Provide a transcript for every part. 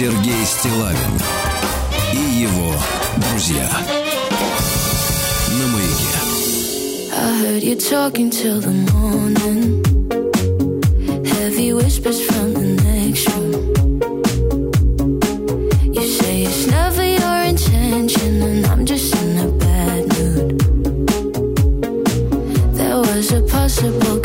Сергей Стилавин и его друзья. На маяке. I heard you talking till the morning. Heavy whispers from the next room. You say it's never your intention, and I'm just in a bad mood. There was a possible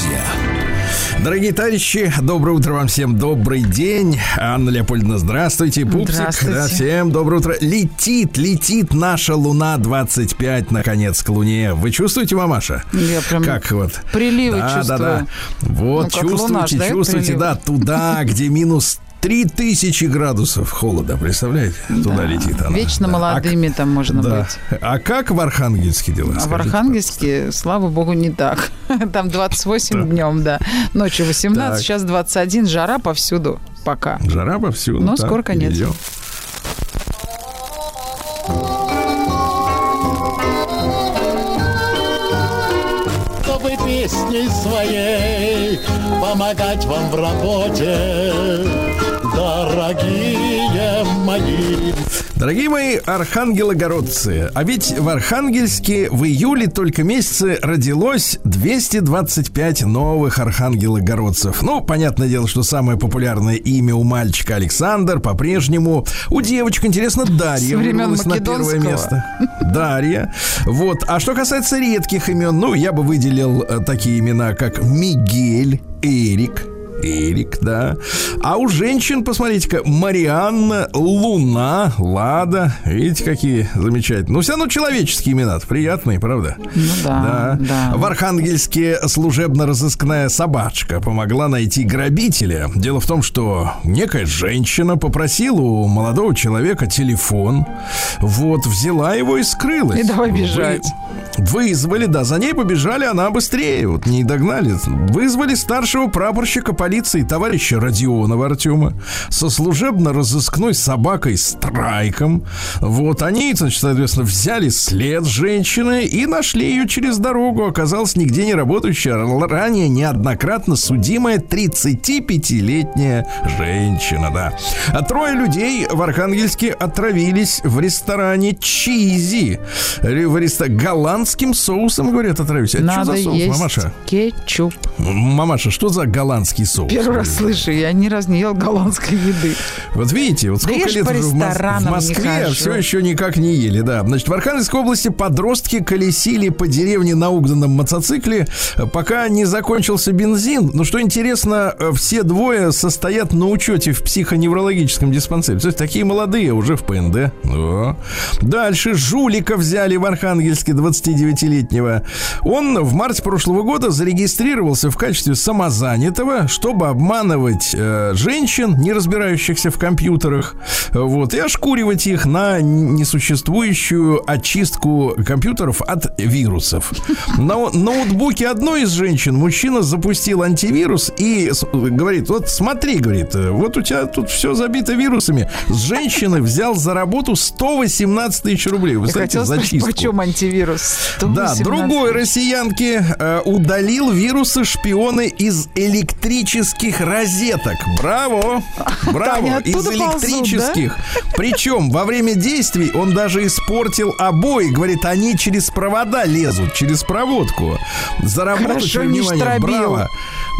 друзья. Дорогие товарищи, доброе утро вам всем, добрый день. Анна Леопольдовна, здравствуйте. Пупсик, здравствуйте. Да, всем доброе утро. Летит, летит наша Луна 25, наконец, к Луне. Вы чувствуете, мамаша? Я прям как вот? приливы да, чувствую. Да, да, Вот, ну, чувствуете, лунаш, чувствуете, приливы? да, туда, где минус 3000 градусов холода, представляете? Да. Туда летит она. Вечно да. молодыми а, там можно да. быть. А как в Архангельске дела? А в Архангельске, пожалуйста. слава богу, не так. Там 28 днем, да. Ночью 18, так. сейчас 21, жара повсюду пока. Жара повсюду. Но скоро конец. Идем. Чтобы песней своей помогать вам в работе дорогие мои. Дорогие мои архангелогородцы, а ведь в Архангельске в июле только месяце родилось 225 новых архангелогородцев. Ну, понятное дело, что самое популярное имя у мальчика Александр по-прежнему. У девочек, интересно, Дарья вырвалась на первое место. Дарья. Вот. А что касается редких имен, ну, я бы выделил э, такие имена, как Мигель, Эрик, Эрик, да. А у женщин, посмотрите-ка, Марианна, Луна, Лада. Видите, какие замечательные. Ну, все равно человеческие имена приятные, правда? Ну да, да. В Архангельске служебно-розыскная собачка помогла найти грабителя. Дело в том, что некая женщина попросила у молодого человека телефон. Вот, взяла его и скрылась. И давай бежать. Вы, вызвали, да, за ней побежали, она быстрее, вот не догнали. Вызвали старшего прапорщика полиции товарища Родионова Артема со служебно-розыскной собакой Страйком. Вот они, значит, соответственно, взяли след женщины и нашли ее через дорогу. Оказалась нигде не работающая, ранее неоднократно судимая 35-летняя женщина, да. А трое людей в Архангельске отравились в ресторане Чизи. В ресторане голландским соусом, говорят, отравились. Это Надо что за соус, есть мамаша? кетчуп. Мамаша, что за голландский соус? Первый раз слышу, я ни разу не ел голландской еды. Вот видите, вот Да сколько ж лет уже в, Мос- в Москве, а все еще никак не ели, да. Значит, в Архангельской области подростки колесили по деревне на угнанном мотоцикле, э, пока не закончился бензин. Но что интересно, э, все двое состоят на учете в психоневрологическом диспансере. То есть такие молодые уже в ПНД. Да. Дальше жулика взяли в Архангельске 29-летнего. Он в марте прошлого года зарегистрировался в качестве самозанятого, чтобы обманывать э, женщин, не разбирающихся в компьютерах, вот, и ошкуривать их на несуществующую очистку компьютеров от вирусов. На ноутбуке одной из женщин мужчина запустил антивирус и говорит, вот смотри, говорит, э, вот у тебя тут все забито вирусами. С женщины взял за работу 118 тысяч рублей. Вы знаете, хотела за спросить, чистку. почем антивирус? Да, 118 другой россиянки э, удалил вирусы шпионы из электрических розеток. Браво! Браво! из электрических. Причем во время действий он даже испортил обои. Говорит, они через провода лезут, через проводку. За работу, внимание, браво.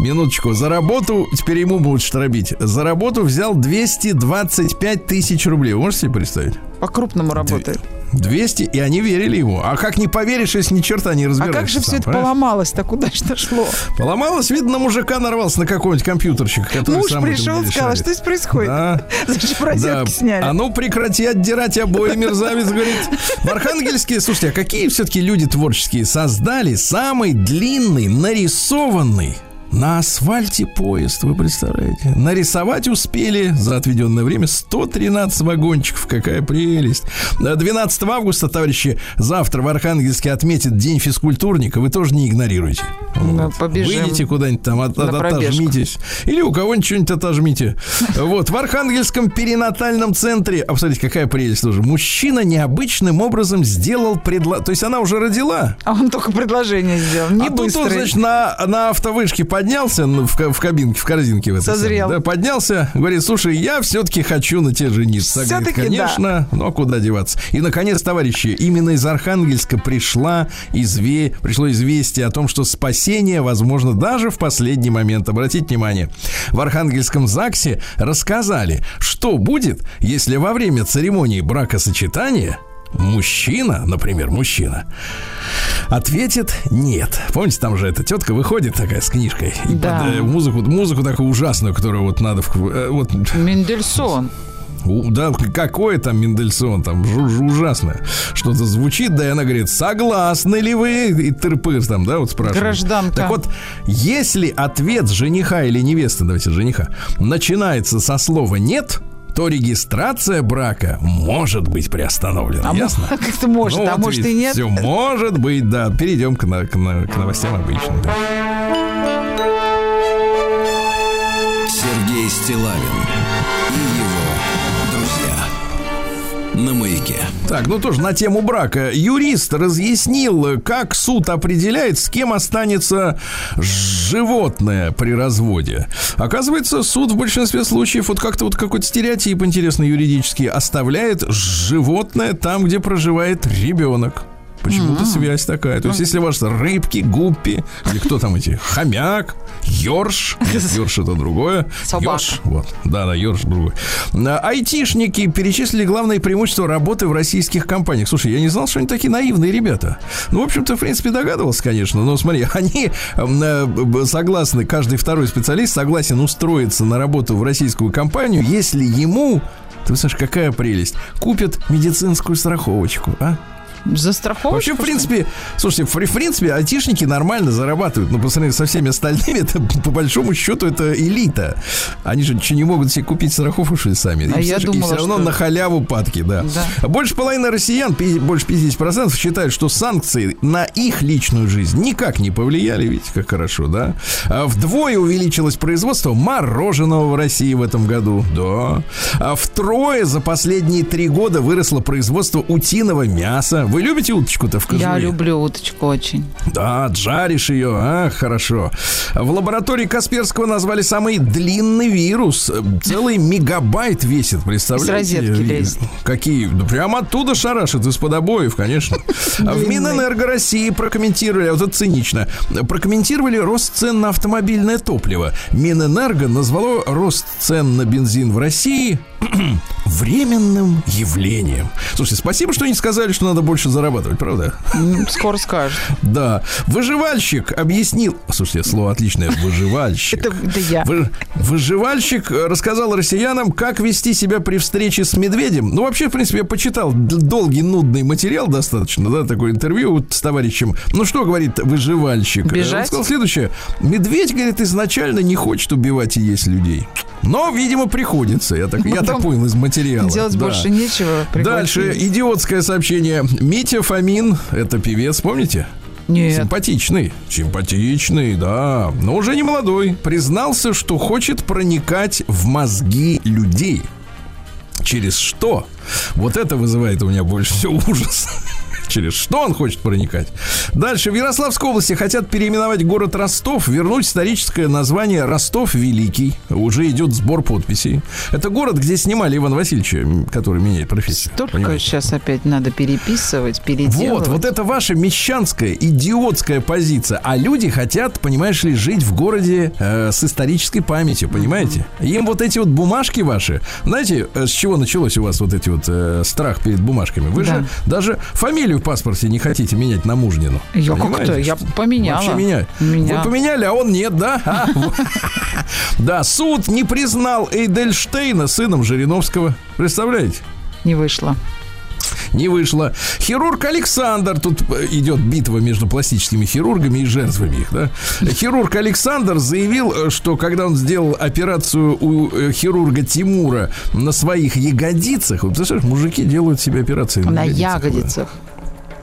Минуточку. За работу, теперь ему будут штробить. За работу взял 225 тысяч рублей. Можете себе представить? По-крупному работает. 200, и они верили ему. А как не поверишь, если ни черта не А разбираешься? как же все это понимаешь? поломалось-то? Куда что шло? Поломалось, видно, мужика нарвался на какого-нибудь компьютерщика, который Муж сам пришел, сказал, что здесь происходит? Да. Зачем Да. розетки сняли? А ну прекрати отдирать обои, мерзавец, говорит. В Архангельске, слушайте, а какие все-таки люди творческие создали самый длинный нарисованный на асфальте поезд, вы представляете? Нарисовать успели за отведенное время 113 вагончиков. Какая прелесть. 12 августа, товарищи, завтра в Архангельске отметит День физкультурника. Вы тоже не игнорируйте. Ну, побежим Выйдите куда-нибудь там, от- от- отожмитесь. Или у кого-нибудь что-нибудь отожмите. Вот, в Архангельском перинатальном центре, а посмотрите, какая прелесть тоже. Мужчина необычным образом сделал предложение. То есть она уже родила. А он только предложение сделал. Не а тут он, быстрый. значит, на, на автовышке поднялся ну, в, в кабинке, в корзинке. В этой Созрел. самой, да, поднялся, говорит, слушай, я все-таки хочу на тебе жениться. Говорит, Всё-таки конечно, но куда деваться. И, наконец, товарищи, именно из Архангельска пришла изве... пришло известие о том, что спасение возможно даже в последний момент. Обратите внимание, в Архангельском ЗАГСе рассказали, что будет, если во время церемонии бракосочетания мужчина, например, мужчина, ответит нет. Помните, там же эта тетка выходит такая с книжкой и Да. под, э, музыку, музыку такую ужасную, которую вот надо в- э, вот Мендельсон. Да, какое там Мендельсон, там ужасное. Что-то звучит, да, и она говорит, согласны ли вы? И тырпыр там, да, вот спрашивает. Гражданка. Так вот, если ответ жениха или невесты, давайте жениха, начинается со слова «нет», то регистрация брака может быть приостановлена. А Ясно? как это может, а может и нет? Все может быть, да. Перейдем к, на- к на- к новостям обычным. да. Сергей Стилавин на маяке. Так, ну тоже на тему брака. Юрист разъяснил, как суд определяет, с кем останется животное при разводе. Оказывается, суд в большинстве случаев вот как-то вот какой-то стереотип интересный юридический оставляет животное там, где проживает ребенок. Почему-то связь такая. То есть, если у вас рыбки, гуппи, или кто там эти, хомяк, ёрш, нет, ёрш это другое. Собака. Ёрш, вот, да-да, ёрш другой. Айтишники перечислили главные преимущества работы в российских компаниях. Слушай, я не знал, что они такие наивные ребята. Ну, в общем-то, в принципе, догадывался, конечно. Но смотри, они э, согласны, каждый второй специалист согласен устроиться на работу в российскую компанию, если ему ты знаешь, какая прелесть. Купят медицинскую страховочку, а? За страховку? Вообще, в принципе, слушайте, в, в принципе, айтишники нормально зарабатывают, но по сравнению со всеми остальными, это по большому счету это элита. Они же ничего не могут себе купить страховку, что ли, сами. А и я все, думала, и все равно что- на халяву падки, да. Да. Больше половины россиян, больше 50% считают, что санкции на их личную жизнь никак не повлияли, видите, как хорошо, да? А вдвое увеличилось производство мороженого в России в этом году, да. А втрое за последние три года выросло производство утиного мяса. Вы любите уточку-то в кожуре? Я люблю уточку очень. Да, жаришь ее, а, хорошо. В лаборатории Касперского назвали самый длинный вирус. Целый мегабайт весит, представляете? Из розетки лезет. Какие? Да прямо оттуда шарашит, из-под обоев, конечно. В Минэнерго России прокомментировали, а вот это цинично, прокомментировали рост цен на автомобильное топливо. Минэнерго назвало рост цен на бензин в России временным явлением. Слушайте, спасибо, что не сказали, что надо больше зарабатывать, правда? Скоро скажут. Да. Выживальщик объяснил... Слушайте, слово отличное. Выживальщик. Это, это я. Вы- выживальщик э, рассказал россиянам, как вести себя при встрече с медведем. Ну, вообще, в принципе, я почитал долгий, нудный материал достаточно, да, такое интервью вот с товарищем. Ну, что говорит выживальщик? Бежать? Он сказал следующее. Медведь, говорит, изначально не хочет убивать и есть людей. Но, видимо, приходится. Я так, я так Потом понял из материала. Делать Да. больше нечего. Дальше идиотское сообщение. Митя Фомин, это певец, помните? Нет. Симпатичный. Симпатичный, да. Но уже не молодой. Признался, что хочет проникать в мозги людей. Через что? Вот это вызывает у меня больше всего ужас. Через что он хочет проникать? Дальше. В Ярославской области хотят переименовать город Ростов, вернуть историческое название Ростов Великий. Уже идет сбор подписей. Это город, где снимали Ивана Васильевича, который меняет профессию. Только Понимаете? сейчас опять надо переписывать, переделывать. Вот, вот это ваша мещанская, идиотская позиция. А люди хотят, понимаешь ли, жить в городе э, с исторической памятью, понимаете? Им вот эти вот бумажки ваши, знаете, э, с чего началось у вас вот эти вот э, страх перед бумажками? Вы Да. же даже фамилию в паспорте не хотите менять на мужнину. Я как-то, я поменяла. Вообще меняли. Меня. Вы поменяли, а он нет, да? А. Да, суд не признал Эйдельштейна сыном Жириновского. Представляете? Не вышло. Не вышло. Хирург Александр, тут э, идет битва между пластическими хирургами и жертвами их, да? Хирург Александр заявил, э, что когда он сделал операцию у э, хирурга Тимура на своих ягодицах, вот, представляешь, мужики делают себе операции на, На ягодицах, ягодицах.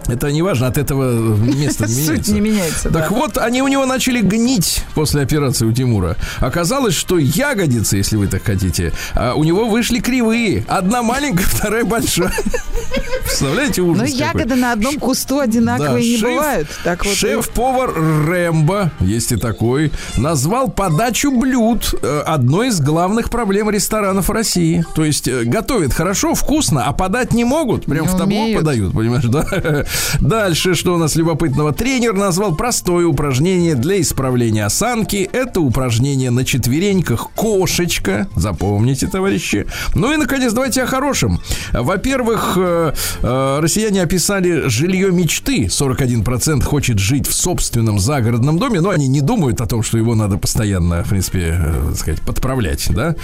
Это не важно, от этого место не Суть меняется. не меняется. Так да. вот, они у него начали гнить после операции у Тимура. Оказалось, что ягодицы, если вы так хотите, а, у него вышли кривые. Одна маленькая, вторая большая. Представляете, ужас Но какой. ягоды на одном кусту одинаковые Да, не шеф- бывают. Так вот, Шеф-повар Рэмбо, есть и такой, назвал подачу блюд э, одной из главных проблем ресторанов России. То есть э, готовят хорошо, вкусно, а подать не могут. Прям Не в табло умеют. подают, понимаешь, да? Дальше, что у нас любопытного? Тренер назвал простое упражнение для исправления осанки. Это упражнение на четвереньках кошечка. Запомните, товарищи. Ну и, наконец, давайте о хорошем. Во-первых, э, э, россияне описали жилье мечты. 41% хочет жить в собственном загородном доме, но они не думают о том, что его надо постоянно, в принципе, э, так сказать, подправлять, да,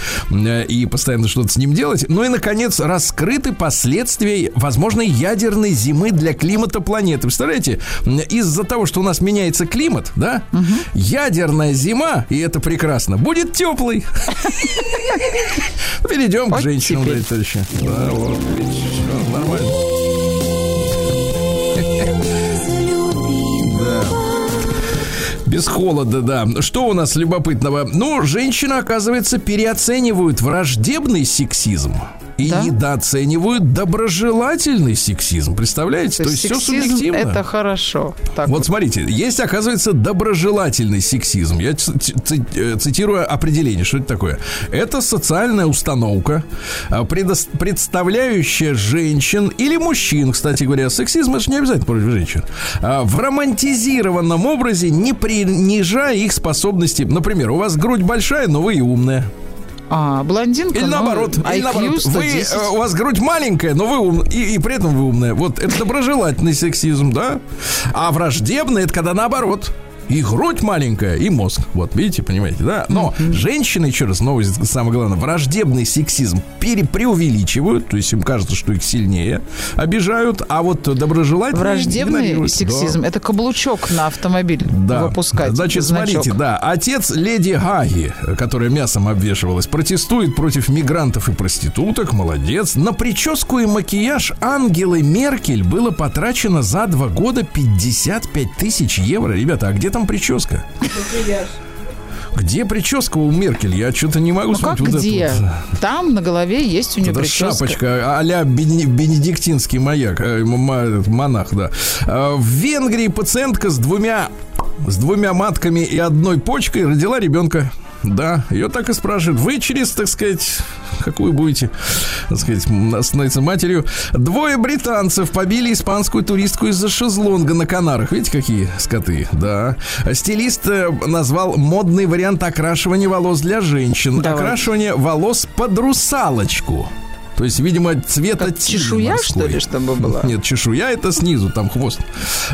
и постоянно что-то с ним делать. Ну и, наконец, раскрыты последствия возможной ядерной зимы для климата планеты. Представляете, из-за того, что у нас меняется климат, да, ядерная зима, и это прекрасно, будет теплый. Перейдем к женщинам, дорогие товарищи. Нормально. Без холода, да. Что у нас любопытного? Ну, женщины, оказывается, переоценивают враждебный сексизм. И Да? недооценивают доброжелательный сексизм. Представляете? То, есть все субъективно. это хорошо. Так Вот смотрите, есть, оказывается, доброжелательный сексизм. Я э, цитирую определение, что это такое. Это социальная установка, а, представляющая женщин или мужчин, кстати говоря. Сексизм это же не обязательно против женщин. а, В романтизированном образе, не принижая их способности. Например, у вас грудь большая, но вы и умная. А, блондинка, Или ну, наоборот, или IQ наоборот. Вы, 110. э, у вас грудь маленькая, но вы ум, и, и при этом вы умная. Вот это доброжелательный сексизм, да? А враждебный это когда наоборот. И грудь маленькая, и мозг. Вот, видите, понимаете, да? Но женщины, еще раз, новость, самое главное, враждебный сексизм пере, преувеличивают, то есть им кажется, что их сильнее обижают, а вот доброжелательный Враждебный сексизм Да. это каблучок на автомобиль Да. выпускать. Значит, значок. смотрите, да, отец леди Гаги, которая мясом обвешивалась, протестует против мигрантов и проституток. Молодец. На прическу и макияж Ангелы Меркель было потрачено за два года 55 тысяч евро. Ребята, а где там прическа? Где прическа у Меркель? Я что-то не могу Ну как вспомнить. Вот где? вот. Там на голове есть у нее Это прическа. шапочка а-ля бене- бенедиктинский маяк, э, монах, да. А, В Венгрии пациентка с двумя с двумя матками и одной почкой родила ребенка. Да, ее так и спрашивают. Вы через, так сказать, какую будете, так сказать, становиться матерью? Двое британцев побили испанскую туристку из-за шезлонга на Канарах. Видите, какие скоты? Да. Стилист э, назвал модный вариант окрашивания волос для женщин. Давай. Окрашивание волос под русалочку. То есть, видимо, цвета Как чешуя, морской. что ли, чтобы была? Нет, чешуя это снизу, там хвост.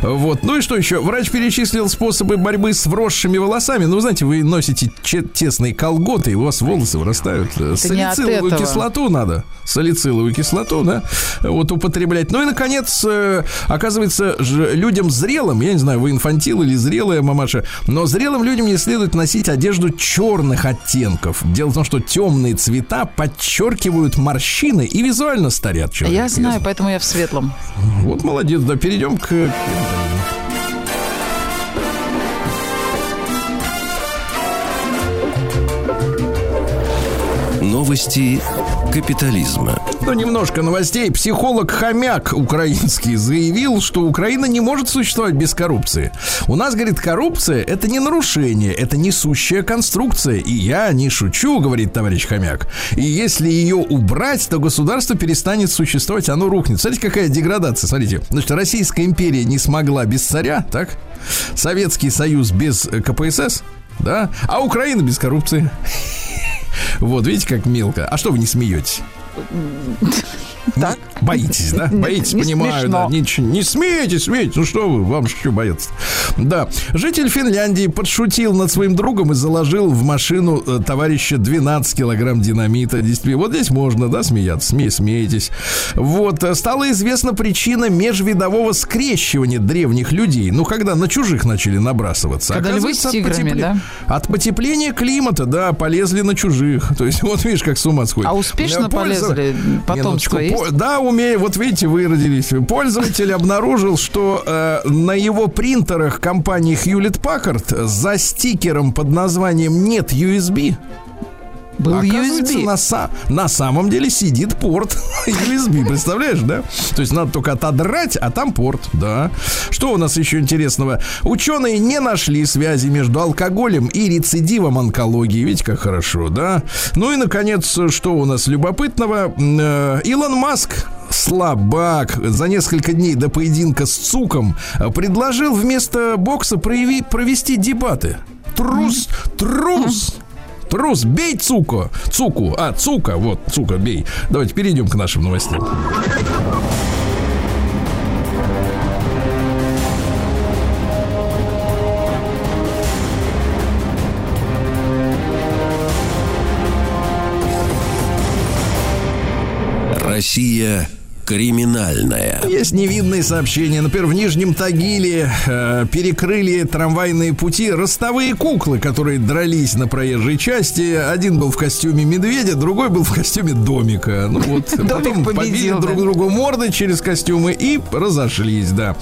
Вот. Ну и что еще? Врач перечислил способы борьбы с вросшими волосами. Ну, вы знаете, вы носите тесные колготы, и у вас волосы вырастают. не от Салициловую кислоту надо. Салициловую кислоту, да, вот употреблять. Ну и, наконец, э, оказывается, людям зрелым, я не знаю, вы инфантил или зрелая мамаша, но зрелым людям не следует носить одежду черных оттенков. Дело в том, что темные цвета подчеркивают морщины и визуально старят человека. Я знаю, поэтому я в светлом. Вот молодец, да, перейдем к... Новости капитализма. Ну, немножко новостей. Психолог Хомяк украинский заявил, что Украина не может существовать без коррупции. У нас, говорит, коррупция – это не нарушение, это несущая конструкция. И я не шучу, говорит товарищ Хомяк. И если ее убрать, то государство перестанет существовать, оно рухнет. Смотрите, какая деградация. Смотрите, значит, Российская империя не смогла без царя, так? Советский Союз без э, КПСС, да? А Украина без коррупции. Вот, видите, как мелко. А что вы не смеетесь? Так? Боитесь, да? Не- Боитесь, не понимаю, смешно. да. Ничего, не смейтесь, смейтесь. Ну что вы, вам что бояться? Да. Житель Финляндии подшутил над своим другом и заложил в машину э, товарища 12 килограмм динамита. Действительно, вот здесь можно, да, смеяться, смей, смеетесь. Вот, э, стала известна причина межвидового скрещивания древних людей. Ну, когда на чужих начали набрасываться. Когда львы с Оказывается, от тиграми, потепле- да? От потепления климата, да, полезли на чужих. То есть, вот видишь, как с ума сходит. А успешно Э, польза- полезли? Потомство Минуточку. есть? По- Да, умею. Вот видите, вы родились. Пользователь обнаружил, что э, на его принтерах компании Hewlett Packard за стикером под названием «Нет USB» Был Оказывается, USB. На, са- на самом деле сидит порт USB, представляешь, да? То есть надо только отодрать, а там порт, да. Что у нас еще интересного? Ученые не нашли связи между алкоголем и рецидивом онкологии. Видите, как хорошо, да? Ну и, наконец, что у нас любопытного? Э, Илон Маск слабак за несколько дней до поединка с Цуком э, предложил вместо бокса прояви- провести дебаты. Трус, трус. Трус, бей Цуко. Цуку. А, Цука, вот, Цука, бей. Давайте перейдем к нашим новостям. Россия Криминальное. Есть невинные сообщения. Например, в Нижнем Тагиле э, перекрыли трамвайные пути ростовые куклы, которые дрались на проезжей части. Один был в костюме медведя, другой был в костюме домика. Ну вот, потом побили друг другу морды через костюмы и разошлись, да.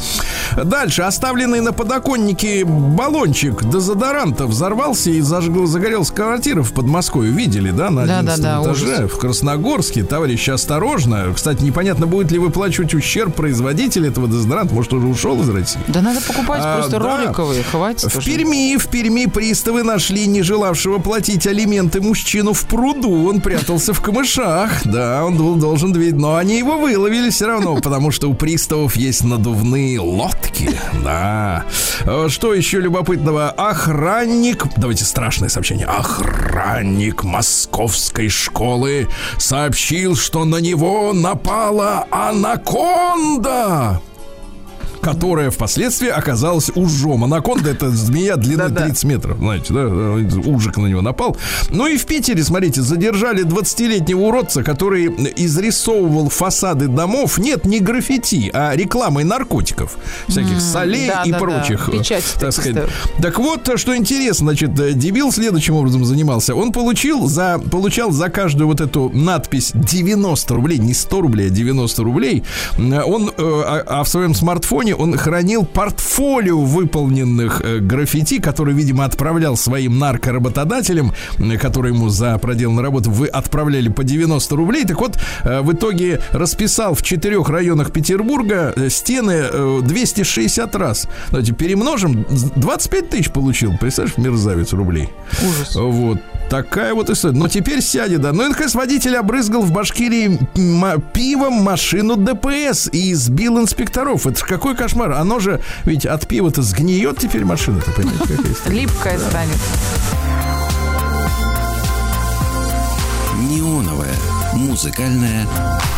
Дальше. Оставленный на подоконнике баллончик дезодоранта взорвался и зажгл, загорелась квартира в Подмосковье. Видели, да, на Да, да, 11 да, этаже? ужас. в Красногорске. Товарищи, осторожно. Кстати, непонятно, будет ли выплачивать ущерб производитель этого дезодоранта. Может, уже ушел из России? Да надо покупать А, просто да. роликовые, хватит В уже. Перми, в Перми приставы нашли не желавшего платить алименты мужчину в пруду. Он прятался в камышах. Да, он был должен двигать. Но они его выловили все равно, потому что у приставов есть надувные лодки. Да. Э, Что еще любопытного? Охранник... Давайте страшное сообщение. Охранник московской школы сообщил, что на него напала анаконда которая впоследствии оказалась ужом. Анаконда это змея длиной Да-да. 30 метров, знаете, да, ужик на него напал. Ну и в Питере, смотрите, задержали 20-летнего уродца, который изрисовывал фасады домов, нет, не граффити, а рекламой наркотиков, всяких солей и прочих. э, так сказать. вот, что интересно, значит, э, дебил следующим образом занимался. Он получил за, получал за каждую вот эту надпись 90 рублей, не 100 рублей, а 90 рублей. Он, э, а, а в своем смартфоне он хранил портфолио выполненных э, граффити, который, видимо, отправлял своим наркоработодателям, м, которые ему за проделанную работу вы отправляли по 90 рублей. Так вот, э, в итоге расписал в четырех районах Петербурга э, стены э, 260 раз. Давайте перемножим. 25 тысяч получил. Представляешь, мерзавец рублей. Ужас. Вот. Такая вот история. Но теперь сядет, да. Ну и, наконец, водитель обрызгал в Башкирии м- пивом машину ДПС и избил инспекторов. Это какой кошмар. Оно же, ведь от пива-то сгниет теперь история. Липкая станет. Музыкальная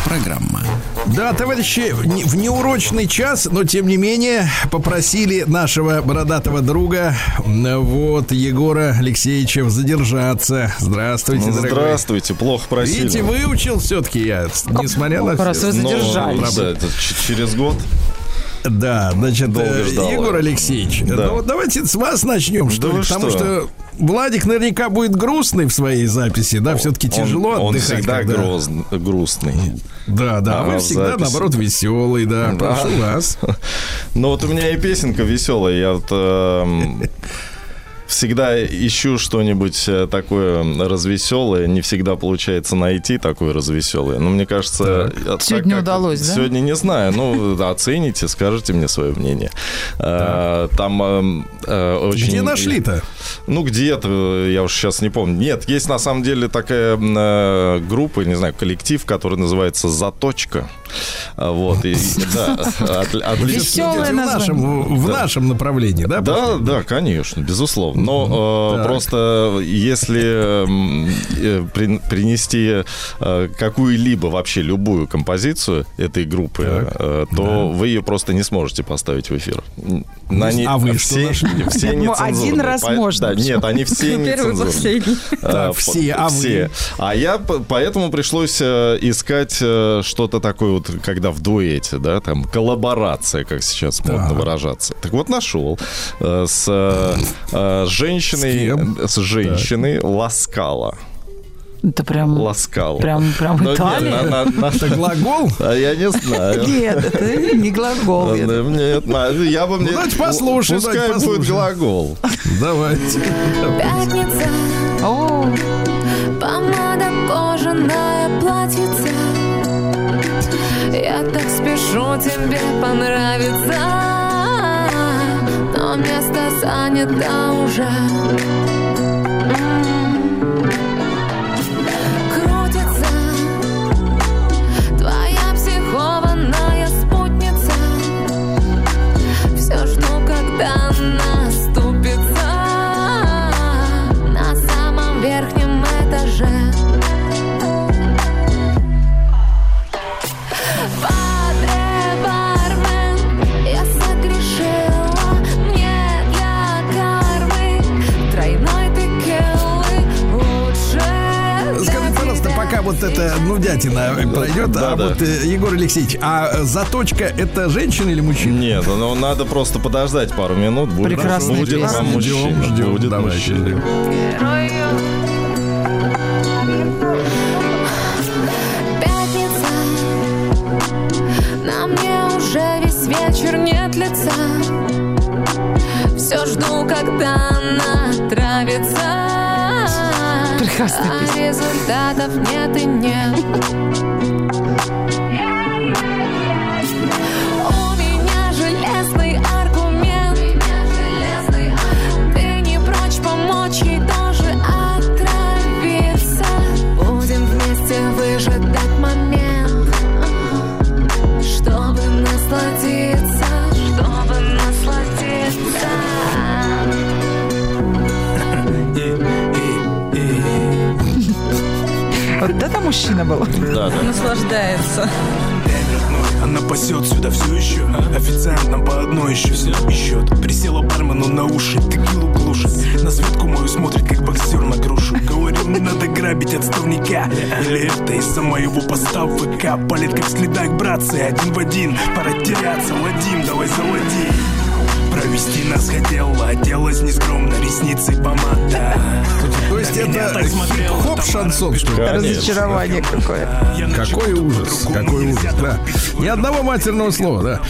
программа. Да, товарищи, в неурочный час, но тем не менее попросили нашего бородатого друга, вот, Егора Алексеевича, задержаться. Здравствуйте, Ну, дорогой. Здравствуйте, плохо просили. Видите, выучил все-таки я, несмотря на Как раз все. вы Но, задержались. да, это ч- через год. Да, значит, Долго э, ждал. Егор Алексеевич, Да. ну вот давайте с вас начнем, что Да ли, потому что? что Владик наверняка будет грустный в своей записи, да, все-таки тяжело он, он отдыхать. всегда когда- грозн- грустный. Да, да, А, вы всегда, записи. наоборот, веселый, да, Да. прошу вас. Ну вот у меня и песенка веселая. Я вот эм, всегда ищу что-нибудь э, такое развеселое. Не всегда получается найти такое развеселое. Но мне кажется... так Сегодня как- удалось, да? Сегодня не знаю. Ну, оцените, скажите мне свое мнение. Э, Там эм, э, очень... Где нашли-то? Ну, где-то, я уж сейчас не помню. Нет, есть на самом деле такая группа, не знаю, коллектив, который называется «Заточка». А, Вот, и, да, от-. Весёлое в нашем, в нашем направлении, да? Да, да, конечно, безусловно. Но э, просто если э, при- принести э, какую-либо вообще любую композицию этой группы, Так. э, то вы ее просто не сможете поставить в эфир. На ней А вы что все, нашли? все Я думаю, один нецензурные. раз По- можно. Да, нет, они все Первый, нецензурные. последний. А, Так, все, а вы? все. А я поэтому пришлось э, искать э, что-то такое вот, когда в дуэте, да, там коллаборация, как сейчас модно Так. выражаться. Так вот нашел э, с э, э, женщиной, С с женщиной Ласкала. Это прям, Ласкала. прям, прям Ну, нет, Италия? на- на- на- Это глагол? А я не знаю. Нет, это не глагол. я Да, Нет, я бы мне... Ну, давайте послушаем, Пускай будет глагол. Давайте. Пятница, О, спешу тебе понравиться Но место занято уже вот эта нудятина пройдет, Да, а да. вот э, Егор Алексеевич, а заточка это женщина или мужчина? Нет, ну надо просто подождать пару минут. Будет, Прекрасная будет песня. вам мужчина. Ждем, ждем, будет давайте, мужчина. ждем. Пятница На мне уже весь вечер нет лица Все жду, когда она травится Прекрасная А песня. результатов нет и нет мужчина был. Да, да. Наслаждается. Она пасет сюда все еще Официант нам по одной еще все и счет Присела бармену на уши, текилу глушит. На Светку мою смотрит, как боксер на грушу. Говорю, не надо грабить отставника Или это из-за моего поста в ВК. Палит как в следах, братцы, один в один. Пора теряться, Вадим, давай заводи Провести нас хотела, оделась нескромно, ресницы помада То есть это хип-хоп там шансон, что ли? Конечно. Разочарование какое. Какой ужас, какой ужас, да. Ни одного матерного слова, да.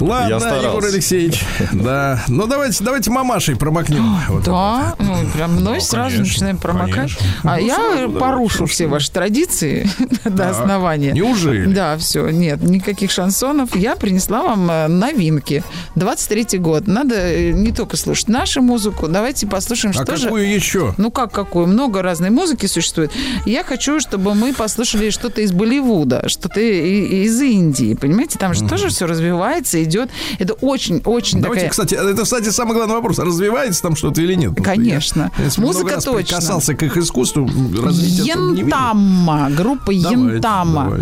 Ладно, Я старался. Егор Алексеевич, да. Ну, давайте, давайте мамашей промокнем. Вот Да, ну, прям мной сразу конечно, начинаем промокать. конечно. А Ну, я сразу, да, порушу все ваши традиции до основания. Неужели? Да, все, нет, никаких шансонов. Я принесла вам э, новинки. 23-й год. Надо э, не только слушать нашу музыку, давайте послушаем, А что же... какую еще? Ну как какую? Много разной музыки существует. Я хочу, чтобы мы послушали что-то из Болливуда, что-то и- из Индии, понимаете? Там же тоже все развивается, идет. Это очень-очень Давайте, такая... кстати, это, кстати, самый главный вопрос. А развивается там что-то или нет? Конечно. Я, я Музыка точно. касался к их искусству. Ентама. Группа давайте,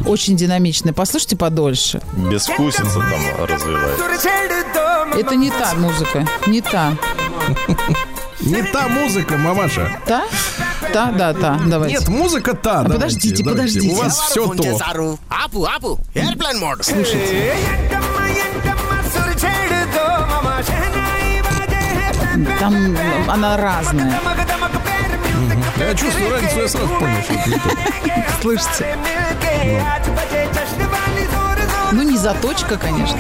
Очень динамичная. Послушайте подольше. Безвкусица там развивается. Это не та музыка. Не та. Не та музыка, мамаша. Та? Та, да, та. Давайте. Нет, музыка та. А подождите, давайте. подождите. У вас все то. Слушайте. Там она разная. Я чувствую разницу, я сразу понял, что это. Слышите? Ну, не заточка, конечно.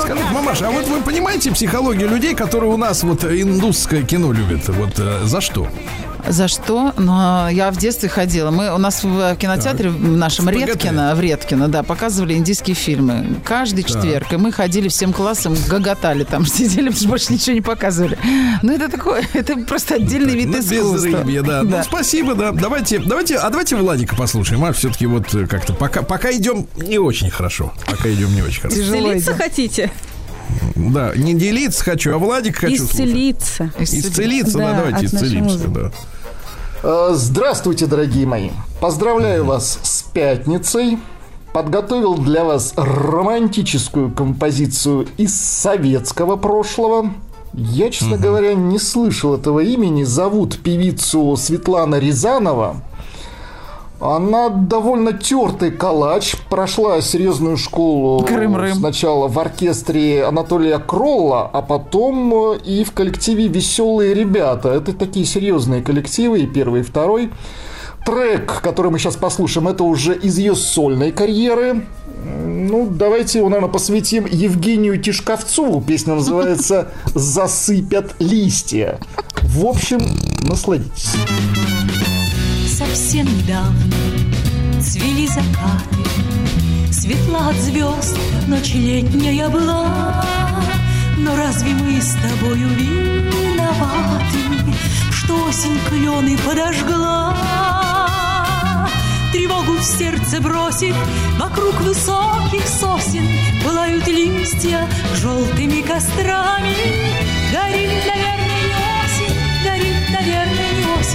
Скажите, мамаша, а вот вы понимаете психологию людей, которые у нас вот индусское кино любят? Вот э, за что? За что? Но я в детстве ходила. Мы, у нас в кинотеатре в нашем В. Редкино, в Редкино, да, показывали индийские фильмы. Каждый четверг. И мы ходили всем классом, гоготали там, сидели, потому что больше ничего не показывали. Ну, это такое, это просто отдельный вид Ну, искусства. безрыбье, да. Ну, спасибо, да. Давайте, давайте, а давайте Владика послушаем. А все-таки вот э, как-то пока, пока идем не очень хорошо. Пока идем не очень хорошо. Тяжело Исцелиться идет. хотите? Да, не делиться хочу, а Владик хочу слушать. Исцелиться. Исцелиться, да, Да, давайте исцелимся, музыки. да. Э, Здравствуйте, дорогие мои. Поздравляю вас с пятницей. Подготовил для вас романтическую композицию из советского прошлого. Я, честно говоря, не слышал этого имени. Зовут певицу Светлана Рязанова. Она довольно тертый калач, прошла серьезную школу Крым-рым. сначала в оркестре Анатолия Кролла, а потом э, и в коллективе «Веселые ребята». Это такие серьезные коллективы, и первый, и второй. Трек, который мы сейчас послушаем, это уже из ее сольной карьеры. Ну, давайте его, наверное, посвятим Евгению Тишковцову. Песня называется «Засыпят листья». В общем, насладитесь. Совсем недавно цвели закаты Светла от звезд, ночь летняя была. Но разве мы с тобою виноваты Что осень клены подожгла? Тревогу в сердце бросив Вокруг высоких сосен Пылают листья желтыми кострами Горит,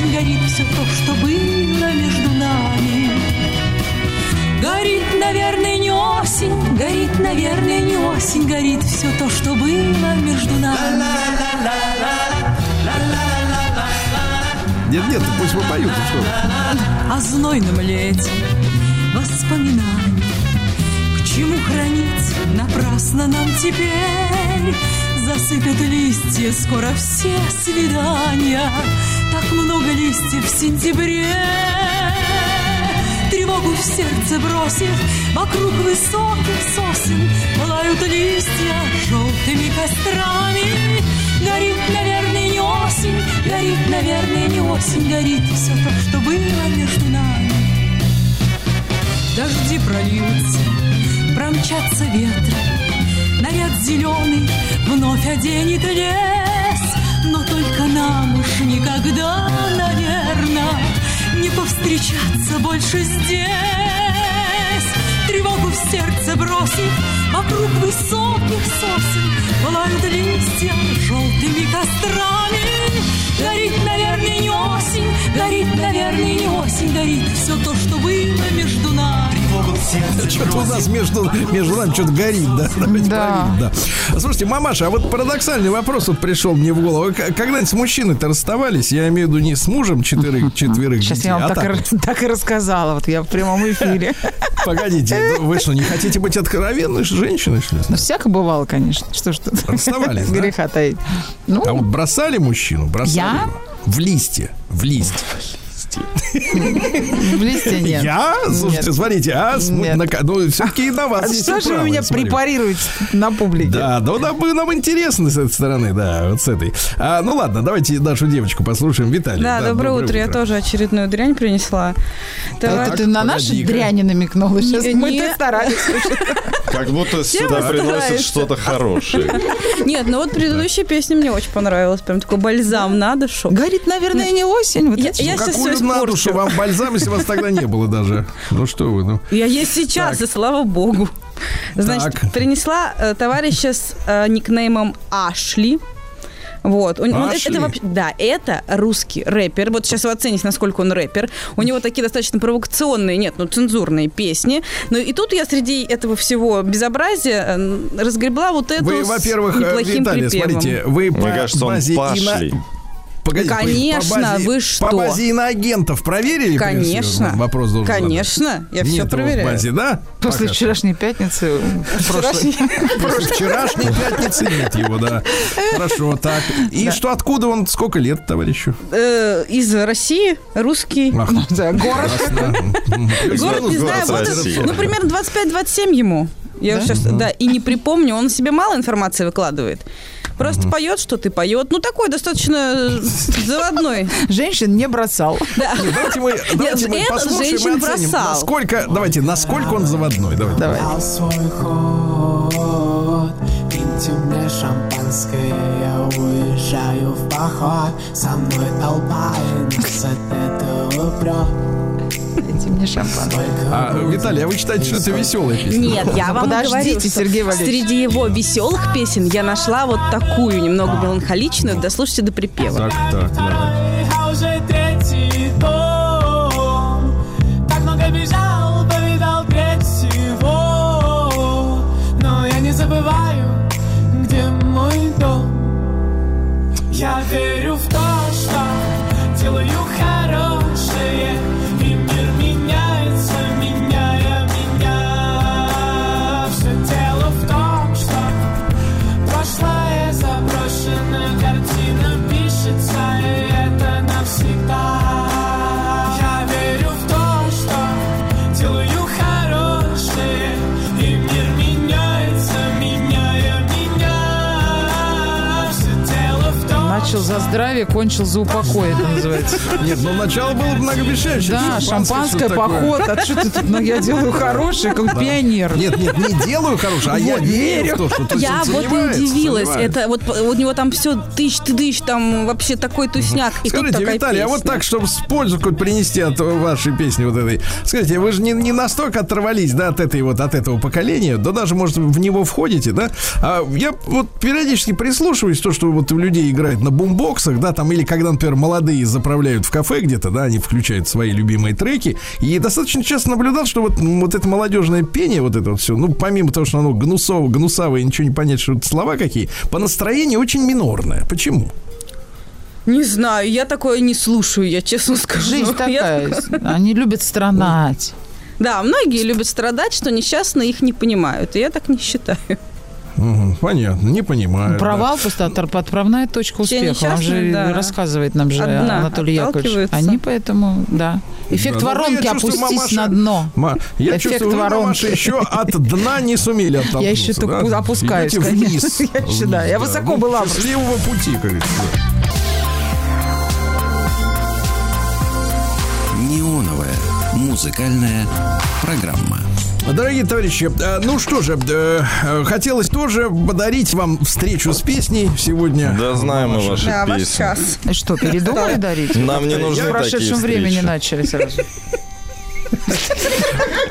осень Горит все то, что было между нами Горит, наверное, не осень Горит, наверное, не осень Горит все то, что было между нами Нет, нет, пусть попоют. ну что о знойном лете воспоминаний. К чему хранить напрасно нам теперь? Засыпят листья скоро все свидания. Много листьев в сентябре. Тревогу в сердце бросив, вокруг высоких сосен Пылают листья желтыми кострами. Горит, наверное, не осень, горит, наверное, не осень, горит все то, что было между нами. Дожди прольются, промчатся ветры, Наряд зеленый вновь оденет лес, нам уж никогда, наверное, Не повстречаться больше здесь. Тревогу в сердце бросив, вокруг высоких сосен Пылают листья желтыми кострами. Горит, наверное, не осень, горит, наверное, не осень, горит все то, что было между нами. Что-то у нас между, между нами что-то горит, да? Давайте Да. проверим, да. Слушайте, мамаша, а вот парадоксальный вопрос вот пришел мне в голову. Когда-нибудь с мужчиной-то расставались? Я имею в виду не с мужем четверых, четверых Сейчас детей, я вам а так, и, так. ра- так и рассказала. Вот я в прямом эфире. Погодите, вы что, не хотите быть откровенной женщиной, что ли? Ну, всяко бывало, конечно. Что ж тут Расставались, да? греха таить. Ну, А вот бросали мужчину? Бросали Я? его? В листье. В листье. в листе нет. Я? Слушайте, Нет. смотрите, а Нет. на ну, все-таки и на вас А что же вы меня препарируете на публике? Да, да, нам, нам интересно с этой стороны, да, вот с этой. А, ну ладно, давайте нашу девочку послушаем. Виталий. Да, доброе утро. Я тоже очередную дрянь принесла. Это Товар- ты на наши дряни намекнула сейчас. Не- Мы не- тут старались. Как будто сюда приносят стараются. что-то хорошее. Нет, ну вот предыдущая песня мне очень понравилась. Прям такой бальзам на душу. Горит, наверное, не осень. Вот Я- щас Какую на душу вам бальзам, если вас тогда не было даже? Ну что вы, ну. Я есть сейчас, и слава богу. Значит, Так. принесла э, товарища с э, никнеймом Ашли. Вот. Он- он- Ашли? это, вообще- да, это русский рэпер. Вот сейчас вы оцените, насколько он рэпер. У него такие достаточно провокационные, нет, ну, цензурные песни. Ну, и тут я среди этого всего безобразия разгребла вот эту Вы, с во-первых, э, неплохим Виталий, припевом. смотрите, вы по Мне кажется, он базе пашли. ино- Погодите, по- Конечно, по базе, вы что? По базе иноагентов проверили? Конечно. Вопрос должен Конечно, я задать. все Нет проверяю. базе, да? После Пока. вчерашней пятницы, прошлой. После вчерашней пятницы нет его, да. Хорошо, так. И что, откуда он, сколько лет, товарищу? Э, из России, русский. Город. Город, не знаю, ну, примерно 25-27 ему. Я сейчас, да, и не припомню, он себе мало информации выкладывает. Просто поет что-то и поет. Ну, такой достаточно э, заводной. Женщин не бросал. Да. Давайте мы, давайте мы послушаем и женщин оценим, бросал. насколько, давайте, насколько он заводной. Давайте. Давай. свой ход Пейте мне шампанское, я уезжаю в поход Со мной толпа и нас от этого прет Дайте мне шампанское. А, Виталий, а вы считаете, что это веселая песня? Нет, я вам Подождите, говорю, что Сергей Валерьевич. среди его веселых песен я нашла вот такую, немного меланхоличную. Дослушайте до припева. Так, так, давай. Начал за здравие, кончил за упокой, это называется. Нет, ну начало было многообещающее. Да, шампанское, поход. А что ты тут? Ну, я делаю хорошее, как пионер. Нет, нет, не делаю хорошее, а я верю в то, что то есть Я вот и удивилась. Это вот у него там все тысяч ты тысяч, там вообще такой тусняк. Скажите, Виталий, а вот так, чтобы с пользу какую-то принести от вашей песни вот этой. Скажите, вы же не, не настолько оторвались, да, от этой вот, от этого поколения, да даже, может, в него входите, да? А я вот периодически прислушиваюсь, то, что вот у людей играет на бумбоксах, да, там, или когда, например, молодые заправляют в кафе где-то, да, они включают свои любимые треки, и достаточно часто наблюдал, что вот, вот это молодежное пение, вот это вот все, ну, помимо того, что оно гнусово, гнусавое, и ничего не понять, что это слова какие, по настроению очень минорное. Почему? Не знаю, я такое не слушаю, я честно скажу. Жизнь Я такая. Они любят страдать. Да, многие любят страдать, что несчастные их не понимают. И я так не считаю. Мгм, Понятно, не понимаю. да. Провал просто от- отправная точка успеха. Он же да. рассказывает нам же Одна Анатолий Яковлевич. Они поэтому, да. Эффект Да, ну, воронки чувствую, опустись мамаша- на дно. Ма- я Эффект чувствую, вы, воронки. мамаша, еще от дна не сумели оттолкнуться. Я еще только да? опускаюсь, конечно. вниз. Я еще, да, я высоко Ну, была. Счастливого пути, как говорится. Неоновая музыкальная программа. Дорогие товарищи, э, ну что же, э, э, хотелось тоже подарить вам встречу с песней сегодня. Да знаем мы ваши Да, ваш песни. час. И Что, передумали дарить? Нам не нужны В прошедшем такие времени начали сразу.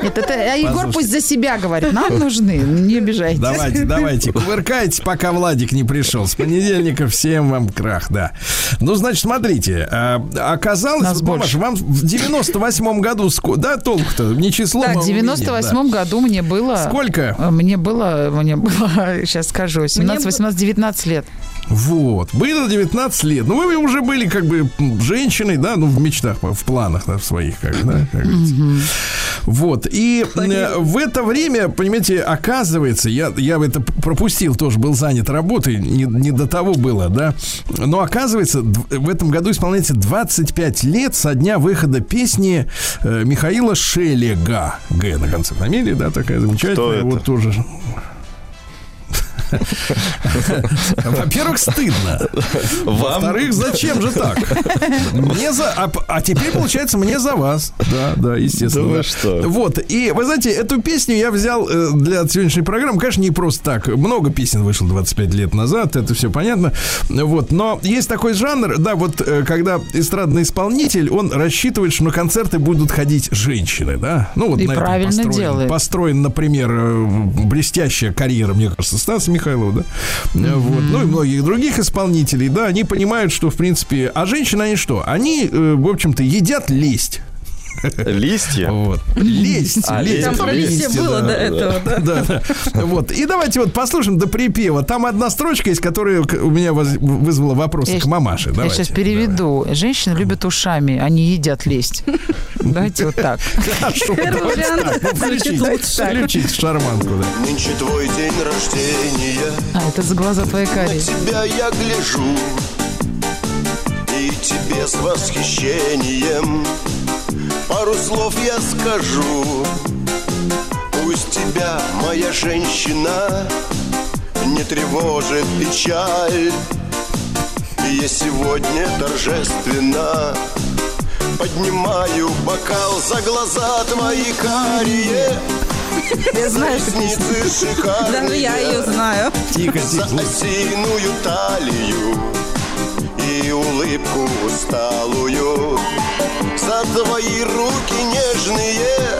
Нет, это а Егор пусть за себя говорит. Нам нужны, не обижайтесь. Давайте, давайте, кувыркайтесь, пока Владик не пришел. С понедельника всем вам крах, да. Ну, значит, смотрите, э, оказалось, Нас больше. вам в 98-м году, да, толк-то, не число. Так, в но умение, 98 году мне было... да. Сколько? э, Мне было, мне было, сейчас скажу, 17, 18, 19 лет. Вот, было 19 лет. Ну, вы уже были как бы женщиной, да, ну, в мечтах, в планах да, в своих, как, да, как говорится. Вот, и э, в это время, понимаете, оказывается, я, я это пропустил, тоже был занят работой, не, не до того было, да, но оказывается, в этом году исполняется 25 лет со дня выхода песни э, Михаила Шелега. Г на конце фамилии, да, такая замечательная. это? Вот тоже Во-первых, стыдно. Во-вторых, зачем же так? Мне за... А, а теперь, получается, мне за вас. Да, да, естественно. Да вы что? Вот. И, вы знаете, эту песню я взял э, для сегодняшней программы. Конечно, не просто так. Много песен вышло 25 лет назад, это все понятно. Вот. Но есть такой жанр, да, вот э, когда эстрадный исполнитель, он рассчитывает, что на концерты будут ходить женщины, да? Ну, вот И на этом правильно построен- делает. построен, например, э, блестящая карьера, мне кажется, Стаса Михайлова, да? Э, Вот. Ну и многих других исполнителей, да, они понимают, что, в принципе, а женщины, они что? Они, э, в общем-то, едят лесть. Листья? Вот. Лесть. А, лесть. лесть, Там про лесть, листья было да, до этого, да. Да, да. Вот. И давайте вот послушаем до припева. Там одна строчка есть, которая у меня вызвала вопросы Я к мамаше. Я Давайте. сейчас переведу. Женщины любят ушами, они едят лесть. Давайте вот так. Хорошо, так. Ну, Включите, лучше. включите шарманку, да. Нынче твой день рождения А, это за глаза твои На карие. тебя я гляжу И тебе с восхищением Пару слов я скажу Пусть тебя, моя женщина Не тревожит печаль я сегодня торжественно Поднимаю бокал за глаза твои карие Я знаю. Ресницы шикарные Даже я ее знаю. Тихо, за тихо. осиную талию и улыбку усталую, за твои руки нежные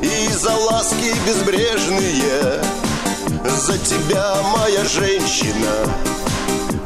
и за ласки безбрежные, за тебя, моя женщина.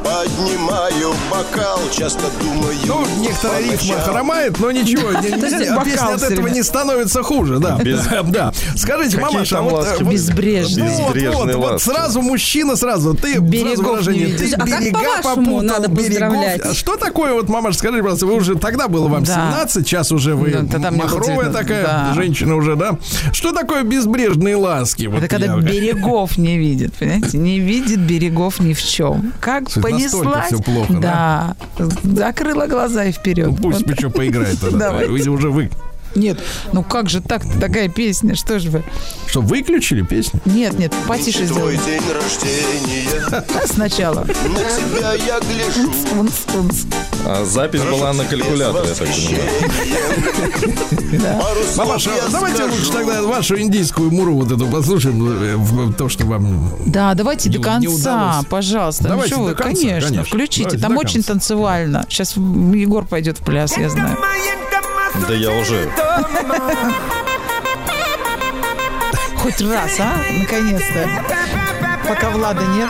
Поднимаю бокал, часто думаю Ну, некоторая по рифма ночам. хромает, но ничего, а песня от этого не становится хуже, да. Без- Да, да. Скажите, Какие мамаша, там вот, э, вот- Безбрежные. Ну, вот, сразу мужчина, сразу, ты Берегов сразу выражение, не ты. А как берега попутал, надо берегов. А Что такое, вот, мамаша, скажите, пожалуйста, вы уже, тогда было вам Да. 17, сейчас уже вы махровая 19, такая да. женщина уже, да? Что такое безбрежные ласки? Вот Это когда я- берегов не видит, понимаете? Не видит берегов ни в чем. Как настолько понеслась. всё плохо, да? да? Закрыла глаза и вперед. Ну, Пусть Вот. еще поиграет тогда. Давайте. Вы уже вы. Нет, ну как же так такая песня? Что же вы? Что, выключили песню? Нет, нет, потише сделай. день рождения, Сначала. на тебя я гляжу. Унц, унц. А запись была на калькуляторе, я так понимаю. Мамаша, давайте лучше тогда вашу индийскую муру вот эту послушаем, э, в- то, что вам... Да, давайте до конца, пожалуйста. Ну, Давайте что вы, до конца, конечно, включите. Там очень танцевально. Сейчас Егор пойдет в пляс, я знаю. Да я уже. Хоть раз, а? Наконец-то. Пока Влада нет.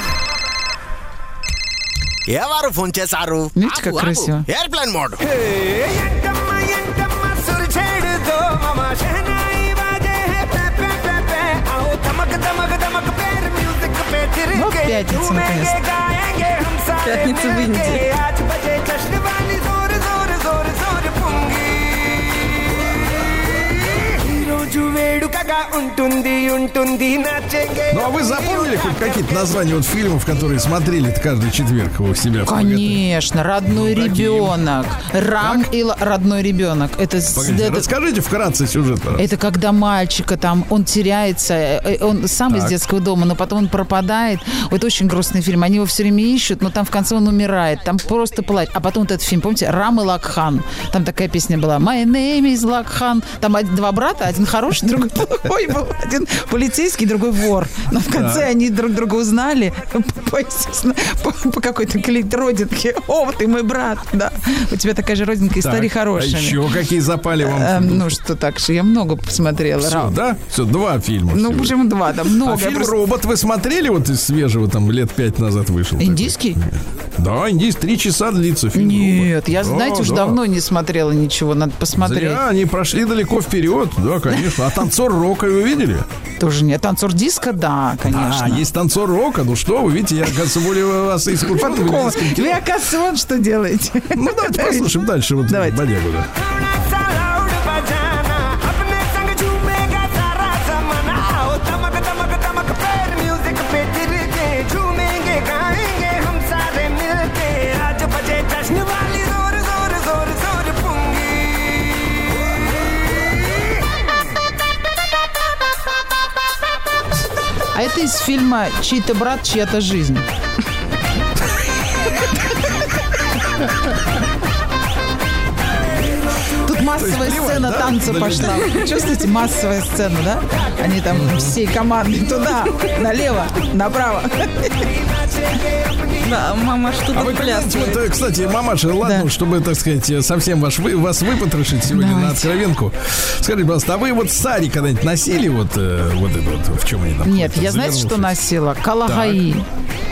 ఎవరు ఫోన్ చేశారు Видите, как красиво? Airplane mode Вот пятница, наконец-то. Пятница в Индии. ఉంటుంది ఉంటుంది నా Ну а вы запомнили хоть какие-то названия вот фильмов, которые смотрели каждый четверг у себя? Конечно, родной ребенок. Рам и л- родной ребенок. Это, Погодите, это- расскажите вкратце сюжет. пожалуйста. Это когда мальчика там, он теряется, э, он сам из Так. детского дома, но потом он пропадает. Вот очень грустный фильм. Они его все время ищут, но там в конце он умирает. Там просто плачет. А потом вот этот фильм, помните, Рам и Лакхан. Там такая песня была. My name is Лакхан. Там один- два брата, один хороший, другой плохой был. Один полицейский, другой вор. Но в конце Так. они друг друга узнали по, по, по какой-то родинке. О, ты мой брат, да. У тебя такая же родинка, и Так, стари а еще какие запали вам? Эм, ну что так же, я много посмотрела. Все, да? Все, два фильма. Ну, всего. почему два? Там много. А фильм просто- «Робот» вы смотрели вот из свежего, там, лет пять назад вышел? Индийский? Да, индийский. Три часа длится фильм. Нет, я, Да, знаете, уже да. давно не смотрела ничего, надо посмотреть. Зря, они прошли далеко вперед. Да, конечно. А танцор рока вы видели? Тоже нет. Танцор диска, да, конечно. А, есть танцор рока. Ну что вы, видите, я, оказывается, более вас кино. Вы, оказывается, вот что делаете. Ну, давайте послушаем дальше вот Давайте. бодягу, да. А это из фильма «Чей-то брат, чья-то жизнь». Тут массовая плевать, сцена да, танца пошла. Чувствуете, массовая сцена, да? Они там всей командой туда, налево, направо. Да, мама что-то А вы понимаете, плясывает. вот, э, кстати, мамаша, ладно, чтобы, так сказать, э, совсем ваш, вы, вас выпотрошить сегодня на Давайте. откровенку. Скажите, пожалуйста, а вы вот сари когда-нибудь носили вот, э, вот это вот, в чем они там? Нет, я знаете, что носила? Калагаи.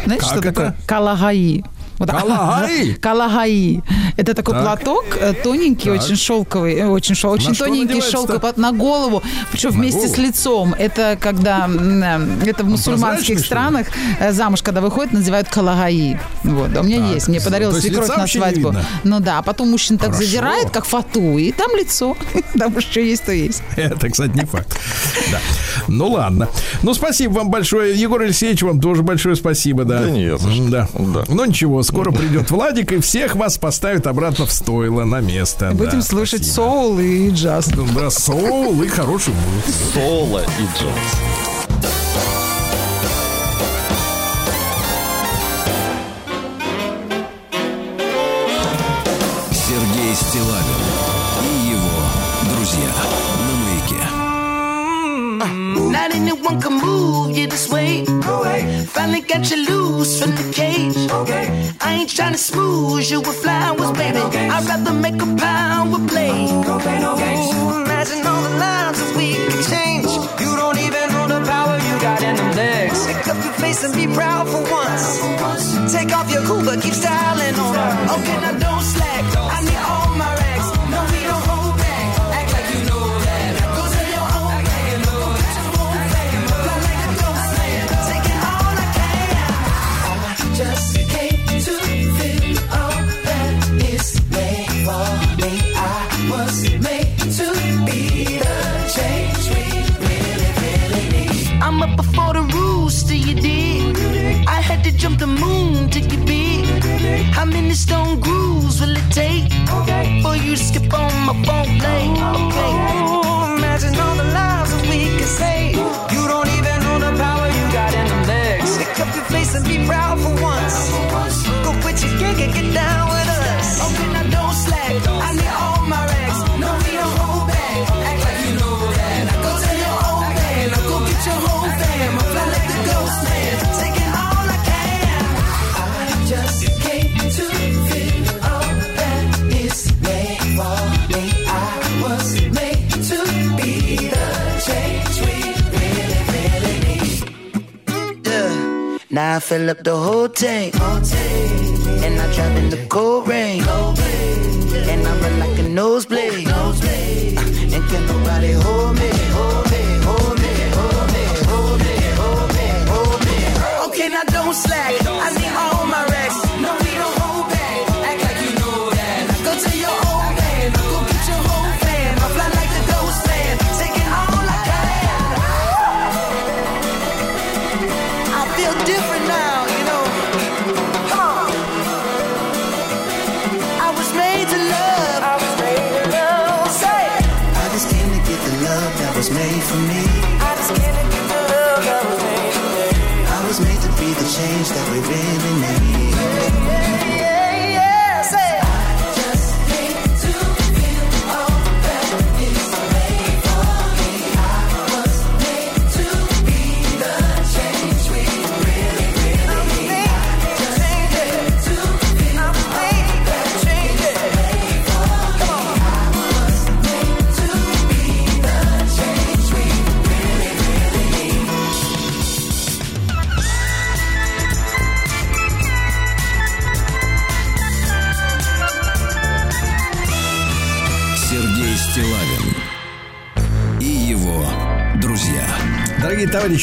Знаете, Как что это? такое? Калагаи. Вот, Калагаи? Калагаи. Это такой Так. платок э, тоненький, Так. очень шелковый, э, очень, шел, очень что тоненький шелковый на голову, причем вместе с голову? лицом. Это когда э, это в мусульманских что ли? странах замуж, когда выходит, называют калагаи. Вот, а у меня Так, есть. Мне есть свекровь на свадьбу. Ну да, а потом мужчина так Хорошо. задирает, как фату, и там лицо. Там что есть, то есть. Это, кстати, не факт. Да. Ну ладно. Ну, спасибо вам большое. Егор Алексеевич, вам тоже большое спасибо, да. Да не за что. Да. Да. Ну ничего, скоро придет Владик и всех вас поставит обратно в стойло на место. Будем Да, слушать спасибо. соул и джаз. Да, соул и хорошую музыку. Соло и джаз. Сергей Стилавин you this way. Finally got you loose from the cage. Okay. I ain't trying to smooth you with flowers, baby. I'd rather make a power play. Ooh, Imagine all the lives that we could change. You don't even know the power you got in them legs. Pick up your face and be proud for once. Take off your cool, but keep styling on her. Okay, now don't slack. I need all up the whole tank. And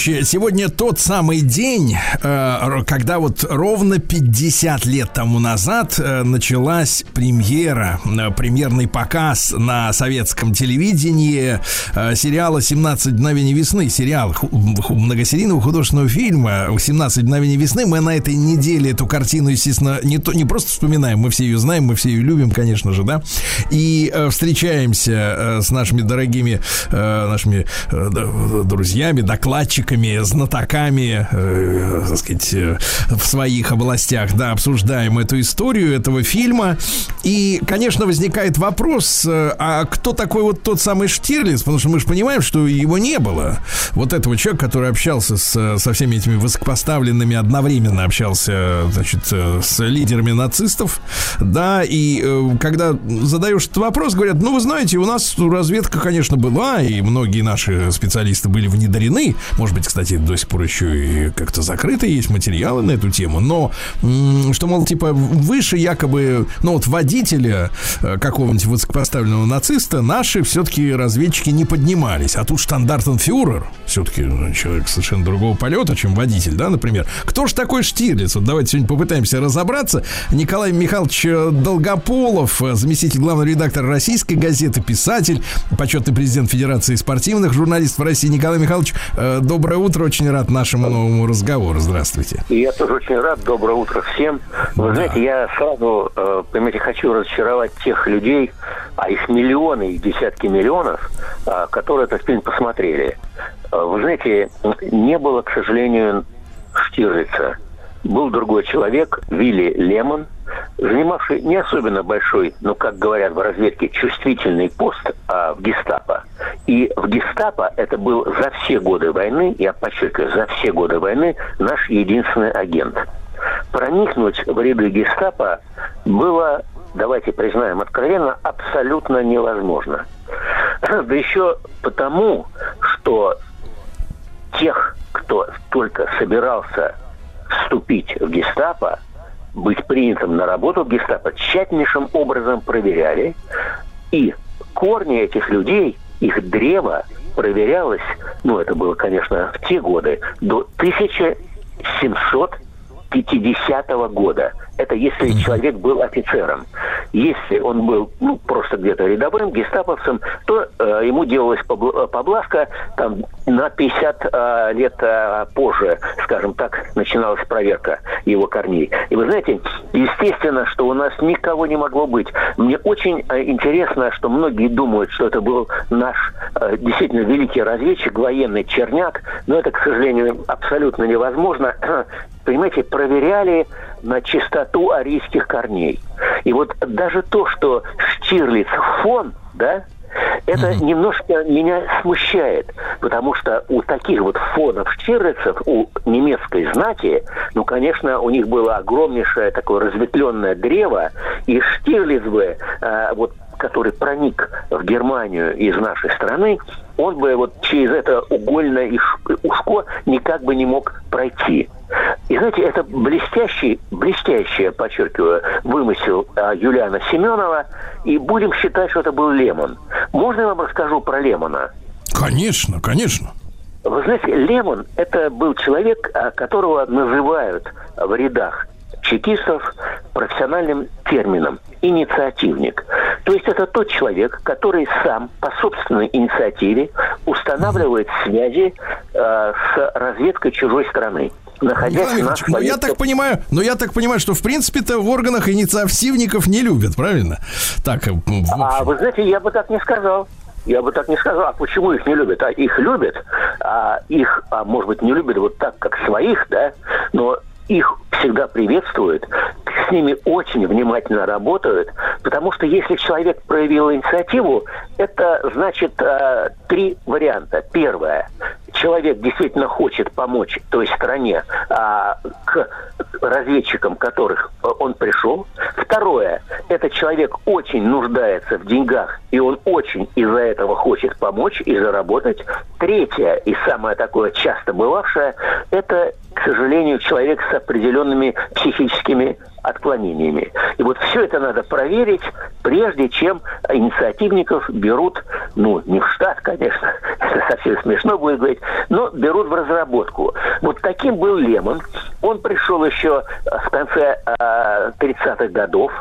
Товарищи, сегодня тот самый день, э, когда вот ровно 50 лет тому назад э, началась премьера, э, премьерный показ на советском телевидении сериала «17 мгновений весны». Сериал многосерийного художественного фильма «17 мгновений весны». Мы на этой неделе эту картину, естественно, не, то, не просто вспоминаем, мы все ее знаем, мы все ее любим, конечно же, да. И встречаемся с нашими дорогими нашими друзьями, докладчиками, знатоками, э, так сказать, э, в своих областях, да, обсуждаем эту историю этого фильма. И, конечно, возникает вопрос, э, а кто такой вот тот самый Штирлиц? Потому что мы же понимаем, что его не было. Вот этого человека, который общался с, со всеми этими высокопоставленными, одновременно общался, значит, э, с лидерами нацистов, да, и когда задаешь этот вопрос, говорят, ну, вы знаете, у нас разведка, конечно, была, и многие наши специалисты были внедрены, может быть, кстати, до сих пор еще и как-то закрыты есть материалы на эту тему, но что, мол, типа, выше якобы, ну, вот водителя э, какого-нибудь высокопоставленного нациста наши все-таки разведчики не поднимались, а тут штандартенфюрер, все-таки ну, человек совершенно другого полета, чем водитель, да, например. Кто ж такой Штирлиц? Вот давайте сегодня попытаемся разобраться. Николай Михайлович э, Долгополов, э, заместитель главного редактора российской газеты, писатель, почетный президент Федерации спортивных журналистов России. Николай Михайлович, э, доброе утро, очень рад нашему новому разговору. Здравствуйте. Я тоже очень рад. Доброе утро всем. Вы знаете, я сразу, э, понимаете, хочу разочаровать тех людей, а их миллионы и десятки миллионов, а, которые этот фильм посмотрели. Э, Вы знаете, не было, к сожалению, Штирлица. Был другой человек, Вилли Лемон, занимавший не особенно большой, но, как говорят в разведке, чувствительный пост а, в гестапо. И в гестапо это был за все годы войны, я подчеркиваю, за все годы войны наш единственный агент. Проникнуть в ряды гестапо было, давайте признаем откровенно, абсолютно невозможно. Да еще потому, что тех, кто только собирался вступить в гестапо, быть принятым на работу гестапо, тщательнейшим образом проверяли. И корни этих людей, их древо проверялось, ну, это было, конечно, в те годы, до 1750 года. Это если человек был офицером. Если он был ну, просто где-то рядовым гестаповцем, то э, ему делалась побл- поблажка там, на 50 э, лет э, позже, скажем так, начиналась проверка его корней. И вы знаете, естественно, что у нас никого не могло быть. Мне очень э, интересно, что многие думают, что это был наш э, действительно великий разведчик, военный Черняк, но это, к сожалению, абсолютно невозможно. Понимаете, проверяли на чистоту арийских корней. И вот даже то, что Штирлиц фон, да, это немножко меня смущает, потому что у таких вот фонов Штирлицев, у немецкой знати, ну, конечно, у них было огромнейшее такое разветвленное древо, и Штирлиц бы, э, вот который проник в Германию из нашей страны, он бы вот через это угольное ушко никак бы не мог пройти. И знаете, это блестящий, блестящий, подчеркиваю, вымысел а, Юлиана Семенова, и будем считать, что это был Лемон. Можно я вам расскажу про Лемона? Конечно, конечно. Вы знаете, Лемон – это был человек, а, которого называют в рядах чекистов профессиональным термином «инициативник». То есть это тот человек, который сам по собственной инициативе устанавливает связи э, с разведкой чужой страны. Находясь Николай на ну я так понимаю, но я так понимаю, что в принципе-то в органах инициативников не любят, правильно? Так, э, А вы знаете, я бы так не сказал. Я бы так не сказал. А почему их не любят? А их любят, а их, а может быть, не любят вот так, как своих, да, но их всегда приветствуют, с ними очень внимательно работают, потому что если человек проявил инициативу, это значит э, три варианта. Первое. Человек действительно хочет помочь той стране, а, к разведчикам которых э, он пришел. Второе. Этот человек очень нуждается в деньгах, и он очень из-за этого хочет помочь и заработать. Третье, и самое такое часто бывавшее, это, к сожалению, человек с определенными психическими отклонениями. И вот все это надо проверить, прежде чем инициативников берут, ну, не в штат, конечно, это совсем смешно будет говорить, но берут в разработку. Вот таким был Лемон. Он пришел еще в конце э, 30-х годов.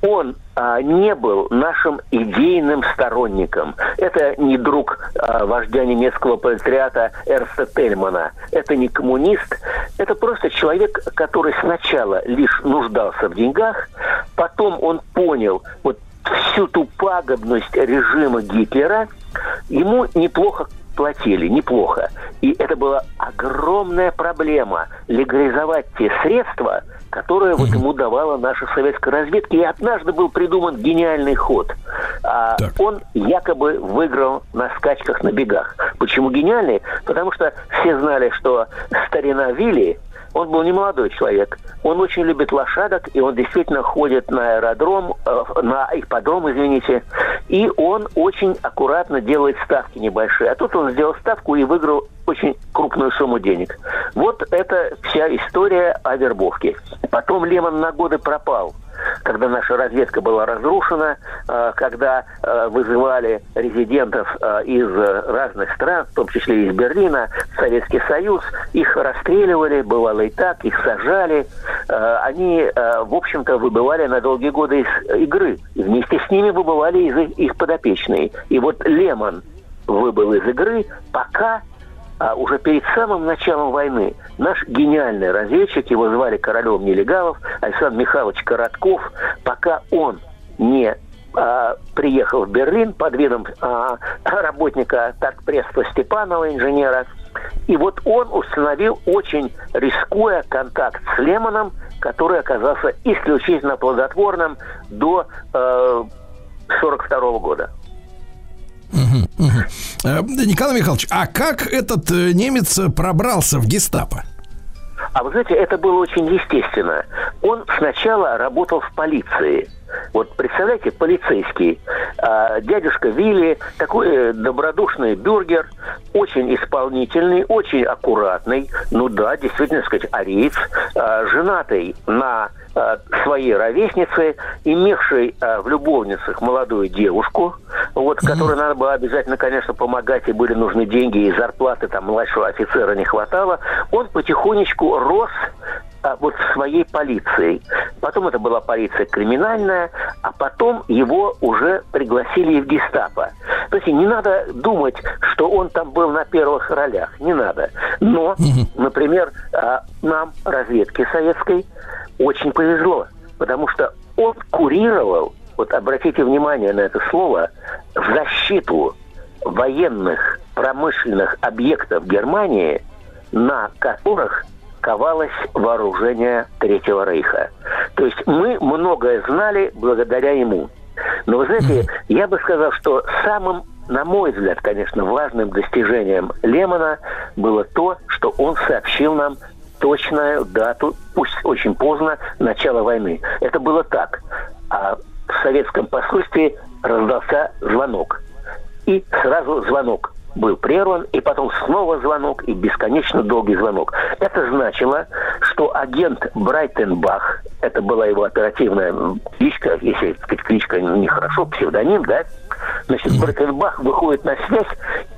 Он а, не был нашим идейным сторонником. Это не друг а, вождя немецкого пролетариата Эрста Тельмана. Это не коммунист. Это просто человек, который сначала лишь нуждался в деньгах, потом он понял вот всю ту пагубность режима Гитлера, ему неплохо платили, неплохо. И это была огромная проблема легализовать те средства, которые вот ему давала наша советская разведка. И однажды был придуман гениальный ход. А, он якобы выиграл на скачках на бегах. Почему гениальный? Потому что все знали, что старина Вилли, он был не молодой человек. Он очень любит лошадок, и он действительно ходит на аэродром, э, на ипподром, извините. И он очень аккуратно делает ставки небольшие. А тут он сделал ставку и выиграл очень крупную сумму денег. Вот это вся история о вербовке. Потом Лемон на годы пропал когда наша разведка была разрушена, э, когда э, вызывали резидентов э, из разных стран, в том числе из Берлина, Советский Союз, их расстреливали, бывало и так, их сажали. Они, в общем-то, выбывали на долгие годы из игры. И вместе с ними выбывали из их подопечные. И вот Лемон выбыл из игры, пока а уже перед самым началом войны наш гениальный разведчик, его звали королем нелегалов, Александр Михайлович Коротков, пока он не а, приехал в Берлин под видом а, работника торгпресства Степанова, инженера, и вот он установил, очень рискуя, контакт с Лемоном, который оказался исключительно плодотворным до э, 42 года. Мгм. Э, Николай Михайлович, а как этот э, немец пробрался в гестапо? А вы знаете, это было очень естественно. Он сначала работал в полиции. Вот представляете, полицейский, а, дядюшка Вилли, такой э, добродушный бюргер, очень исполнительный, очень аккуратный, ну да, действительно сказать, ариец, а, женатый на а, своей ровеснице, имевшей а, в любовницах молодую девушку, вот, которой надо было обязательно, конечно, помогать, и были нужны деньги, и зарплаты там младшего офицера не хватало, он потихонечку рос вот своей полицией. Потом это была полиция криминальная, а потом его уже пригласили в гестапо. То есть не надо думать, что он там был на первых ролях, не надо. Но, например, а, нам, разведке советской, очень повезло, потому что он курировал, вот обратите внимание на это слово, защиту военных промышленных объектов Германии, на которых ковалось вооружение Третьего Рейха. То есть мы многое знали благодаря ему. Но вы знаете, я бы сказал, что самым, на мой взгляд, конечно, важным достижением Лемона было то, что он сообщил нам точную дату, пусть очень поздно, начала войны. Это было так. А в советском посольстве раздался звонок. И сразу звонок был прерван, и потом снова звонок, и бесконечно долгий звонок. Это значило, что агент Брайтенбах, это была его оперативная кличка, если сказать, кличка нехорошо, псевдоним, да, значит, Брайтенбах выходит на связь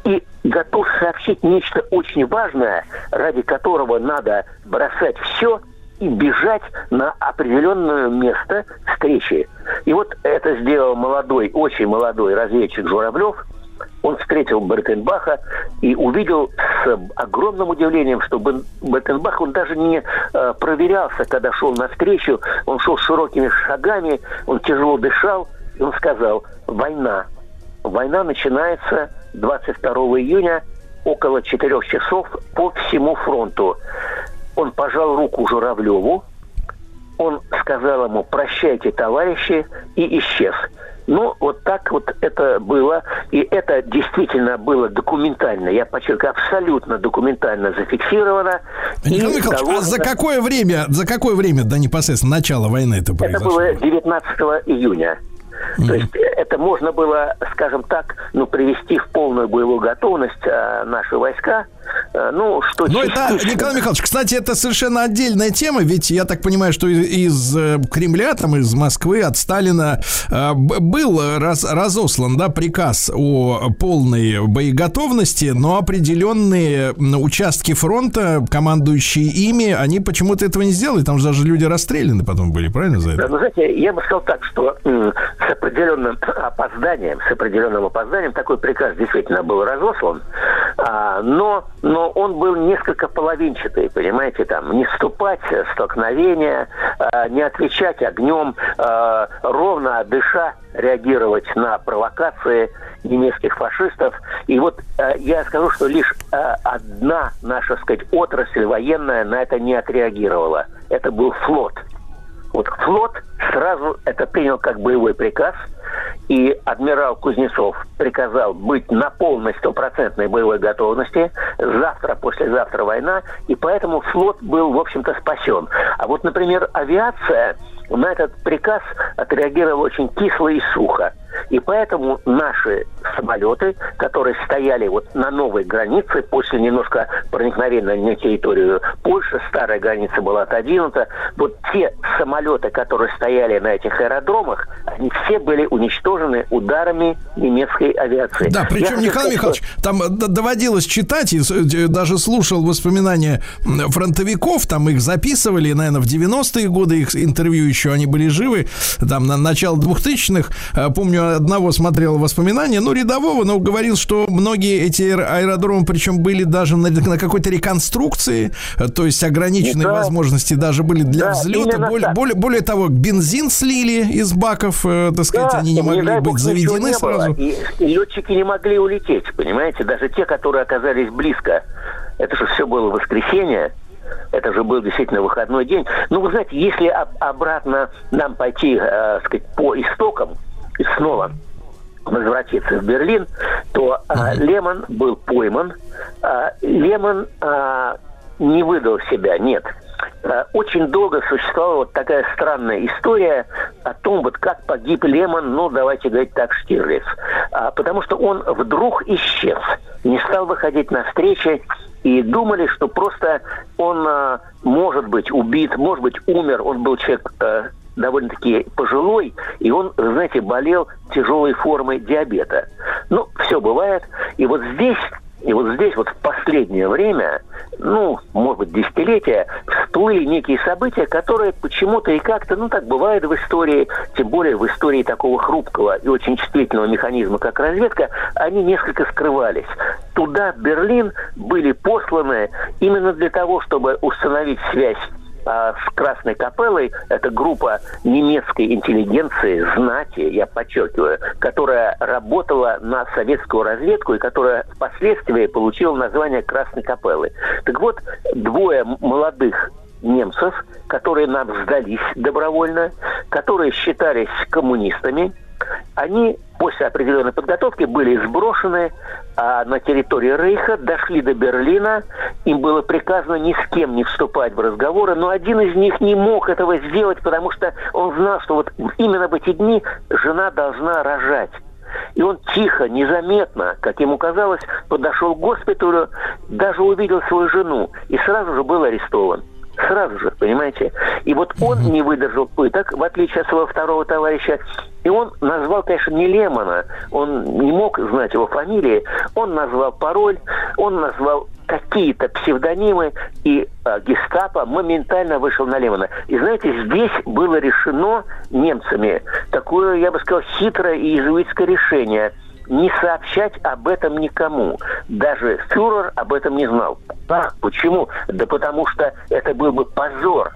и готов сообщить нечто очень важное, ради которого надо бросать все и бежать на определенное место встречи. И вот это сделал молодой, очень молодой разведчик Журавлев – он встретил Бертенбаха и увидел с огромным удивлением, что Бертенбах, он даже не э, проверялся, когда шел навстречу, он шел широкими шагами, он тяжело дышал, и он сказал, война. война начинается 22 июня около 4 часов по всему фронту. Он пожал руку Журавлеву, он сказал ему «прощайте, товарищи» и исчез. Ну, вот так вот это было. И это действительно было документально, я подчеркиваю, абсолютно документально зафиксировано. Николай Михайлович, а доложено- за какое время, за какое время до непосредственно начала войны это Это произошло? было 19 июня. То есть э, это можно было, скажем так, ну, привести в полную боевую готовность э, наши войска. Э, ну, что Ну, это, Николай Михайлович, кстати, это совершенно отдельная тема, ведь я так понимаю, что из, из, э, Кремля, там, из Москвы, от Сталина э, был раз- разослан, да, приказ о полной боеготовности, но определенные участки фронта, командующие ими, они почему-то этого не сделали, там же даже люди расстреляны потом были, правильно, за это? Да, ну, знаете, я бы сказал так, что с определенным опозданием, с определенным опозданием такой приказ действительно был разослан, а, но, но он был несколько половинчатый, понимаете, там, не вступать в столкновения, а, не отвечать огнем, а, ровно дыша реагировать на провокации немецких фашистов. И вот э, я скажу, что лишь э, одна наша, сказать, отрасль военная на это не отреагировала. Это был флот. Вот флот сразу это принял как боевой приказ, и адмирал Кузнецов приказал быть на полной стопроцентной боевой готовности. Завтра, послезавтра война, и поэтому флот был, в общем-то, спасен. А вот, например, авиация на этот приказ отреагировала очень кисло и сухо. И поэтому наши самолеты, которые стояли вот на новой границе после немножко проникновения на территорию Польши, старая граница была отодвинута, вот те самолеты, которые стояли на этих аэродромах, они все были уничтожены ударами немецкой авиации. Да, Я причем, хочу Николай сказать, Михайлович, там э, доводилось читать, и э, даже слушал воспоминания фронтовиков, там их записывали, наверное, в 90-е годы, их интервью еще они были живы, там на начало 2000-х, Э, помню, одного смотрел воспоминания, ну, рядового, но говорил, что многие эти аэр- аэродромы, причем были даже на, на какой-то реконструкции, то есть ограниченные Да. возможности даже были для Да, взлета, более, более, более того, бензин слили из баков, э, так сказать, Да, они не могли дай быть заведены не сразу. И, и летчики не могли улететь, понимаете? Даже те, которые оказались близко. Это же все было воскресенье. Это же был действительно выходной день. Ну, вы знаете, если об- обратно нам пойти, э, сказать, по истокам и снова возвратиться в Берлин, то а, Лемон был пойман. А, Лемон а, не выдал себя, нет. А, Очень долго существовала вот такая странная история о том, вот как погиб Лемон, ну, давайте говорить так, Штирлиц. А, Потому что он вдруг исчез, не стал выходить на встречи, и думали, что просто он а, может быть убит, может быть умер. Он был человек э, довольно-таки пожилой, и он, знаете, болел тяжелой формой диабета. Ну, все бывает. И вот здесь, и вот здесь вот в последнее время, ну, может быть, десятилетия, всплыли некие события, которые почему-то и как-то, ну, так бывает в истории, тем более в истории такого хрупкого и очень чувствительного механизма, как разведка, они несколько скрывались. Туда, в Берлин, были посланы именно для того, чтобы установить связь с Красной Капеллой, это группа немецкой интеллигенции, знати, я подчеркиваю, которая работала на советскую разведку и которая впоследствии получила название Красной Капеллы. Так вот, двое молодых немцев, которые нам сдались добровольно, которые считались коммунистами, они после определенной подготовки были сброшены а, на территорию Рейха, дошли до Берлина, им было приказано ни с кем не вступать в разговоры, но один из них не мог этого сделать, потому что он знал, что вот именно в эти дни жена должна рожать. И он тихо, незаметно, как ему казалось, подошел к госпиталю, даже увидел свою жену и сразу же был арестован. Сразу же, понимаете? И вот он не выдержал пыток, в отличие от своего второго товарища, и он назвал, конечно, не Лемона, он не мог знать его фамилии, он назвал пароль, он назвал какие-то псевдонимы, и э, гестапо моментально вышел на Лемона. И знаете, здесь было решено немцами такое, я бы сказал, хитрое и иезуитское решение – не сообщать об этом никому. Даже фюрер об этом не знал. А, почему? Да потому что это был бы позор.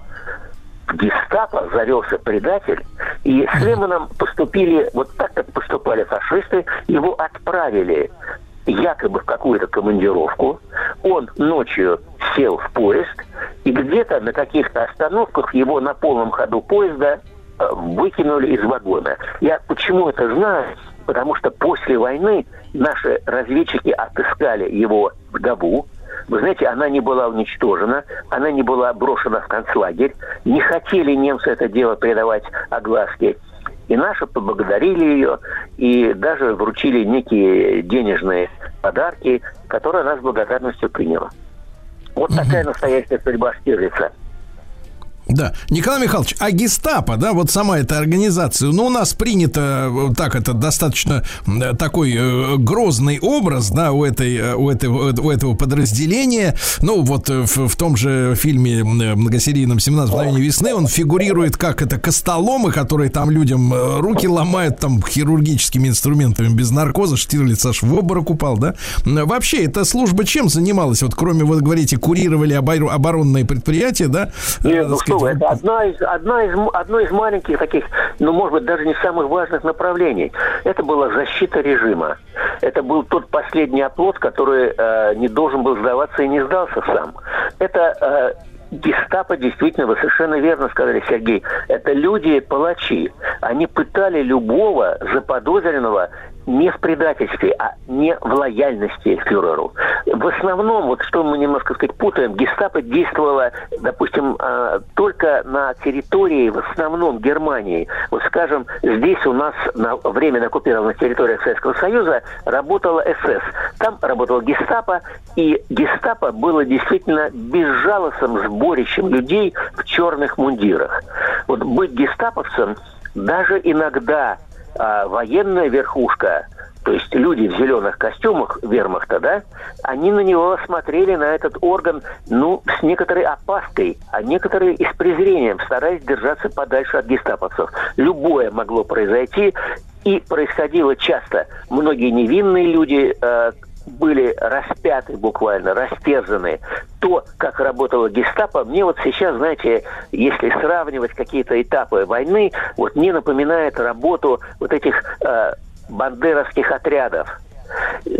В гестапо завелся предатель, и с Лемоном поступили вот так, как поступали фашисты, его отправили якобы в какую-то командировку. Он ночью сел в поезд, и где-то на каких-то остановках его на полном ходу поезда э, выкинули из вагона. Я почему это знаю? Потому что после войны наши разведчики отыскали его вдову. Вы знаете, она не была уничтожена, она не была брошена в концлагерь. Не хотели немцы это дело передавать огласке. И наши поблагодарили ее и даже вручили некие денежные подарки, которые она с благодарностью приняла. Вот такая настоящая судьба Штирлица. Да, Николай Михайлович, а гестапо, да, вот сама эта организация, ну, у нас принято, э, так, это достаточно э, такой э, грозный образ, да, у, этой, э, у, этого, у этого подразделения, ну, вот в, в том же фильме многосерийном «17 мгновений весны» он фигурирует как это костоломы, которые там людям руки ломают там хирургическими инструментами без наркоза, Штирлиц аж в обморок упал, да. Вообще, эта служба чем занималась? Вот кроме, вы говорите, курировали обор- оборонные предприятия, да? Нет, ну что вы, это одна из, одна из, одно из маленьких таких, ну, может быть, даже не самых важных направлений. Это была защита режима. Это был тот последний оплот, который э, не должен был сдаваться и не сдался сам. Это э, гестапо, действительно, вы совершенно верно сказали, Сергей, это люди-палачи. Они пытали любого заподозренного не в предательстве, а не в лояльности фюреру. В основном, вот что мы немножко сказать, путаем, гестапо действовало, допустим, э, только на территории, в основном Германии. Вот скажем, здесь у нас на время на оккупированных территориях Советского Союза работала СС. Там работал гестапо, и гестапо было действительно безжалостным сборищем людей в черных мундирах. Вот быть гестаповцем даже иногда а, военная верхушка, то есть люди в зеленых костюмах вермахта, да, они на него смотрели, на этот орган, ну, с некоторой опаской, а некоторые и с презрением, стараясь держаться подальше от гестаповцев. Любое могло произойти, и происходило часто. Многие невинные люди э, были распяты буквально, растерзаны. То, как работала гестапо, мне вот сейчас, знаете, если сравнивать какие-то этапы войны, вот мне напоминает работу вот этих э, бандеровских отрядов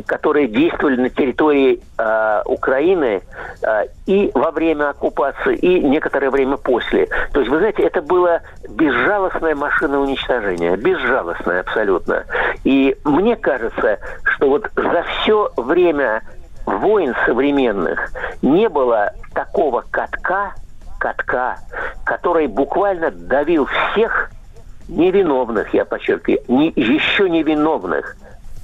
которые действовали на территории э, Украины э, и во время оккупации, и некоторое время после. То есть, вы знаете, это было безжалостная машина уничтожения, безжалостная абсолютно. И мне кажется, что вот за все время войн современных не было такого катка, катка, который буквально давил всех невиновных, я подчеркиваю, не, еще невиновных,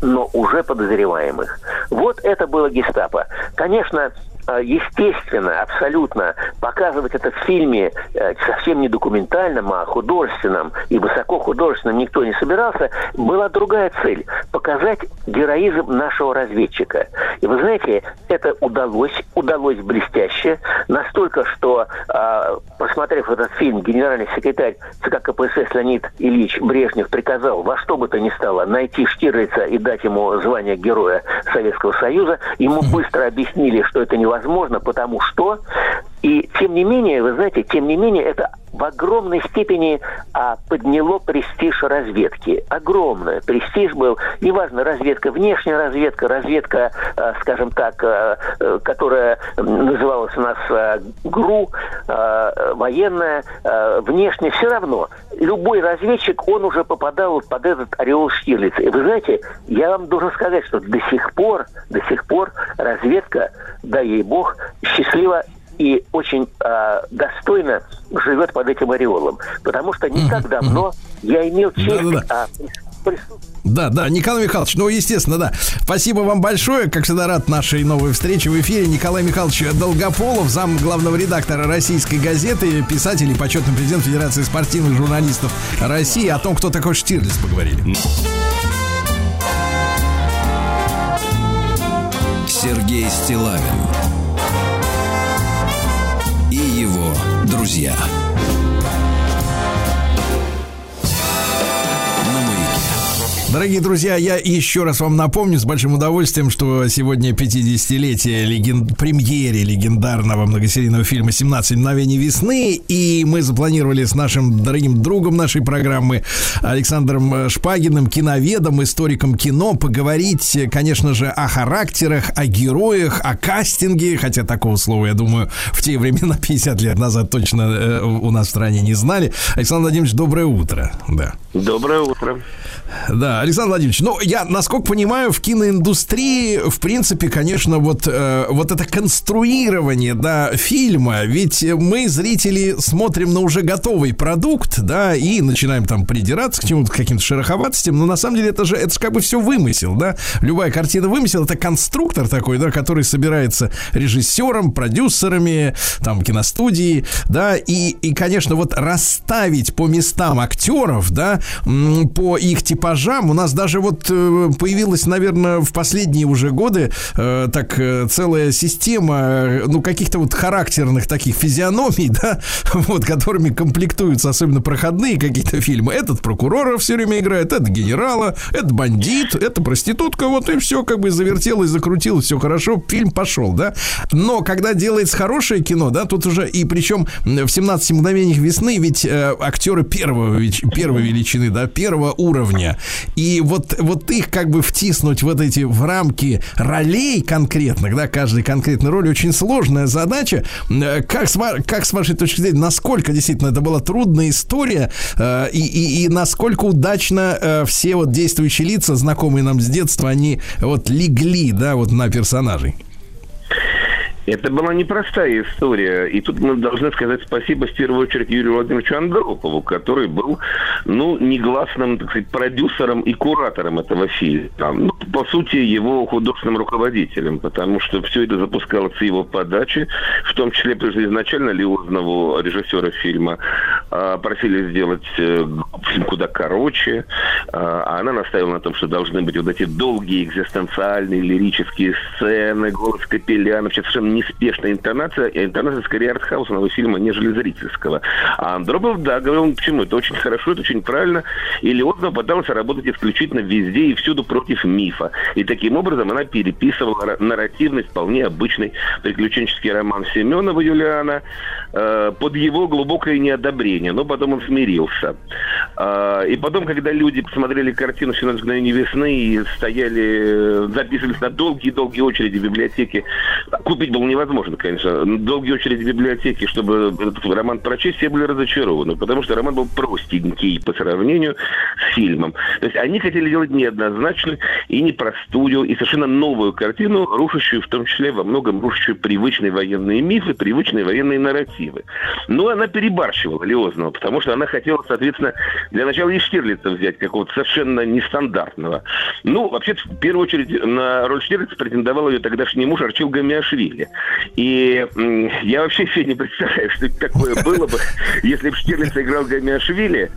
но уже подозреваемых. Вот это было гестапо. Конечно, естественно, абсолютно показывать это в фильме э, совсем не документальном, а художественном и высоко художественном никто не собирался, была другая цель – показать героизм нашего разведчика. И вы знаете, это удалось, удалось блестяще, настолько, что, э, посмотрев этот фильм, генеральный секретарь ЦК КПСС Леонид Ильич Брежнев приказал во что бы то ни стало найти Штирлица и дать ему звание Героя Советского Союза. Ему быстро объяснили, что это невозможно, потому что... И тем не менее, вы знаете, тем не менее, это в огромной степени а, подняло престиж разведки. Огромное. Престиж был, неважно, разведка, внешняя разведка, разведка, а, скажем так, а, э, которая называлась у нас а, ГРУ, а, военная, а, внешняя, все равно. Любой разведчик, он уже попадал под этот ореол Штирлица. И вы знаете, я вам должен сказать, что до сих пор, до сих пор разведка, да ей бог, счастлива и очень э, достойно живет под этим ореолом. Потому что не так давно я имел честь а, Да, да, Николай Михайлович, ну, естественно, да. Спасибо вам большое. Как всегда, рад нашей новой встрече в эфире. Николай Михайлович Долгополов, зам главного редактора российской газеты, писатель и почетный президент Федерации спортивных журналистов России. О том, кто такой Штирлиц, поговорили. Сергей Стилавин друзья. Дорогие друзья, я еще раз вам напомню с большим удовольствием, что сегодня 50-летие леген... премьере легендарного многосерийного фильма «17 мгновений весны», и мы запланировали с нашим дорогим другом нашей программы Александром Шпагиным, киноведом, историком кино, поговорить, конечно же, о характерах, о героях, о кастинге, хотя такого слова, я думаю, в те времена, 50 лет назад, точно э, у нас в стране не знали. Александр Владимирович, доброе утро. Да. Доброе утро. Да, Александр Владимирович, ну, я, насколько понимаю, в киноиндустрии, в принципе, конечно, вот, э, вот это конструирование, да, фильма, ведь мы, зрители, смотрим на уже готовый продукт, да, и начинаем там придираться к чему-то, каким-то шероховатостям, но на самом деле это же, это же как бы все вымысел, да, любая картина вымысел, это конструктор такой, да, который собирается режиссером, продюсерами, там, киностудии, да, и, и, конечно, вот расставить по местам актеров, да, по их типажам, у нас даже вот э, появилась, наверное, в последние уже годы э, так э, целая система, ну, каких-то вот характерных таких физиономий, да, вот, которыми комплектуются особенно проходные какие-то фильмы. Этот прокурора все время играет, это генерала, это бандит, это проститутка, вот и все как бы завертелось, закрутилось, все хорошо, фильм пошел, да. Но когда делается хорошее кино, да, тут уже, и причем в 17 мгновениях весны ведь э, актеры первого, первой величины, да, первого уровня. И вот, вот их как бы втиснуть вот эти в рамки ролей конкретных, да, каждой конкретной роли очень сложная задача. Э, Как с, как с вашей точки зрения, насколько действительно это была трудная история э, и, и, и насколько удачно э, все вот действующие лица, знакомые нам с детства, они вот легли, да, вот на персонажей? Это была непростая история. И тут мы должны сказать спасибо в первую очередь Юрию Владимировичу Андропову, который был, ну, негласным, так сказать, продюсером и куратором этого фильма. Ну, по сути, его художественным руководителем, потому что все это запускалось с его подачи, в том числе, изначально Леознову, режиссера фильма, а, просили сделать э, фильм куда короче, а а она настаивала на том, что должны быть вот эти долгие экзистенциальные лирические сцены, голос Капеляна, вообще совершенно неспешная интонация, интонация скорее артхаусного фильма, нежели зрительского. А Андропов, да, говорил, почему, это очень хорошо, это очень правильно, и Леознова пыталась работать исключительно везде и всюду против мифа. И таким образом она переписывала ра- нарративный, вполне обычный приключенческий роман Семенова Юлиана э, под его глубокое неодобрение, но потом он смирился. А, и потом, когда люди посмотрели картину «17 мгновений весны» и стояли, э, записывались на долгие-долгие очереди в библиотеке, купить было невозможно, конечно, долгие очереди в библиотеке, чтобы этот роман прочесть, все были разочарованы, потому что роман был простенький по сравнению с фильмом. То есть они хотели делать неоднозначную и непростую, и совершенно новую картину, рушащую в том числе во многом рушащую привычные военные мифы, привычные военные нарративы. Но она перебарщивала Леознова, потому что она хотела, соответственно, для начала и Штирлица взять какого-то совершенно нестандартного. Ну, вообще, в первую очередь, на роль Штирлица претендовал ее тогдашний муж Арчил Гамиашвили. И я вообще себе не представляю, что это такое было бы, если бы Штирлиц играл Гамиашвили.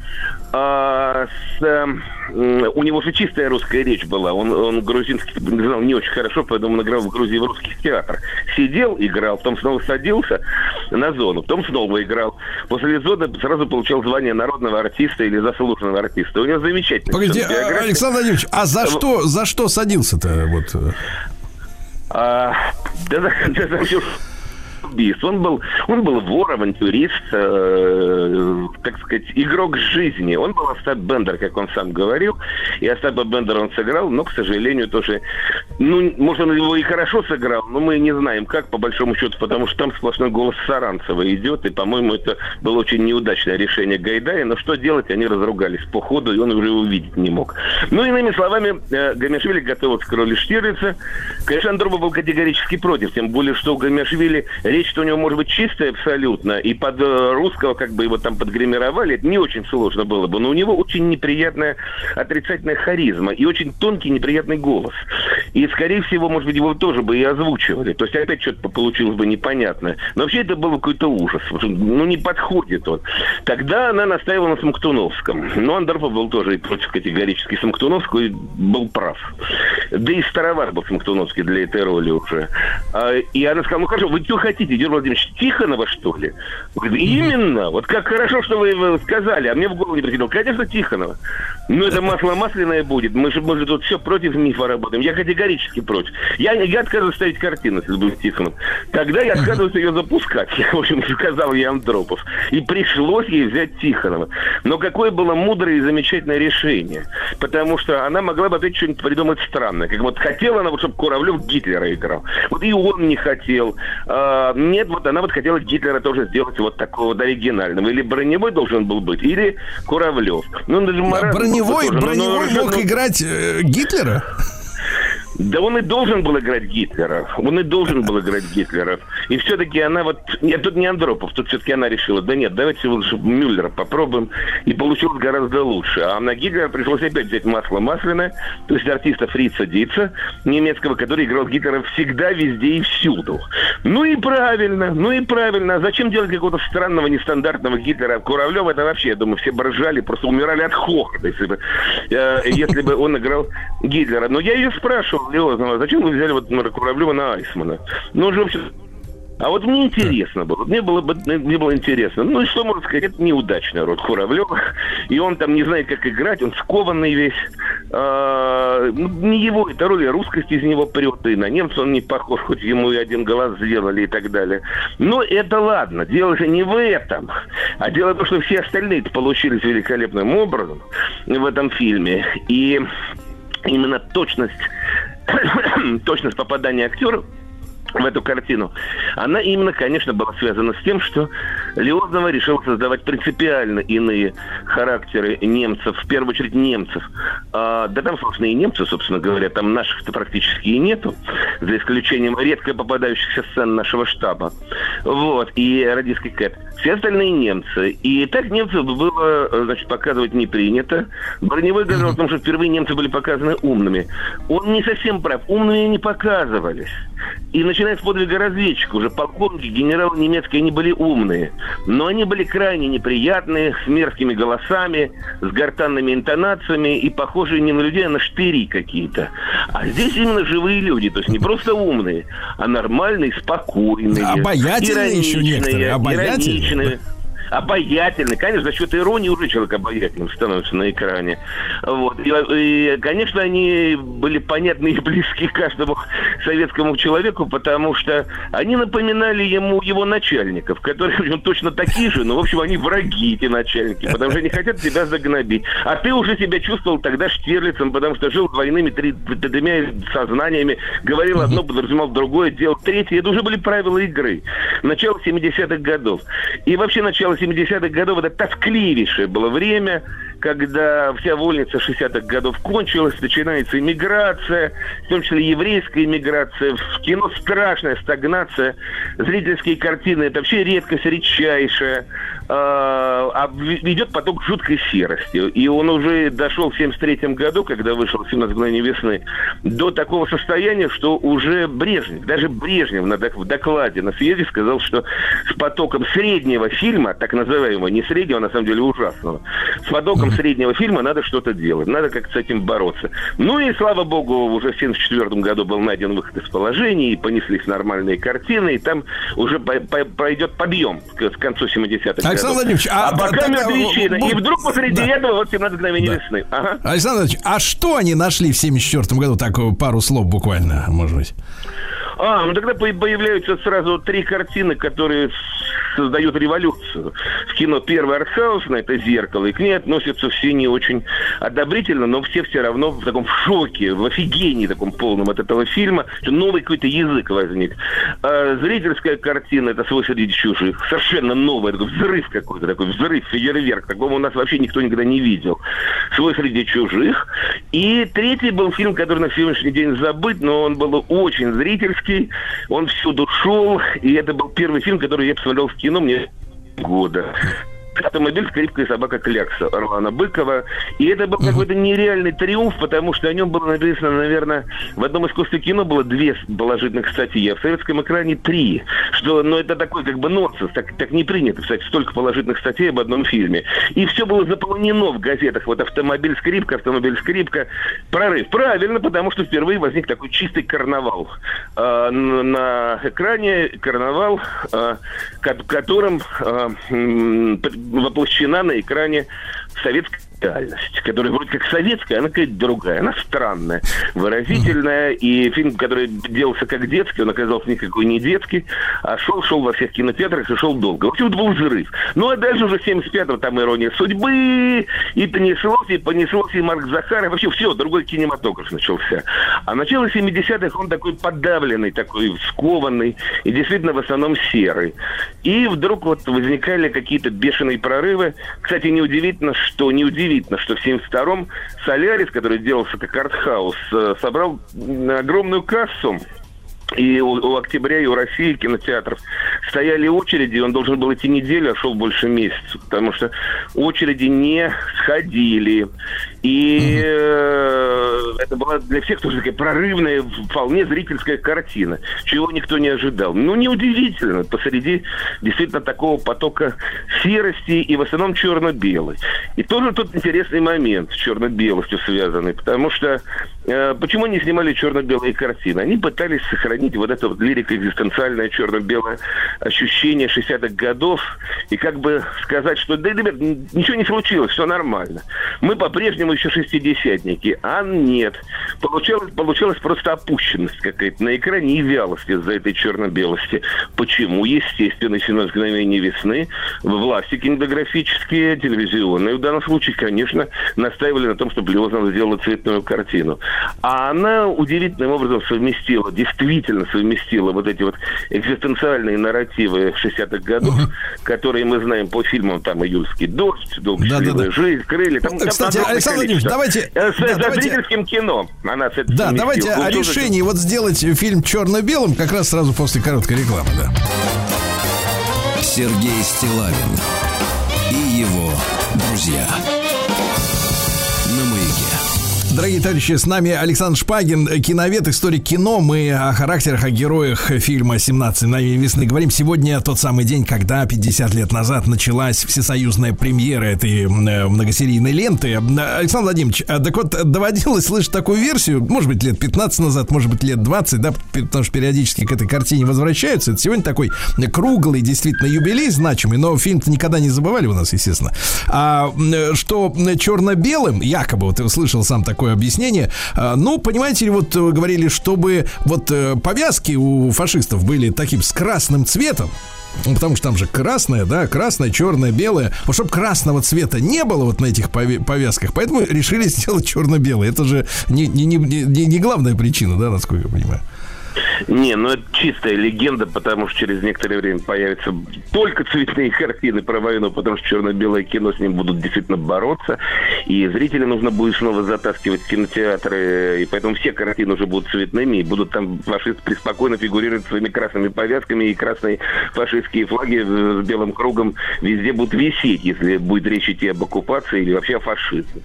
А, с, м, у него же чистая русская речь была. Он, он грузинский знал не очень хорошо, поэтому он играл в Грузии в русских театрах. Сидел, играл, потом снова садился на зону, потом снова играл. После зоны сразу получал звание народного артиста или заслуженного артиста. У него замечательно. Погоди, Александр Владимирович, а за что, за что садился-то? Вот. А, да, да, да, да, всё убийств. Он был, он был вор, авантюрист, э, так сказать, игрок жизни. Он был Остап Бендер, как он сам говорил. И Остапа Бендера он сыграл, но, к сожалению, тоже... Ну, может, он его и хорошо сыграл, но мы не знаем, как, по большому счету, потому что там сплошной голос Саранцева идет, и, по-моему, это было очень неудачное решение Гайдая, но что делать, они разругались по ходу, и он уже увидеть не мог. Ну, иными словами, э, Гамешвили готовился к роли Штирлица. Конечно, Андропов был категорически против, тем более, что у Гамешвили речь-то у него может быть чистая абсолютно, и под э, русского как бы его там подгримировали, это не очень сложно было бы, но у него очень неприятная отрицательная харизма и очень тонкий неприятный голос. И, скорее всего, может быть, его тоже бы и озвучивали. То есть опять что-то получилось бы непонятное. Но вообще это был какой-то ужас. Ну, не подходит он. Тогда она настаивала на Смоктуновском. Но Андропов был тоже против категорически Смоктуновского и был прав. Да и староват был Смоктуновский для этой роли уже. А, И она сказала, ну хорошо, вы что хотите, Юрий Владимирович, Тихонова, что ли? Говорит, именно. Вот как хорошо, что вы сказали, а мне в голову не приходило. Конечно, Тихонова. Ну, это масло масляное будет. Мы же, мы же тут все против мифа работаем. Я категорически против. Я, я отказываюсь ставить картину, если будет Тихонов. Тогда я отказываюсь ее запускать. В общем, сказал ей Андропов. И пришлось ей взять Тихонова. Но какое было мудрое и замечательное решение. Потому что она могла бы опять что-нибудь придумать странное. Как вот хотела она, вот, чтобы Куравлев Гитлера играл. Вот и он не хотел. А, нет, вот она вот хотела Гитлера тоже сделать вот такого вот оригинального. Или Броневой должен был быть, или Куравлев. Ну, даже Марат Броневой, тоже, броневой ну, мог ну, играть э, Гитлера? Да он и должен был играть Гитлера. Он и должен был играть Гитлера. И все-таки она вот... Нет, тут не Андропов, тут все-таки она решила, да нет, давайте лучше Мюллера попробуем. И получилось гораздо лучше. А на Гитлера пришлось опять взять масло масляное, то есть артиста Фрица Дица, немецкого, который играл Гитлера всегда, везде и всюду. Ну и правильно, ну и правильно. А зачем делать какого-то странного, нестандартного Гитлера? Куравлев это вообще, я думаю, все бы просто умирали от хохота, если бы, э, если бы он играл Гитлера. Но я ее спрашивал, Леознова, зачем вы взяли вот Куравлева на Айсмана? Ну, он же вообще а вот мне интересно было, мне было, бы- мне было интересно. Ну и что можно сказать, это неудачный род Куравлева. И он там не знает, как играть, он скованный весь. А, ну, не его эта роль, русскость из него прет. И на немца он не похож, хоть ему и один глаз сделали и так далее. Но это ладно, дело же не в этом. А дело в том, что все остальные получились великолепным образом в этом фильме. И именно точность, точность попадания актеров в эту картину, она именно, конечно, была связана с тем, что Леознова решил создавать принципиально иные характеры немцев, в первую очередь немцев. А, да там, собственно, и немцы, собственно говоря, там наших-то практически и нету, за исключением редко попадающихся сцен нашего штаба. Вот, и радистский Кэт. Все остальные немцы. И так немцев было, значит, показывать не принято. Броневой говорил о том, что впервые немцы были показаны умными. Он не совсем прав. Умными не показывались. И начиная с подвига разведчика, уже полковники, генералы немецкие, они были умные. Но они были крайне неприятные, с мерзкими голосами, с гортанными интонациями и похожие не на людей, а на штыри какие-то. А здесь именно живые люди, то есть не просто умные, а нормальные, спокойные. Обаятельные еще некоторые, обаятельные. ироничные. Обаятельный, конечно, за счет иронии уже человек обаятельным становится на экране. Вот. И, и, конечно, они были понятны и близки каждому советскому человеку, потому что они напоминали ему его начальников, которые в общем, точно такие же, но, в общем, они враги, эти начальники, потому что они хотят тебя загнобить. А ты уже себя чувствовал тогда Штирлицем, потому что жил двойными, три- тремя сознаниями, говорил одно, подразумевал другое, делал третье. Это уже были правила игры. Начало 70-х годов. И вообще начало 70-х годов это тоскливейшее было время, когда вся вольница 60-х годов кончилась, начинается иммиграция, в том числе еврейская иммиграция, в кино страшная стагнация, зрительские картины, это вообще редкость редчайшая, идет поток жуткой серости. И он уже дошел в 73 году, когда вышел «17 мгновений весны», до такого состояния, что уже Брежнев, даже Брежнев на в докладе на съезде сказал, что с потоком среднего фильма, так называемого, не среднего, а на самом деле ужасного, с потоком среднего фильма надо что-то делать, надо как-то с этим бороться. Ну и, слава богу, уже в 74 году был найден выход из положения, и понеслись нормальные картины, и там уже по- по- пройдет подъем к, к концу 70-х Александр. Владимирович, а пока тогда мертвечина. вот- И вдруг посреди этого вот 17 мгновений весны. Александр Владимирович, а что они нашли в 74 году? Так, пару слов буквально, может быть. А, ну тогда по- появляются сразу три картины, которые создают революцию. В кино первый артхаусный, это «Зеркало», и к ней относятся все не очень одобрительно, но все все равно в таком шоке, в офигении таком полном от этого фильма, что новый какой-то язык возник. А зрительская картина, это «Свой среди чужих», совершенно новый, такой взрыв какой-то, такой взрыв, фейерверк, такого у нас вообще никто никогда не видел. «Свой среди чужих». И третий был фильм, который на сегодняшний день забыт, но он был очень зрительский, он всюду шел, и это был первый фильм, который я посмотрел в кино мне года. Автомобиль «Скрипка собака Клякса» Орлана Быкова. И это был какой-то нереальный триумф, потому что о нем было написано, наверное, в одном искусстве кино было две положительных статьи, а в советском экране три. Что, ну, это такой как бы нонсенс. Так, так не принято, кстати, столько положительных статей об одном фильме. И все было заполнено в газетах. Вот автомобиль «Скрипка», автомобиль «Скрипка». Прорыв. Правильно, потому что впервые возник такой чистый карнавал. Н- на экране карнавал, ко- которым п- воплощена на экране советская реальность, которая вроде как советская, она какая-то другая, она странная, выразительная, и фильм, который делался как детский, он оказался никакой не детский, а шел, шел во всех кинотеатрах и шел долго. В общем, это был взрыв. Ну, а дальше уже 75-го там «Ирония судьбы», и понеслось, и понеслось, и Марк Захаров, вообще все, другой кинематограф начался. А начало 70-х он такой подавленный, такой скованный, и действительно в основном серый. И вдруг вот возникали какие-то бешеные прорывы. Кстати, неудивительно, что неудивительно, что в 72-м Солярис, который делался как артхаус, э, собрал огромную кассу. И у, у «Октября», и у России кинотеатров стояли очереди, он должен был идти неделю, а шел больше месяца, потому что очереди не сходили. И э, это была для всех тоже такая прорывная, вполне зрительская картина, чего никто не ожидал. Ну, неудивительно, посреди действительно такого потока серости и в основном черно-белый. И тоже тут интересный момент с черно-белостью связанный, потому что почему не снимали черно-белые картины? Они пытались сохранить вот это вот лирико-экзистенциальное черно-белое ощущение 60-х годов и как бы сказать, что да, ребят, ничего не случилось, все нормально. Мы по-прежнему еще шестидесятники, а нет. Получалось, получалась просто опущенность какая-то на экране и вялость из-за этой черно-белости. Почему? Естественно, «17 мгновений весны», власти кинематографические, телевизионные в данном случае, конечно, настаивали на том, чтобы Леознова сделала цветную картину. А она удивительным образом совместила, действительно совместила вот эти вот экзистенциальные нарративы 60-х годов, которые мы знаем по фильмам там «Июльский дождь», «Долго счастливая жизнь», «Крылья». Там, там Кстати, огромное Александр Владимирович, давайте- Э, С, да, за давайте- зрительским кино она с Да, давайте о решении вот сделать фильм черно-белым как раз сразу после короткой рекламы, да. Сергей Стилавин и его друзья. Дорогие товарищи, с нами Александр Шпагин, киновед, историк кино. Мы о характерах, о героях фильма «17 мгновений весны» говорим. Сегодня тот самый день, когда 50 лет назад началась всесоюзная премьера этой э, многосерийной ленты. Александр Владимирович, а так вот доводилось слышать такую версию, может быть, лет 15 назад, может быть, лет 20, да, потому что периодически к этой картине возвращаются. Это сегодня такой круглый, действительно, юбилей значимый, но фильм-то никогда не забывали у нас, естественно. А м, что черно-белым, якобы, вот услышал сам такое объяснение, а, ну, понимаете вот э, говорили, чтобы вот э, повязки у фашистов были таким с красным цветом, ну, потому что там же красное, да, красное, черное, белое. Вот чтобы красного цвета не было вот на этих повязках, поэтому решили сделать черно-белое. Это же не, не, не, не, не главная причина, да, насколько я понимаю. Не, ну это чистая легенда, потому что через некоторое время появятся только цветные картины про войну, потому что черно-белое кино с ним будут действительно бороться, и зрителя нужно будет снова затаскивать в кинотеатры, и поэтому все картины уже будут цветными, и будут там фашисты преспокойно фигурировать своими красными повязками, и красные фашистские флаги с белым кругом везде будут висеть, если будет речь идти об оккупации или вообще о фашизме.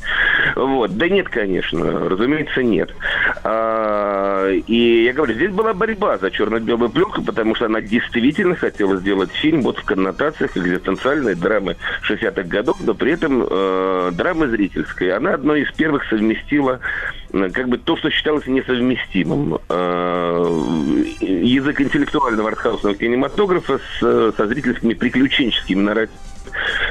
Вот. Да нет, конечно, разумеется, нет. А, и я говорю, здесь была борьба за черно-белую пленку, потому что она действительно хотела сделать фильм вот в коннотациях экзистенциальной драмы 60-х годов, но при этом э, драмы зрительской. Она одной из первых совместила э, как бы то, что считалось несовместимым. Э, язык интеллектуального артхаусного кинематографа с, э, со зрительскими приключенческими нарративами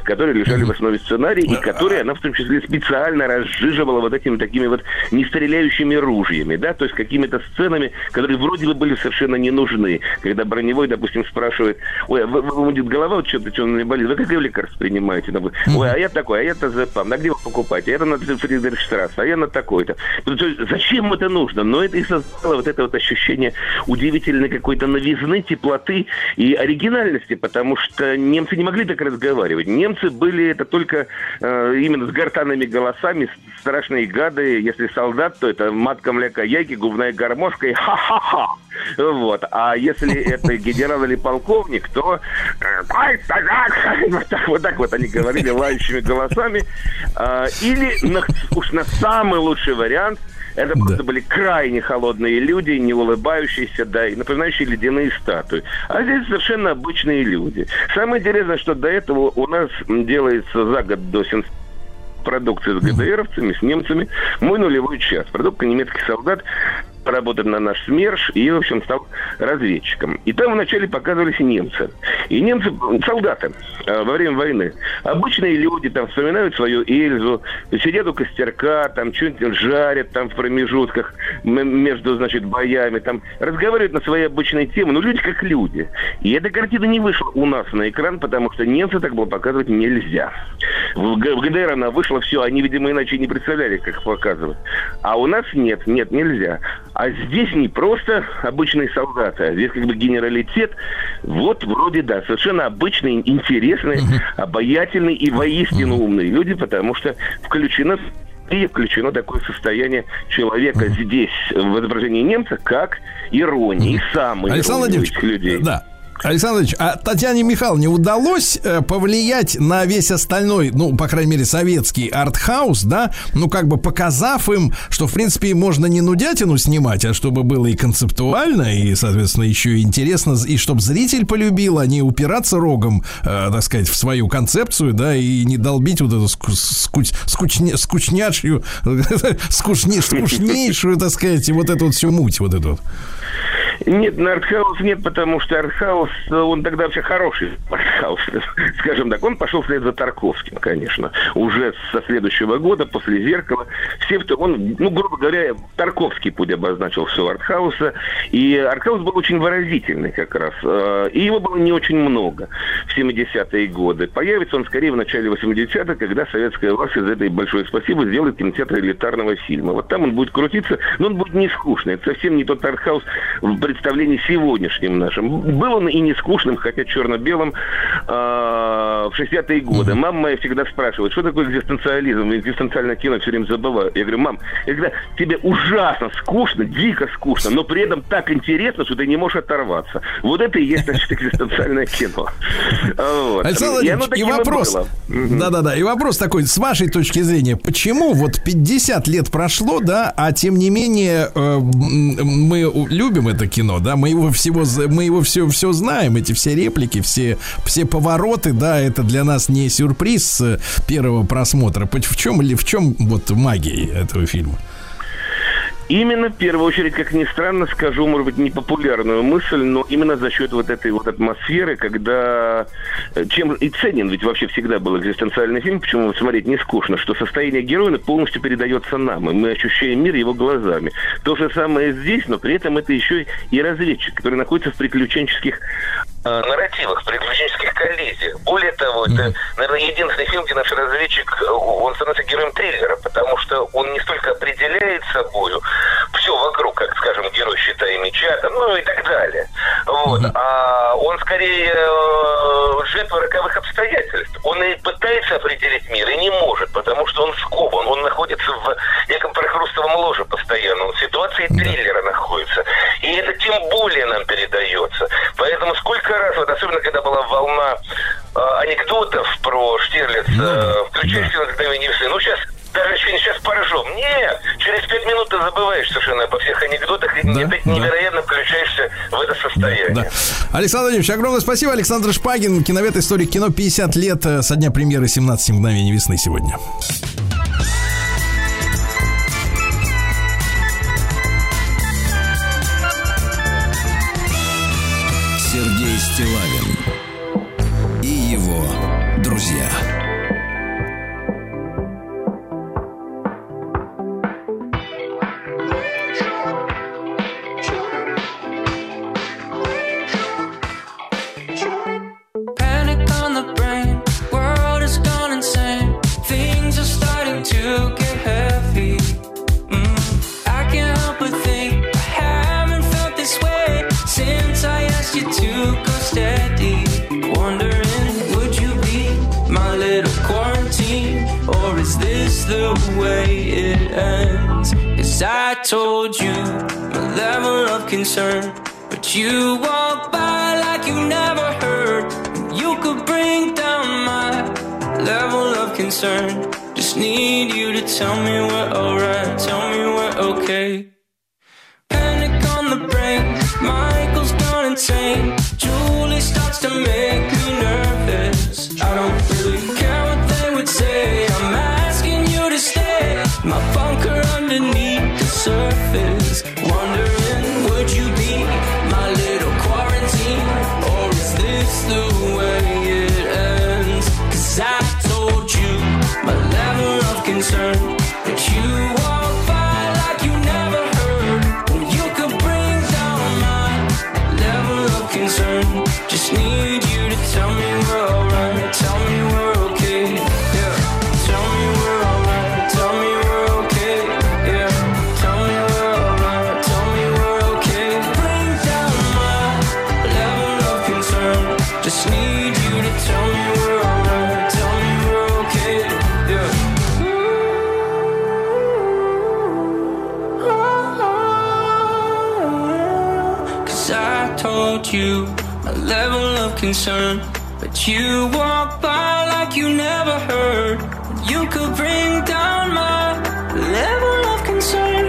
которые лежали в основе сценария, и которые она в том числе специально разжиживала вот этими такими вот нестреляющими ружьями, да, то есть какими-то сценами, которые вроде бы были совершенно не нужны. Когда броневой, допустим, спрашивает, ой, а вы, будет голова, вот что-то, что мне болит, вы какое лекарство принимаете? Ой, а я такой, а я-то ЗПАМ, а где вы покупаете? А я на Фридрихштрассе, а я на такой-то. Ну, то есть Зачем это нужно? Но это и создало вот это вот ощущение удивительной какой-то новизны, теплоты и оригинальности, потому что немцы не могли так разговаривать. Немцы немцы были это только э, именно с гортанными голосами, страшные гады. Если солдат, то это матка мляка яйки, губная гармошка и ха-ха-ха. Вот. А если это генерал или полковник, то э, «Ай, так, вот так вот, так вот они говорили лающими голосами. А, Или уж на самый лучший вариант это просто были крайне холодные люди, не улыбающиеся, да, и напоминающие ледяные статуи. А здесь совершенно обычные люди. Самое интересное, что до этого у нас делается за год до сен- продукции с ГДРовцами, с немцами. Мой нулевой час. Продукция немецких солдат работает на наш СМЕРШ и, в общем, стал разведчиком. И там вначале показывались немцы. И немцы, солдаты э, во время войны, обычные люди там вспоминают свою Эльзу, сидят у костерка, там что-нибудь жарят там в промежутках между, значит, боями, там разговаривают на свои обычные темы, ну, люди как люди. И эта картина не вышла у нас на экран, потому что немцы так было показывать нельзя. В ГДР она вышла, все, они, видимо, иначе не представляли, как показывать. А у нас нет, нет, нельзя. А здесь не просто обычные солдаты, а здесь как бы генералитет. Вот вроде, да, совершенно обычные, интересные, обаятельные и воистину умные люди, потому что включено и включено такое состояние человека здесь, в изображении немца, как ирония. И самый Александр людей. да. Александр а Татьяне Михайловне удалось э, повлиять на весь остальной, ну, по крайней мере, советский артхаус, да, ну, как бы показав им, что, в принципе, можно не нудятину снимать, а чтобы было и концептуально, и, соответственно, еще и интересно, и чтобы зритель полюбил, а не упираться рогом, э, так сказать, в свою концепцию, да, и не долбить вот эту ску- скуч- скучне- скучнячью, скучне- скучнейшую, так сказать, вот эту вот всю муть, вот эту вот. Нет, на артхаус нет, потому что артхаус, он тогда вообще хороший артхаус, скажем так. Он пошел вслед за Тарковским, конечно. Уже со следующего года, после «Зеркала». Все, кто- он, ну, грубо говоря, Тарковский путь обозначил все артхауса. И артхаус был очень выразительный как раз. Э, И его было не очень много в 70-е годы. Появится он скорее в начале 80-х, когда советская власть из этой большое спасибо сделает кинотеатр элитарного фильма. Вот там он будет крутиться, но он будет не скучный. Это совсем не тот артхаус в представлении сегодняшнем нашем. Был он и не скучным, хотя черно-белым а, в 60-е годы. Мама моя всегда спрашивает, что такое экзистенциализм? Экзистенциальное кино все время забываю. Я говорю, мам, когда тебе ужасно скучно, дико скучно, но при этом так интересно, что ты не можешь оторваться. Вот это и есть, значит, экзистенциальное кино. Вот. Александр И Владимирович, и вопрос. Да-да-да, и вопрос такой, с вашей точки зрения, почему вот 50 лет прошло, да, а тем не менее э, мы у- любим это кино, да, мы его всего, мы его все, все знаем, эти все реплики, все, все повороты, да, это для нас не сюрприз с первого просмотра. В чем, в чем вот магия этого фильма? Именно, в первую очередь, как ни странно, скажу, может быть, непопулярную мысль, но именно за счет вот этой вот атмосферы, когда... э, Чем и ценен, ведь вообще всегда был экзистенциальный фильм, почему смотреть не скучно, что состояние героя полностью передается нам, и мы ощущаем мир его глазами. То же самое здесь, но при этом это еще и разведчик, который находится в приключенческих э, нарративах, приключенческих коллизиях. Более того, это, наверное, единственный фильм, где наш разведчик, э, он становится героем триллера, потому что он не столько определяет собою все вокруг, как, скажем, герой щита и меча, там, ну и так далее. Вот. А он скорее э, жертва роковых обстоятельств. Он и пытается определить мир, и не может, потому что он скован, он находится в неком прохрустовом ложе постоянно, он в ситуации триллера находится. И это тем более нам передается. Поэтому сколько раз, вот особенно когда была волна э, анекдотов про Штирлица, э, включающего мгновение весны, ну сейчас даже еще не сейчас поржем. Нет, через пять минут ты забываешь совершенно обо всех анекдотах, и Да, ты да. невероятно включаешься в это состояние. Да. Александр Владимирович, огромное спасибо. Александр Шпагин, киновед, историк кино, 50 лет э, со дня премьеры 17 мгновений весны сегодня. Сергей Стилавин и его друзья. The way it ends? Cause I told you my level of concern, but you walk by like you never heard. You could bring down my level of concern. Just need you to tell me we're alright, tell me we're okay. Panic on the brain, Michael's gone insane. Julie starts to make me nervous. I don't you my level of concern. But you walk by like you never heard. You could bring down my level of concern.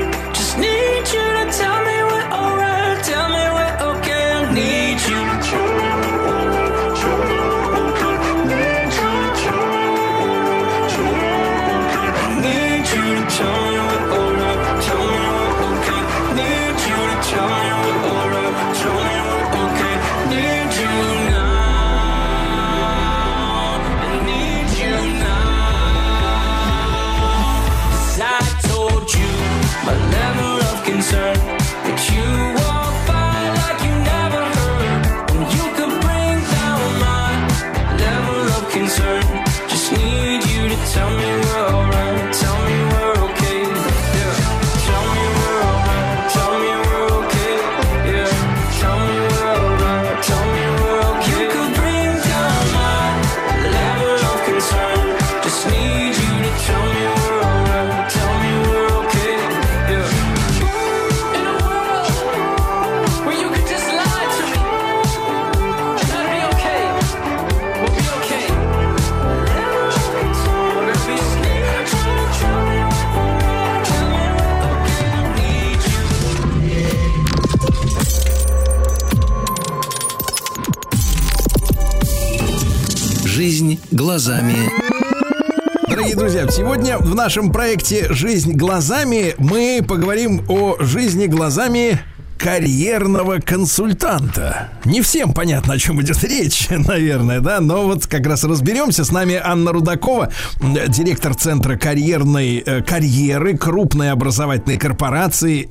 Нашем проекте «Жизнь глазами» мы поговорим о жизни глазами карьерного консультанта. Не всем понятно, о чем идет речь, наверное, да, но вот как раз разберемся. С нами Анна Рудакова, директор Центра карьерной э, карьеры крупной образовательной корпорации,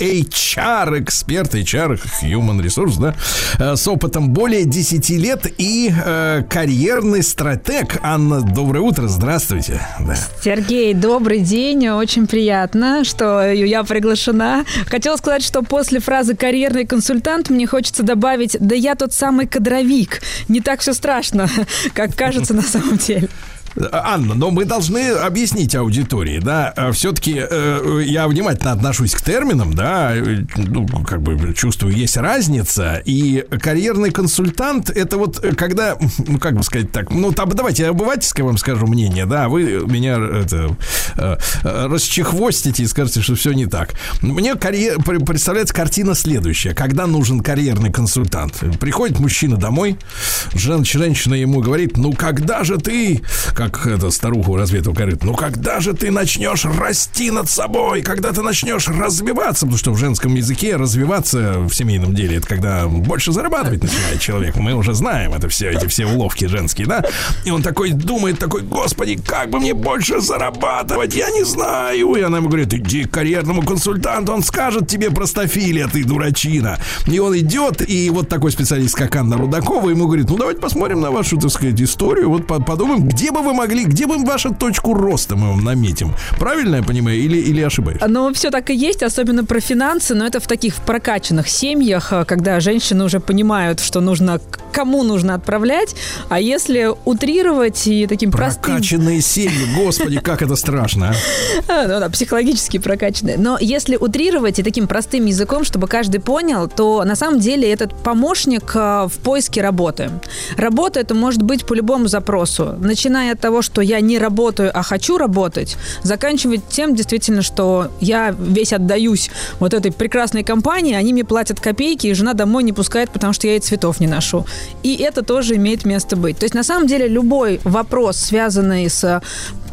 HR, эксперт, HR, Human Resource, да, э, с опытом более 10 лет и э, карьерный стратег. Анна, доброе утро, здравствуйте. Да. Сергей, добрый день. Очень приятно, что я приглашена. Хотела сказать, что после фразы «карьерный консультант» мне хочется добавить «да я тот самый кадровик». Не так все страшно, как кажется на самом деле. Анна, но мы должны объяснить аудитории, да, все-таки я внимательно отношусь к терминам, да, э, ну, как бы чувствую, есть разница, и карьерный консультант, это вот э, когда, ну, как бы сказать так, ну, там, давайте обывательское вам скажу мнение, да, вы меня это, э, э, расчехвостите и скажете, что все не так. Мне карьер, пр- представляется картина следующая, когда нужен карьерный консультант. Приходит мужчина домой, жен, женщина ему говорит, ну, когда же ты, как это старуху разбитого корыта, ну, когда же ты начнешь расти над собой, когда ты начнешь развиваться, потому что в женском языке развиваться в семейном деле, это когда больше зарабатывать начинает человек. Мы уже знаем это все, эти все уловки женские, да? И он такой думает, такой, господи, как бы мне больше зарабатывать, я не знаю. И она ему говорит, иди к карьерному консультанту, он скажет тебе простофилия, ты дурачина. И он идет, и вот такой специалист, как Анна Рудакова, ему говорит, ну, давайте посмотрим на вашу, так сказать, историю, вот по- подумаем, где бы вы могли, где бы вашу точку роста мы вам наметим? Правильно я понимаю или, или ошибаюсь? Ну, все так и есть, особенно про финансы, но это в таких прокачанных семьях, э, когда женщины уже понимают, что нужно, кому нужно отправлять, а если утрировать и таким простым... Прокачанные семьи, господи, как это страшно, а. А, ну да, психологически прокачанные. Но если утрировать и таким простым языком, чтобы каждый понял, то на самом деле этот помощник а, в поиске работы. Работа это может быть по любому запросу. Начиная от того, что я не работаю, а хочу работать, заканчивать тем действительно, что я весь отдаюсь вот этой прекрасной компании, они мне платят копейки, и жена домой не пускает, потому что я ей цветов не ношу. И это тоже имеет место быть. То есть на самом деле любой вопрос, связанный с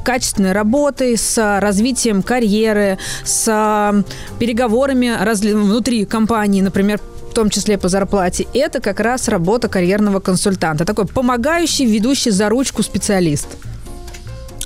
качественной работой, с развитием карьеры, с переговорами внутри компании, например, том числе по зарплате, это как раз работа карьерного консультанта. Такой помогающий, ведущий за ручку специалист.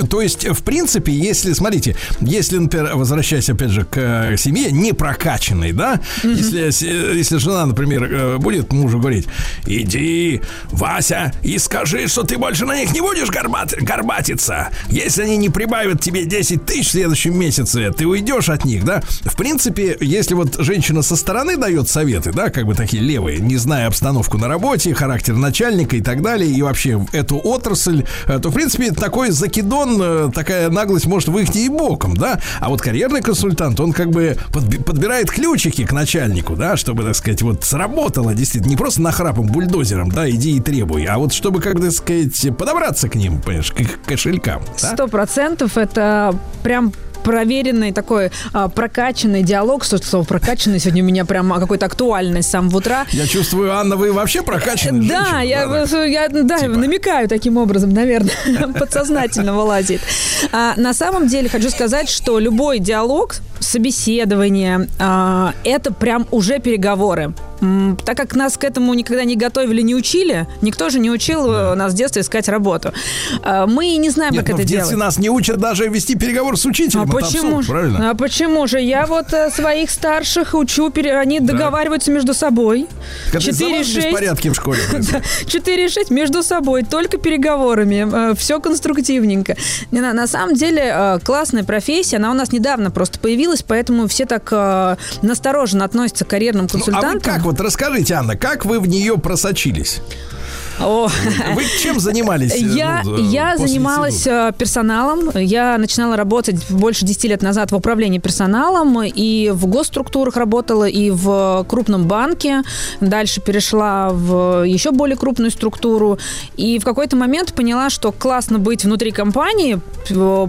То есть, в принципе, если, смотрите, если, например, возвращаясь опять же к э, семье, не прокачанной, да, если, с- э, если жена, например, э, будет мужу говорить, иди, Вася, и скажи, что ты больше на них не будешь горбат- горбатиться. Если они не прибавят тебе 10 тысяч в следующем месяце, ты уйдешь от них, да. В принципе, если вот женщина со стороны дает советы, да, как бы такие левые, не зная обстановку на работе, характер начальника и так далее, и вообще эту отрасль, то, в принципе, такой закидон, э, такая наглость может выйти и боком, да. А вот карьерный консультант, он как бы подби- подбирает ключики к начальнику, да, чтобы, так сказать, вот сработало действительно, не просто нахрапом бульдозером, да, иди и требуй, а вот чтобы, как так сказать, подобраться к ним, понимаешь, к их кошелькам. Сто процентов это прям проверенный такой а, прокачанный диалог. Что слово прокачанный сегодня у меня прям какой-то актуальность с самого утра. Я чувствую, Анна, вы вообще прокачаны. Да, я, я да, намекаю таким образом, наверное, подсознательно вылазит. А, на самом деле хочу сказать, что любой диалог, собеседование, а, это прям уже переговоры. Так как нас к этому никогда не готовили, не учили, никто же не учил э, нас с детства искать работу. А, Мы не знаем, Нет, как ну, это в детстве делать. нас не учат даже вести переговор с учителем. Почему правильно? А почему же? Я вот э, своих старших учу, пере- они договариваются между собой. Из-за вас 4-6. беспорядки в школе происходят. 4-6 между собой, только переговорами. Все конструктивненько. Не, на, на самом деле э, классная профессия, она у нас недавно просто появилась, поэтому все так э, настороженно относятся к карьерным Ну, а вы консультантам. как вот расскажите, Анна, как вы в нее просочились? Вы чем занимались? э, Я, ну, э, я занималась э, персоналом. Я начинала работать больше 10 лет назад в управлении персоналом. И в госструктурах работала, и в крупном банке. Дальше перешла в еще более крупную структуру. И в какой-то момент поняла, что классно быть внутри компании,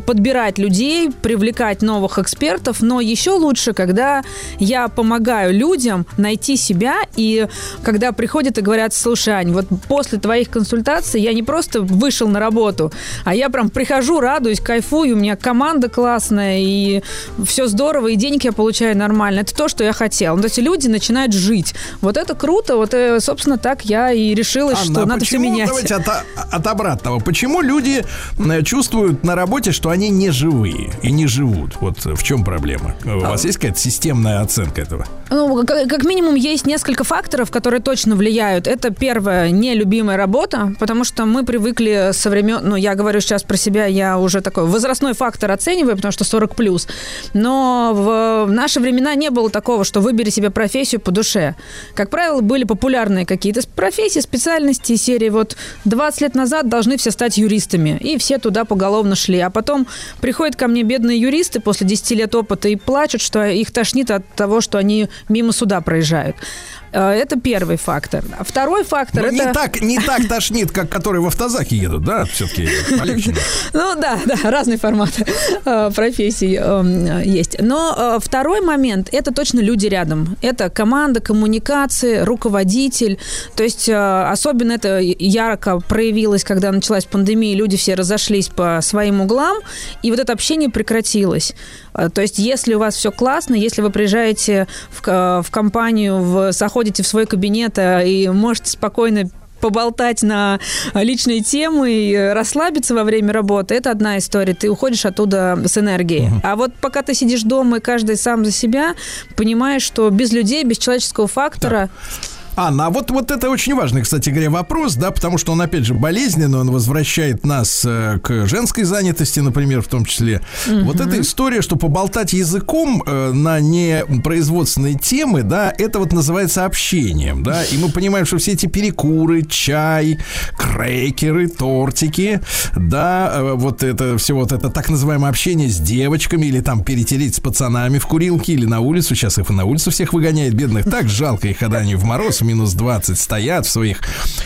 подбирать людей, привлекать новых экспертов. Но еще лучше, когда я помогаю людям найти себя. И когда приходят и говорят, слушай, Ань, вот после твоих консультаций я не просто вышел на работу, а я прям прихожу, радуюсь, кайфую, у меня команда классная, и все здорово, и денег я получаю нормально. Это то, что я хотела. Ну, то есть люди начинают жить. Вот это круто, вот, э, собственно, так я и решила, Анна, что а надо все почему, менять. Давайте от, от обратного. Почему люди э, чувствуют на работе, что они не живые и не живут? Вот в чем проблема? У вас есть какая-то системная оценка этого? Ну, как, как минимум, есть несколько факторов, которые точно влияют. Это первое, нелюбимая работа, потому что мы привыкли со времен, ну, я говорю сейчас про себя, я уже такой возрастной фактор оцениваю, потому что 40 плюс. Но в наши времена не было такого, что выбери себе профессию по душе. Как правило, были популярные какие-то профессии, специальности серии. Вот 20 лет назад должны все стать юристами, и все туда поголовно шли. А потом приходят ко мне бедные юристы после 10 лет опыта и плачут, что их тошнит от того, что они мимо суда проезжают. Э, Это первый фактор. Второй фактор Ну, это... не, так, не так тошнит, как которые в автозаке едут, да? Все-таки. Ну да, да, разные форматы э, профессий э, есть. Но э, второй момент – это точно люди рядом. Это команда, коммуникации, руководитель. То есть особенно это ярко проявилось, когда началась пандемия, люди все разошлись по своим углам, и вот это общение прекратилось. То есть если у вас все классно, если вы приезжаете в, в компанию, в, заходите в свой кабинет э, и можете спокойно поболтать на личные темы и расслабиться во время работы, это одна история. Ты уходишь оттуда с энергией. А вот пока ты сидишь дома и каждый сам за себя, понимаешь, что без людей, без человеческого фактора... Анна, а вот, вот это очень важный, кстати говоря, вопрос, да, потому что он, опять же, болезненный, он возвращает нас э, к женской занятости, например, в том числе. Мгм. Вот эта история, что поболтать языком э, на непроизводственные темы, да, это вот называется общением, да, и мы понимаем, что все эти перекуры, чай, крекеры, тортики, да, э, вот это все вот это так называемое общение с девочками или там перетереть с пацанами в курилке или на улицу, сейчас их и на улицу всех выгоняет, бедных, так жалко их, когда они в мороз, минус 20 стоят в своих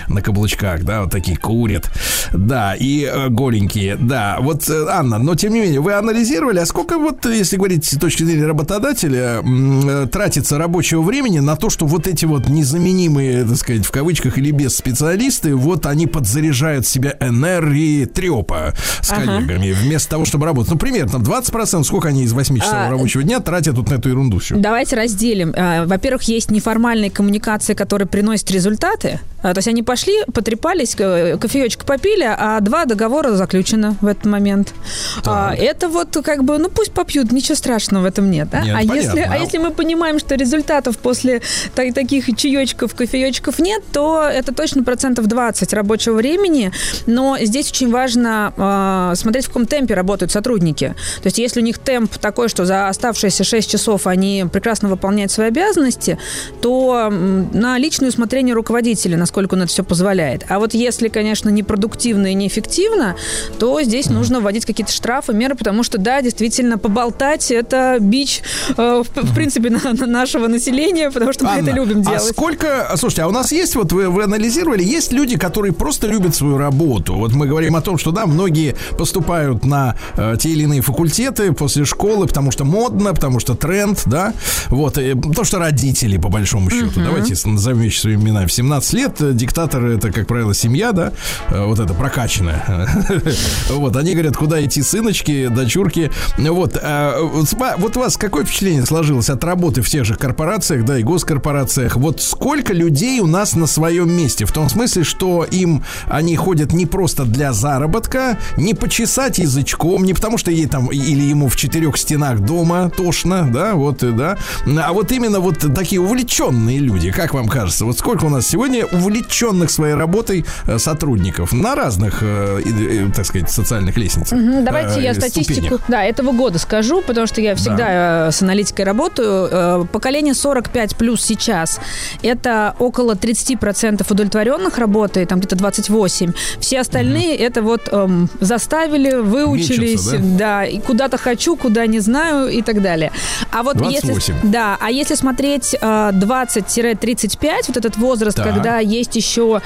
на каблучках, да, вот такие курят, да, и э, голенькие, да, вот, э, Анна, но тем не менее, вы анализировали, а сколько вот, если говорить с точки зрения работодателя, э, тратится рабочего времени на то, что вот эти вот незаменимые, так сказать, в кавычках или без специалисты, вот они подзаряжают себя энергией трепа с Ага. коллегами, вместо того, чтобы работать. Ну, примерно, там 20%, сколько они из 8 часов А, рабочего дня тратят вот на эту ерунду всю. Давайте разделим. А, Во-первых, есть неформальные коммуникации, которые приносят результаты. А, То есть они пошли, потрепались, ко- кофеечек попили, а два договора заключено в этот момент. А, Это вот как бы, ну пусть попьют, ничего страшного в этом нет. да? Нет, а, понятно. если, а если мы понимаем, что результатов после та- таких чаечков, кофеечков нет, то это точно процентов 20 рабочего времени. Но здесь очень важно а, смотреть, в каком темпе работают сотрудники. То есть если у них темп такой, что за оставшиеся 6 часов они прекрасно выполняют свои обязанности, то м, на личное усмотрение руководителя, насколько он это все позволяет. А вот если, конечно, непродуктивно и неэффективно, то здесь нужно вводить какие-то штрафы, меры, потому что, да, действительно, поболтать – это бич, э, в, в принципе, на- на нашего населения, потому что мы Анна, это любим А делать. сколько, а, слушайте, а у нас есть, вот вы, вы анализировали, есть люди, которые просто любят свою работу. Вот мы говорим о том, что, да, многие поступают на э, те или иные факультеты после школы, потому что модно, потому что тренд, да, вот, и, потому что родители, по большому счету, Мгм. давайте с- назовем вещи своими именами. В 17 лет э, диктатор это, как правило, семья, да, э, вот это прокачанная. Вот, они говорят, куда идти, сыночки, дочурки. Вот, а, вот у вас какое впечатление сложилось от работы в тех же корпорациях, да, и госкорпорациях? Вот сколько людей у нас на своем месте? В том смысле, что им они ходят не просто для заработка, не почесать язычком, не потому что ей там или ему в четырех стенах дома тошно, да, вот, да, а вот именно вот такие увлеченные люди, как вам кажется? Вот сколько у нас сегодня увлеченных своей работой э, сотрудников на разных, э, э, так сказать, социальных лестницах? Мгм, Давайте я ступенях? статистику да, этого года скажу, потому что я всегда э, с аналитикой работаю. Поколение 45 плюс сейчас это около 30% удовлетворенных работы, там где-то 28. Все остальные это вот эм, заставили, выучились, Мечутся, да? и куда-то хочу, куда не знаю и так далее. А вот 28. если да, а если смотреть э, 20-35, вот этот возраст, Так. когда есть еще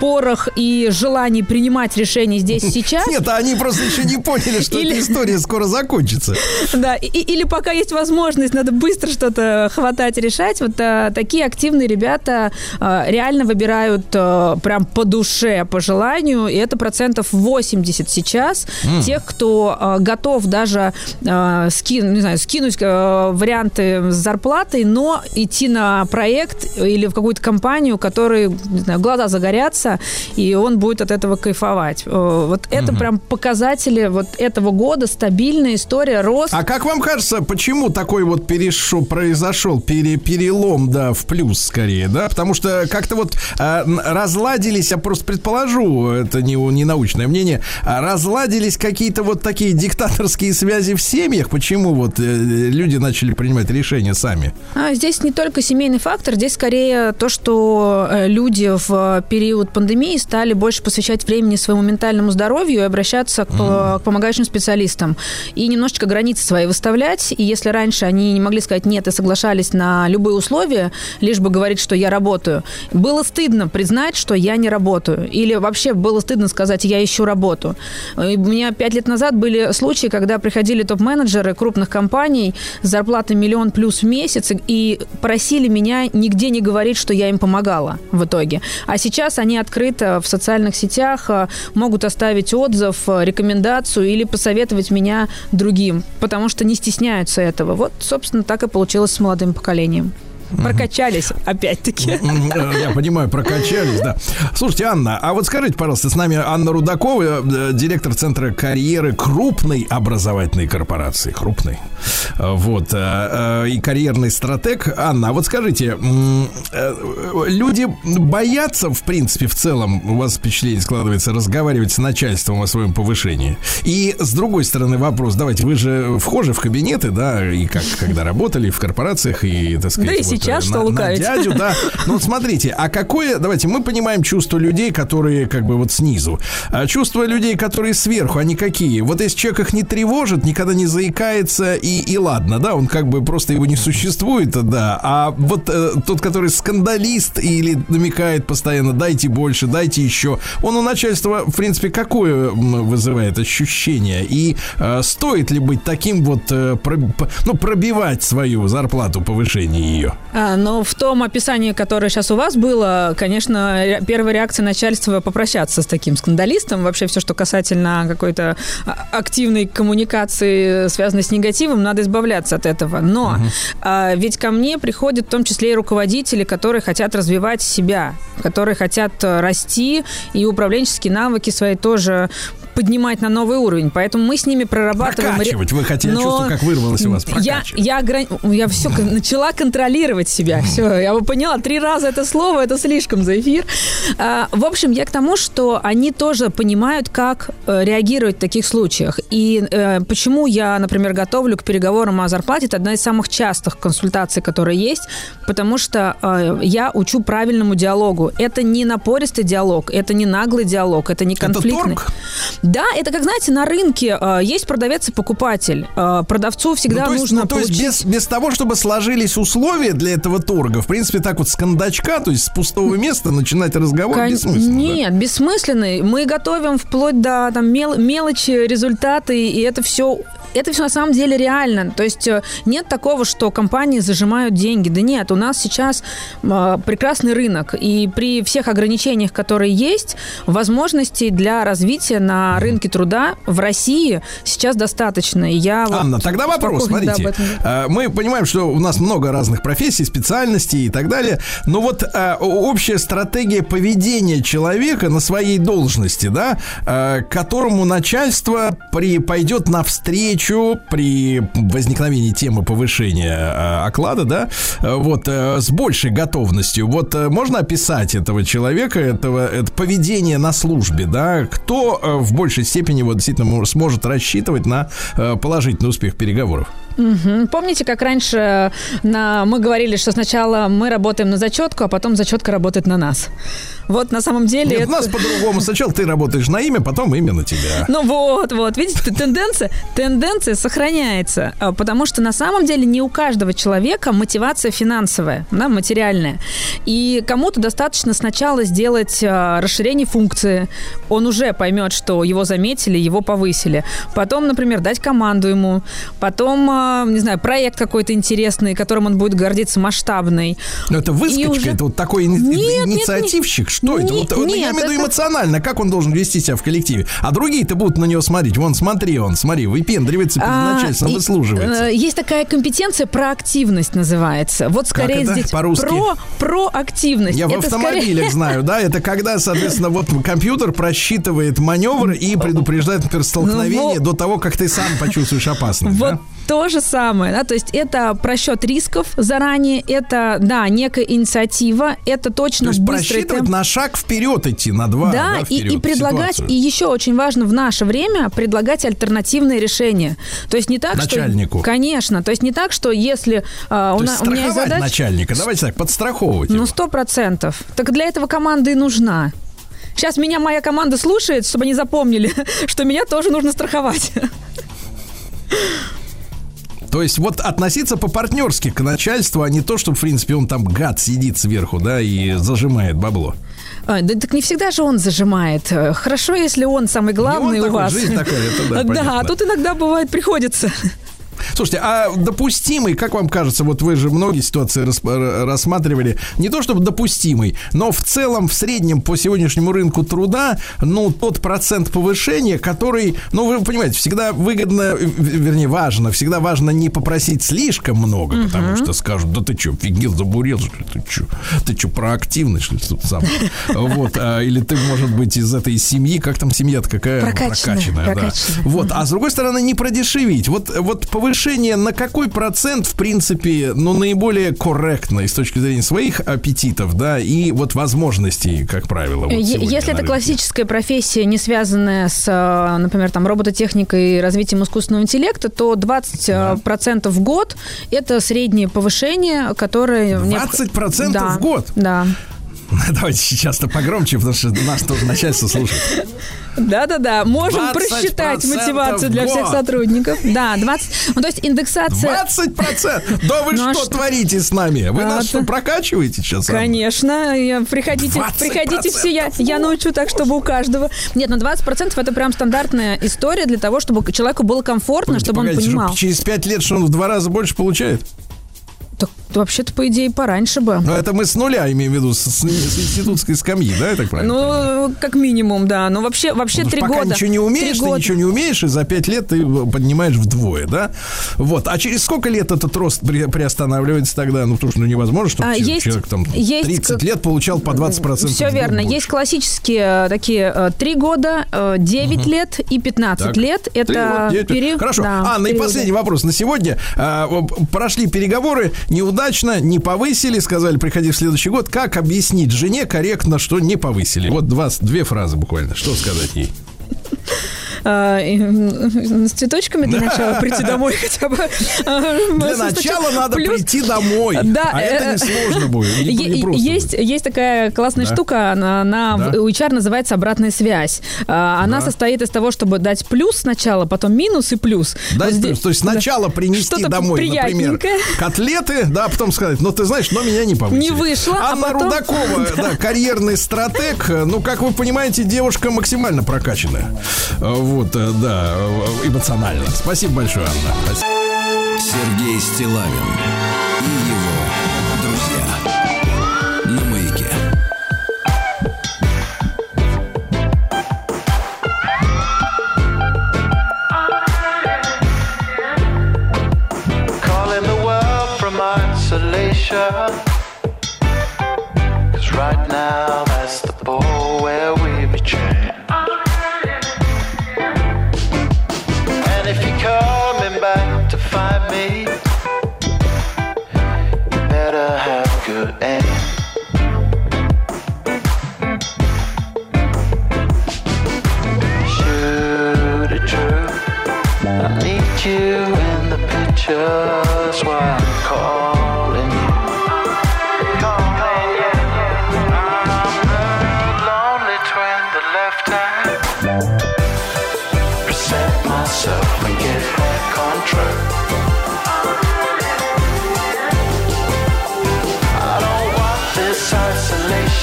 порох и желание принимать решения здесь сейчас. Нет, а они просто еще не поняли, что эта история скоро закончится. Да, или пока есть возможность, надо быстро что-то хватать, решать. Вот а, такие активные ребята а, реально выбирают а, прям по душе, по желанию, и это процентов 80 сейчас тех, кто готов даже а, скин- не знаю, скинуть варианты с зарплатой, но идти на проект или в какую-то компанию, который, не знаю, глаза загорятся, и он будет от этого кайфовать. Вот это Мгм. прям показатели вот этого года, стабильная история, рост. А как вам кажется, почему такой вот перешел, произошел пере- перелом, да, в плюс скорее, да? Потому что как-то вот а, разладились, я просто предположу, это не, не научное мнение, а разладились какие-то вот такие диктаторские связи в семьях. Почему вот э, люди начали принимать решения сами? А, здесь не только семейный фактор, здесь скорее то, что э, люди в период пандемии стали больше посвящать времени своему ментальному здоровью и обращаться к, по- к помогающим специалистам. И немножечко границы свои выставлять. И если раньше они не могли сказать нет и соглашались на любые условия, лишь бы говорить, что я работаю, было стыдно признать, что я не работаю. Или вообще было стыдно сказать, я ищу работу. И У меня пять лет назад были случаи, когда приходили топ-менеджеры крупных компаний с зарплатой миллион плюс в месяц и просили меня нигде не говорить, что я им помогала в итоге. А сейчас они открыто в социальных сетях э, могут оставить отзыв, э, рекомендацию или посоветовать меня другим, потому что не стесняются этого. Вот, собственно, так и получилось с молодым поколением. Прокачались, опять-таки. Э, Я понимаю, прокачались, да. Слушайте, Анна, а вот скажите, пожалуйста, с нами Анна Рудакова, э, директор Центра карьеры крупной образовательной корпорации. Крупной. Э, Вот. И карьерный стратег. Анна, а вот скажите, люди боятся, в принципе, в целом, у вас впечатление складывается, разговаривать с начальством о своем повышении? И с другой стороны вопрос, давайте, вы же вхожи в кабинеты, да, и как, когда работали в корпорациях, и, так сказать, Да и вот, сейчас, что на- на лукавить. дядю, да. Ну смотрите, а какое, давайте, мы понимаем чувство людей, которые как бы вот снизу. А чувства людей, которые сверху, они какие? Вот если человек их не тревожит, никогда не заикается, и, и ладно, да, он как бы просто его не существует, да. А вот э, тот, который скандалист или намекает постоянно, дайте больше, дайте еще, он у начальства, в принципе, какое вызывает ощущение? И э, стоит ли быть таким вот, э, про- п- ну, пробивать свою зарплату, повышение ее? А, но в том описании, которое сейчас у вас было, конечно, первая реакция начальства попрощаться с таким скандалистом. Вообще все, что касательно какой-то а, активной коммуникации, связанной с негативом, надо избавляться от этого. Но а, ведь ко мне приходят в том числе и руководители, которые хотят развивать себя, которые хотят э, расти и управленческие навыки свои тоже поднимать на новый уровень. Поэтому мы с ними прорабатываем... Прокачивать. Вы хотели, Но чувствую, как вырвалось у вас. я, Прокачивать. я, ограни- я все начала контролировать себя. Все, я бы поняла, три раза это слово, это слишком за эфир. А, в общем, я к тому, что они тоже понимают, как э, реагировать в таких случаях. И э, почему я, например, готовлю к переговорам о зарплате, это одна из самых частых консультаций, которые есть, потому что э, я учу правильному диалогу. Это не напористый диалог, это не наглый диалог, это не конфликтный. Да, это как, знаете, на рынке есть продавец и покупатель. Продавцу всегда ну, то есть, нужно ну, то есть получить... без, без того, чтобы сложились условия для этого торга, в принципе, так вот с кондачка, то есть с пустого места начинать разговор Кон- бессмысленно. да? Нет, бессмысленный. Мы готовим вплоть до там, мел- мелочи, результаты, и это все это все на самом деле реально. То есть э, нет такого, что компании зажимают деньги. Да нет, у нас сейчас э, прекрасный рынок, и при всех ограничениях, которые есть, возможностей для развития на рынке труда в России сейчас достаточно. И я вот Анна, тогда вопрос, да, смотрите. Э, Мы понимаем, что у нас много разных профессий, специальностей и так далее. Но вот э, общая стратегия поведения человека на своей должности, да, э, которому начальство при, пойдет навстречу при возникновении темы повышения э, оклада, да, э, вот э, с большей готовностью. Вот э, можно описать этого человека, этого это поведение на службе, да, кто э, в большей степени вот действительно мо- сможет рассчитывать на э, положительный успех переговоров? Мгм. Помните, как раньше на... мы говорили, что сначала мы работаем на зачетку, а потом зачетка работает на нас. Вот на самом деле... Нет, это- у нас по-другому. Сначала ты работаешь на имя, потом имя на тебя. Ну вот, вот, видите, тенденция, тенденция сохраняется, а, потому что на самом деле не у каждого человека мотивация финансовая, да, материальная. И кому-то достаточно сначала сделать а, расширение функции, он уже поймет, что его заметили, его повысили. Потом, например, дать команду ему, потом, не знаю, проект какой-то интересный, которым он будет гордиться, масштабный. Ну, это выскочка, уже- это вот такой Нет, нет, инициативщик. Что это? Не- Вот, вот я нет, имею в виду это- эмоционально. Как он должен вести себя в коллективе? А другие-то будут на него смотреть. Вон, смотри, он, смотри, выпендривается перед А, начальством, и, выслуживается. э, Есть такая компетенция проактивность называется. Вот скорее это здесь по-русски? про проактивность. Я в Это автомобилях скорее- знаю, да, это когда, соответственно, вот компьютер просчитывает маневр и предупреждает, например, столкновение Ну, до того, как ты сам почувствуешь опасность. Вот да? То же самое, да, то есть это просчет рисков заранее, это, да, некая инициатива, это То точно есть быстрый просчитывать темп. на шаг вперед идти, на два. Да, и, вперед, и предлагать, ситуацию. и еще очень важно в наше время предлагать альтернативные решения. То есть не так, Начальнику. что... Конечно, то есть не так, что если у, То на- есть у меня есть страховать задача... начальника, давайте так, подстраховывать Ну, сто процентов. Так для этого команда и нужна. Сейчас меня моя команда слушает, чтобы они запомнили, что меня тоже нужно страховать. То есть вот относиться по-партнерски к начальству, а не то, что, в принципе, он там гад сидит сверху, да, и зажимает бабло. А, да, так не всегда же он зажимает. Хорошо, если он самый главный Не он у такой, вас. жизнь такая, это да, Да, понятно. а тут иногда бывает приходится. Слушайте, а допустимый, как вам кажется, вот вы же многие ситуации рас- рассматривали, не то чтобы допустимый, но в целом, в среднем по сегодняшнему рынку труда, ну, тот процент повышения, который, ну, вы понимаете, всегда выгодно, в- вернее, важно, всегда важно не попросить слишком много, потому что скажут, да ты что, офигел, забурел, что ли, ты что, ты что, проактивный, что ли, тут сам? Вот, а, или ты, может быть, из этой семьи, как там семья-то какая? Прокачанная, да. прокачанная. Вот, а с другой стороны, не продешевить. Вот, вот повышение на какой процент, в принципе, ну, наиболее корректно с точки зрения своих аппетитов, да, и вот возможностей, как правило. вот Если это классическая профессия, не связанная с, э, например, там, робототехникой и развитием искусственного интеллекта, то 20% процентов в год – это среднее повышение, которое... необх- 20% Да, в год? Да. Давайте сейчас-то погромче, потому что нас тоже начальство слушает. Да-да-да, можем 20% просчитать мотивацию для всех сотрудников. Да, 20. Ну, то есть индексация... 20%? Да вы Ну, а что что? творите с нами? Вы нас что, прокачиваете сейчас? Конечно, я- приходите, 20% приходите все, я, я научу так, чтобы у каждого. Нет, ну 20% это прям стандартная история для того, чтобы человеку было комфортно, чтобы он понимал. Через 5 лет, что он в два раза больше получает? Так, вообще-то, по идее, пораньше бы. Ну, это мы с нуля, имеем в виду, с, с институтской скамьи, да, я так правильно Ну, как минимум, да. Но вообще, вообще Потому три пока года. ничего не умеешь, ты года. ничего не умеешь, и за пять лет ты поднимаешь вдвое, да? Вот. А через сколько лет этот рост при- приостанавливается тогда? Ну, потому что ну, невозможно, чтобы А, человек, есть- человек там есть 30 как- лет получал по 20%. Все верно. больше. Есть классические э, такие э, три года, э, 9 лет и 15 Так. лет. Это вот девять лет. период. Хорошо. да, Анна, и периоды. последний вопрос на сегодня. А, прошли переговоры, неудачно, не повысили, сказали, приходи в следующий год. Как объяснить жене корректно, что не повысили? Вот два, две фразы буквально. Что сказать ей? А, С цветочками для начала прийти домой хотя бы. Для начала надо прийти домой. Да, А это э, несложно будет. Есть, такая классная штука, она, у HR называется обратная связь. А, Она состоит из того, чтобы дать плюс сначала, потом минус и плюс. Дать плюс. То есть сначала принести домой, например, котлеты, да, а потом сказать, ну ты знаешь, но меня не повысили. Не вышло, а Анна Рудакова, да, карьерный стратег. Ну, как вы понимаете, девушка максимально прокачанная. Вот, э, да, э, эмоционально. Спасибо большое, Анна. Спасибо. Сергей Стилавин и его друзья на маяке. Cause right now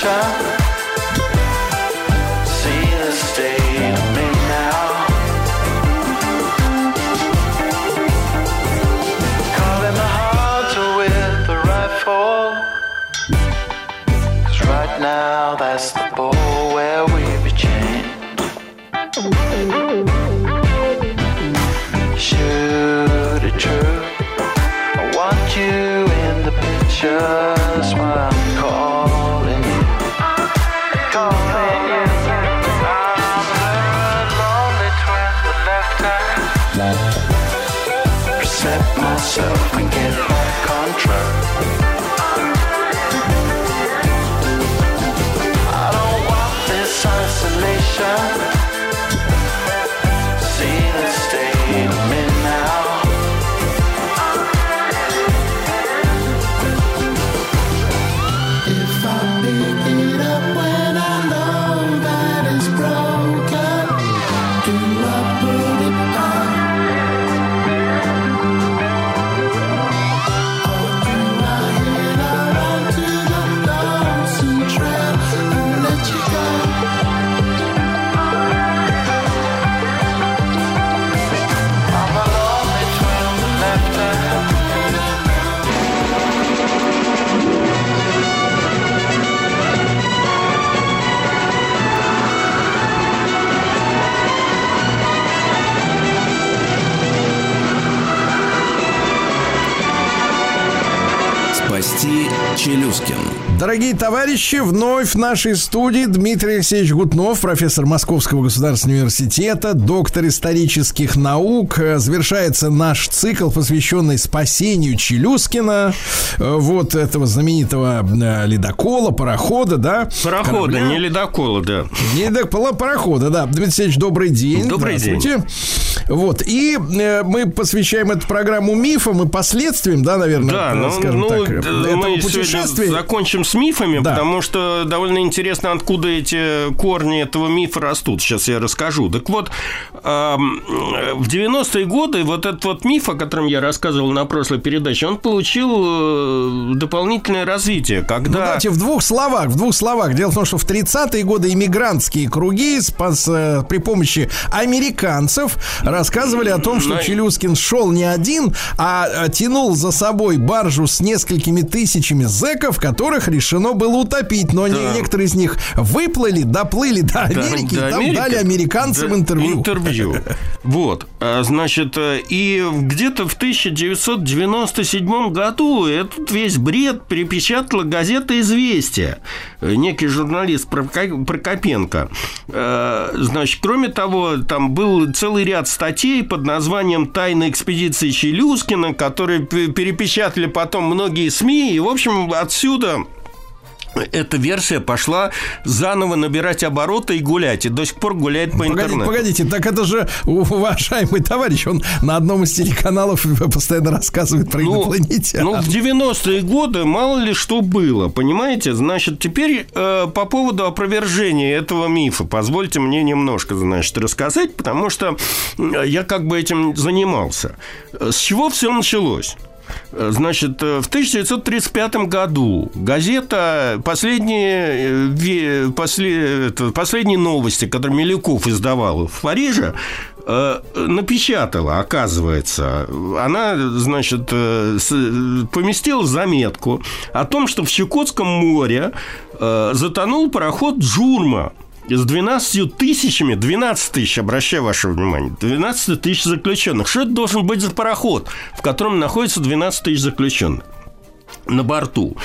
shine. shine. Челюскин. Дорогие товарищи, вновь в нашей студии Дмитрий Алексеевич Гутнов, профессор Московского государственного университета, доктор исторических наук. Э, Завершается наш цикл, посвященный спасению Челюскина, э, вот этого знаменитого э, ледокола, парохода, да? Парохода, корабля. не ледокола, да. Не ледокола, парохода, да. Дмитрий Алексеевич, добрый день. Добрый день. Вот, и э, мы посвящаем эту программу мифам и последствиям, да, наверное, Да, э, ну, скажем ну, так, д- этого мы путешествия. закончим с мифами, Да. потому что довольно интересно, откуда эти корни этого мифа растут. Сейчас я расскажу. Так вот, эм, в 90-е годы вот этот вот миф, о котором я рассказывал на прошлой передаче, он получил э, дополнительное развитие, Ну, когда... давайте в двух словах, в двух словах. Дело в том, что в 30-е годы иммигрантские круги спас, э, при помощи американцев рассказывали о том, что Ну, Челюскин шел не один, а э, тянул за собой баржу с несколькими тысячами зэков, которых решено было утопить. Но не- Да. некоторые из них выплыли, доплыли до Да, Америки, до и там Америки. дали американцам Да, интервью. Интервью. Вот. А, Значит, э, и где-то в 1997 году этот весь бред перепечатала газета «Известия». Э, Некий журналист Прокопенко. Э, Значит, кроме того, там был целый ряд статей под названием «Тайна экспедиции Челюскина», которые перепечатали потом многие СМИ. И, в общем, отсюда эта версия пошла заново набирать обороты и гулять. И до сих пор гуляет по Погодите, интернету. погодите, так это же уважаемый товарищ, он на одном из телеканалов постоянно рассказывает про инопланетян. Ну, в 90-е годы мало ли что было, понимаете? Значит, теперь э, по поводу опровержения этого мифа, позвольте мне немножко, значит, рассказать, потому что э, я как бы этим занимался. Э, С чего все началось? Э, Значит, э, в 1935 году газета последние, э, после- последние новости, которые Милюков издавал в Париже, напечатала, оказывается. Она, значит, поместила заметку о том, что в Чукотском море затонул пароход «Джурма», с 12 тысячами, 12 тысяч, обращаю ваше внимание, 12 тысяч заключенных. Что это должен быть за пароход, в котором находится 12 тысяч заключенных? на борту.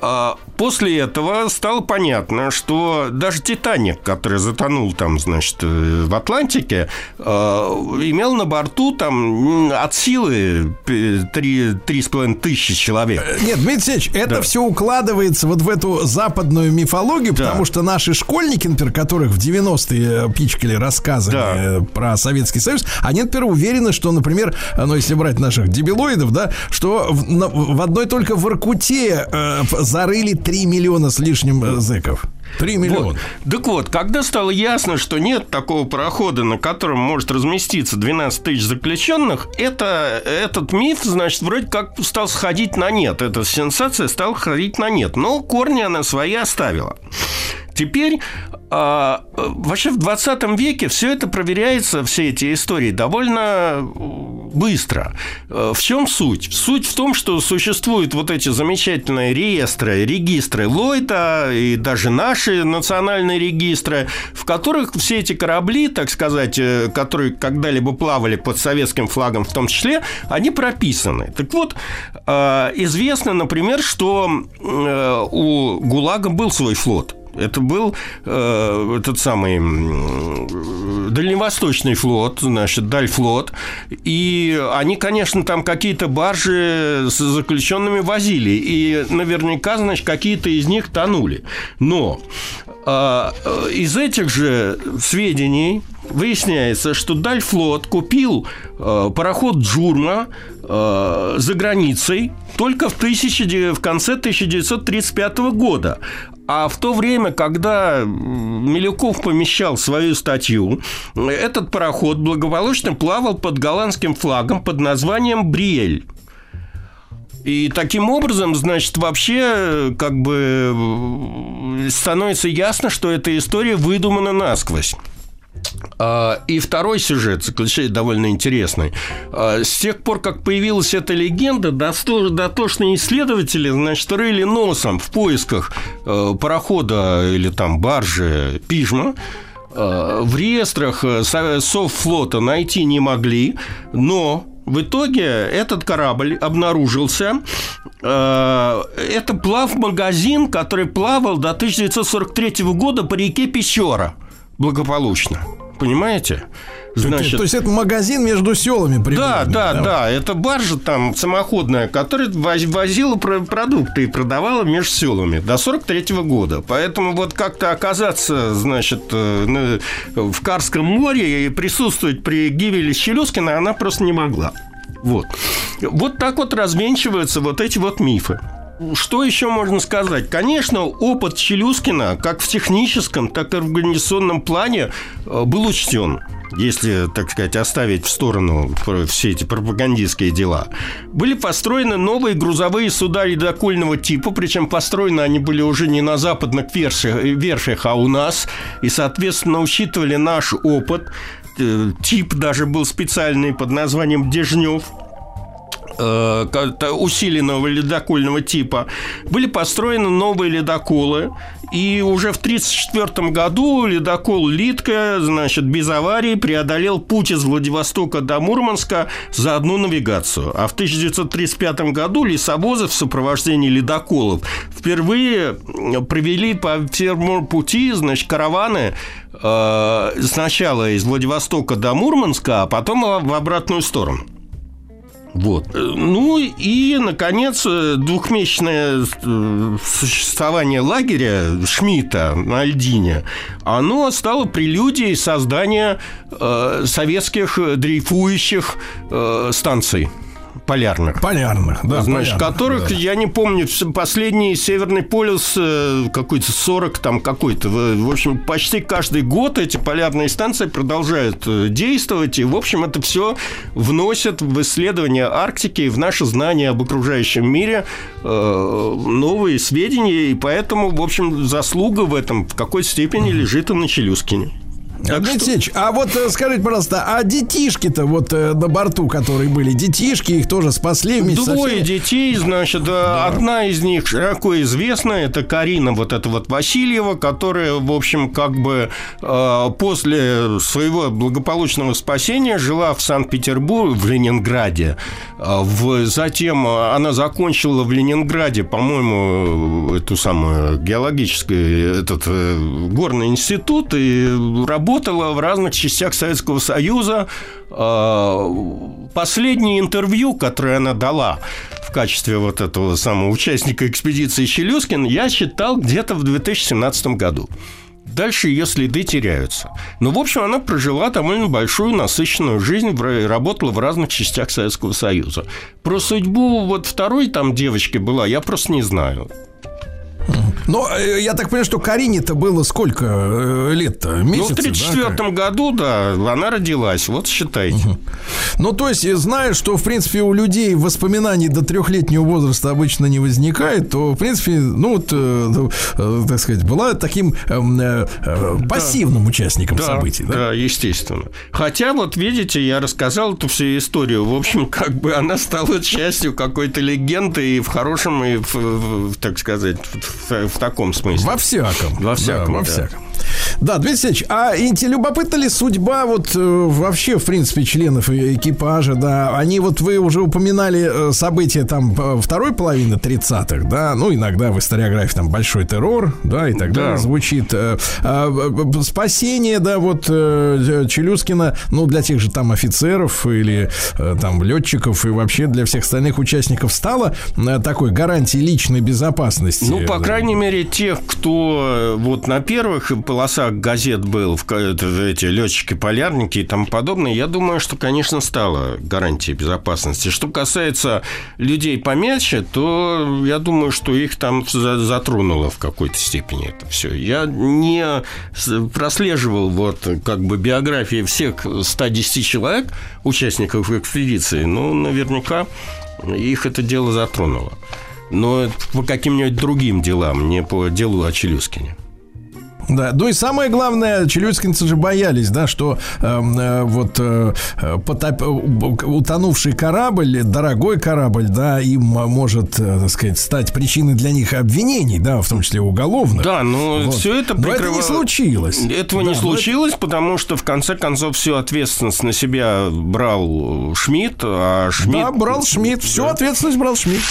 А После этого стало понятно, что даже «Титаник», который затонул там, значит, э, в Атлантике, э, имел на борту там от силы э, три- три с половиной тысячи человек. Нет, Дмитрий Алексеевич, это Да. все укладывается вот в эту западную мифологию, потому что наши школьники, например, которых в 90-е пичкали рассказами э, про Советский Союз, они, например, уверены, что, например, э, ну, если брать наших дебилоидов, да, что в, в одной только в Иркуте э, зарыли 3 миллиона с лишним э, зэков. 3 миллиона. Вот. Так вот, когда стало ясно, что нет такого парохода, на котором может разместиться 12 тысяч заключенных, это, этот миф, значит, вроде как стал сходить на нет. Эта сенсация стала сходить на нет. Но корни она свои оставила. Теперь а, вообще в 20 веке все это проверяется, все эти истории, довольно э, быстро. Э, В чем суть? Суть в том, что существуют вот эти замечательные реестры, регистры Ллойда и даже наши национальные регистры, в которых все эти корабли, так сказать, э, которые когда-либо плавали под советским флагом в том числе, они прописаны. Так вот, известно, например, что у ГУЛАГа был свой флот. Это был э, этот самый дальневосточный флот, значит, Дальфлот. И они, конечно, там какие-то баржи с заключенными возили. И наверняка, значит, какие-то из них тонули. Но из этих же сведений выясняется, что Дальфлот купил э, пароход Джурма э, за границей только в, 1000 в конце 1935 года. А в то время, когда Милюков помещал свою статью, этот пароход благополучно плавал под голландским флагом под названием «Бриэль». И таким образом, значит, вообще как бы э, становится ясно, что эта история выдумана насквозь. А, И второй сюжет заключает довольно интересный. А, С тех пор, как появилась эта легенда, дотошные исследователи, значит, рыли носом в поисках э, парохода или там баржи Пижма. Э, В реестрах э, Со- Совфлота найти не могли, но в итоге этот корабль обнаружился Э, Это плав-магазин, который плавал до 1943 года по реке Печора благополучно. Понимаете? То есть это магазин между селами Да, примерно, да, да, Это баржа там самоходная, которая воз- возила про- продукты и продавала между селами до 43 года. Поэтому вот как-то оказаться, значит, э, в Карском море и присутствовать при гибели Челюскина она просто не могла. Вот. Вот так вот развенчиваются вот эти вот мифы. Что еще можно сказать? Конечно, опыт Челюскина как в техническом, так и в организационном плане э, был учтен если, так сказать, оставить в сторону все эти пропагандистские дела. Были построены новые грузовые суда ледокольного типа, причем построены они были уже не на западных вершиях, вершиях а у нас, и, соответственно, учитывали наш опыт. Э, Тип даже был специальный под названием «Дежнев», усиленного ледокольного типа, были построены новые ледоколы. И уже в 1934 году ледокол «Литка», значит, без аварии преодолел путь из Владивостока до Мурманска за одну навигацию. А в 1935 году лесовозы в сопровождении ледоколов впервые провели по всему пути, значит, караваны э, сначала из Владивостока до Мурманска, а потом в обратную сторону. Вот. Ну и, наконец, двухмесячное э, существование лагеря Шмидта на Альдине, оно стало прелюдией создания э, советских дрейфующих э, станций полярных. Полярных, да. Значит, полярных, которых, да. я не помню, последний Северный полюс э, какой-то 40 там какой-то. В в общем, почти каждый год эти полярные станции продолжают э, действовать. И, в общем, это все вносит в исследование Арктики и в наше знание об окружающем мире э, новые сведения. И поэтому, в общем, заслуга в этом в какой степени лежит и на Челюскине. Дмитрий Алексеевич, а вот э, скажите, пожалуйста, а детишки-то вот э, на борту, которые были, детишки, их тоже спасли вместе Двое детей, значит, э, одна из них широко известная, это Карина вот эта вот Васильева, которая, в общем, как бы э, после своего благополучного спасения жила в Санкт-Петербурге, в Ленинграде. А в- затем она закончила в Ленинграде, по-моему, эту самую геологический этот э, горный институт и работала в разных частях Советского Союза. А, Последнее интервью, которое она дала в качестве вот этого самого участника экспедиции Челюскин, я читал где-то в 2017 году. Дальше ее следы теряются. Но, в общем, она прожила довольно большую, насыщенную жизнь, работала в разных частях Советского Союза. Про судьбу вот второй там девочки была, я просто не знаю. Но э, я так понимаю, что Карине-то было сколько э, лет-то? Ну, Месяцев, в да, 1934 году, да, она родилась, вот считайте. Ну, то есть, зная, что, в принципе, у людей воспоминаний до трехлетнего возраста обычно не возникает, то, в принципе, ну, вот, э, ну, э, так сказать, была таким эм, э, пассивным участником Да, событий. Да? да, естественно. Хотя, вот видите, я рассказал эту всю историю. В общем, как бы она стала частью какой-то легенды и в хорошем, и в, в- в, так сказать, в, в таком смысле. Во всяком. Во всяком, Да, во да. всяком. Да, Дмитрий Алексеевич, а любопытна ли судьба вот э, вообще, в принципе, членов э- экипажа, да? Они вот, вы уже упоминали э, события там второй половины 30-х, да? Ну, иногда в историографии там большой террор, да, и так Да. далее звучит. а, спасение, да, вот Челюскина, ну, для тех же там офицеров или там летчиков и вообще для всех остальных участников стало такой гарантией личной безопасности. Ну, по крайней мере, тех, кто вот на первых полосах газет был, в эти летчики-полярники и тому подобное, я думаю, что, конечно, стало гарантией безопасности. Что касается людей помельче, то я думаю, что их там за- затронуло в какой-то степени это все. Я не прослеживал вот как бы биографии всех 110 человек, участников экспедиции, но наверняка их это дело затронуло. Но по каким-нибудь другим делам, не по делу о Челюскине. Да, ну и самое главное, челюскинцы же боялись, да, что эм, э, вот э, э, потоп- э, утонувший корабль, дорогой корабль, да, им может, э, так сказать, стать причиной для них обвинений, да, в том числе уголовных. Да, но Вот. все это Но это не прикрывало- случилось. Этого Да, не случилось, потому что в конце концов всю ответственность на себя брал Шмидт, а Шмидт... Да, брал Шмидт, всю ответственность брал Шмидт.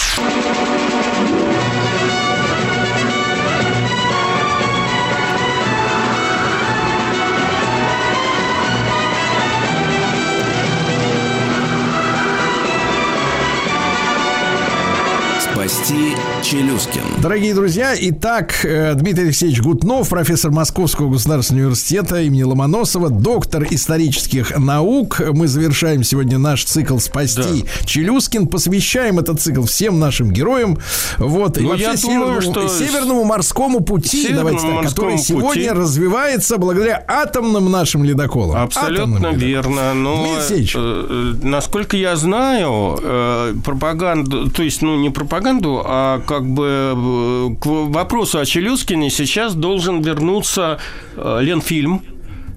Челюскин. Дорогие друзья, итак, э, Дмитрий Алексеевич Гутнов, профессор Московского государственного университета имени Ломоносова, доктор исторических наук. Мы завершаем сегодня наш цикл «Спасти Челюскин». Посвящаем этот цикл всем нашим героям. Вот, и Ну, вообще я северному, думаю, что- северному морскому пути, Северному давайте так, который морскому пути. сегодня развивается благодаря атомным нашим ледоколам. Абсолютно Атомным верно. Но, Дмитрий Алексеевич. э, э, насколько я знаю, э, пропаганду, то есть, ну, не пропаганду, а как бы э, к вопросу о Челюскине сейчас должен вернуться э, Ленфильм,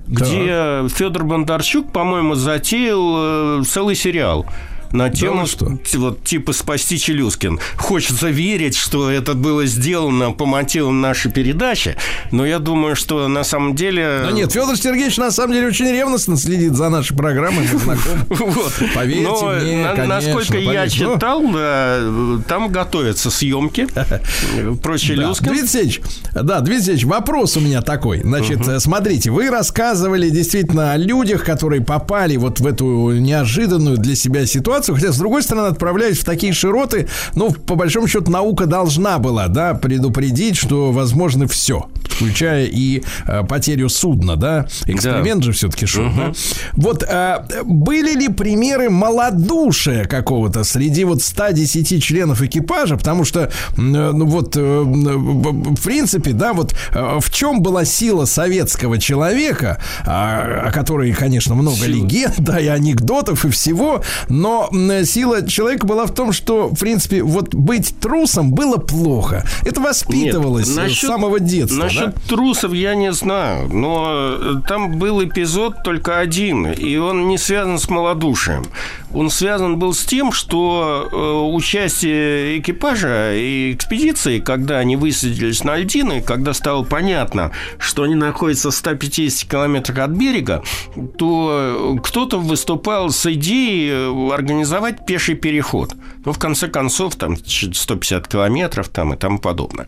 где Федор Бондарчук, по-моему, затеял э, целый сериал на тему т- вот типа спасти Челюскин. Хочется верить, что это было сделано по мотивам нашей передачи, но я думаю, что на самом деле... Да нет, Федор Сергеевич на самом деле очень ревностно следит за нашей программой. Мы знакомы. Вот. Поверьте Но мне, на- конечно, насколько я поверьте. Ну, читал, да, там готовятся съемки про Да. Челюскин. Дмитрий Алексеевич, да, Дмитрий Алексеевич, вопрос у меня такой. Значит, э, смотрите, вы рассказывали действительно о людях, которые попали вот в эту неожиданную для себя ситуацию, хотя, с другой стороны, отправляясь в такие широты, ну, по большому счету, наука должна была, да, предупредить, что возможно все, включая и э, потерю судна, да, эксперимент же все-таки шел, да. Вот э, были ли примеры малодушия какого-то среди вот 110 членов экипажа, потому что, э, ну вот, э, м, в принципе, да, вот э, в чем была сила советского человека, а, о которой, конечно, много легенд, да, и анекдотов, и всего, но м, сила человека была в том, что, в принципе, вот быть трусом было плохо. Это воспитывалось Нет, э, с насчет- самого детства, Насчет да? трусов я не знаю, но э, там был эпизод только один, и он не связан с малодушием. Он связан был с тем, что э, участие экипажа и экспедиции, когда они высадились на льдины, когда стало понятно, что они находятся в 150 километрах от берега, то кто-то выступал с идеей э, организовать пеший переход. Ну, в конце концов, там ч- 150 километров там и тому подобное.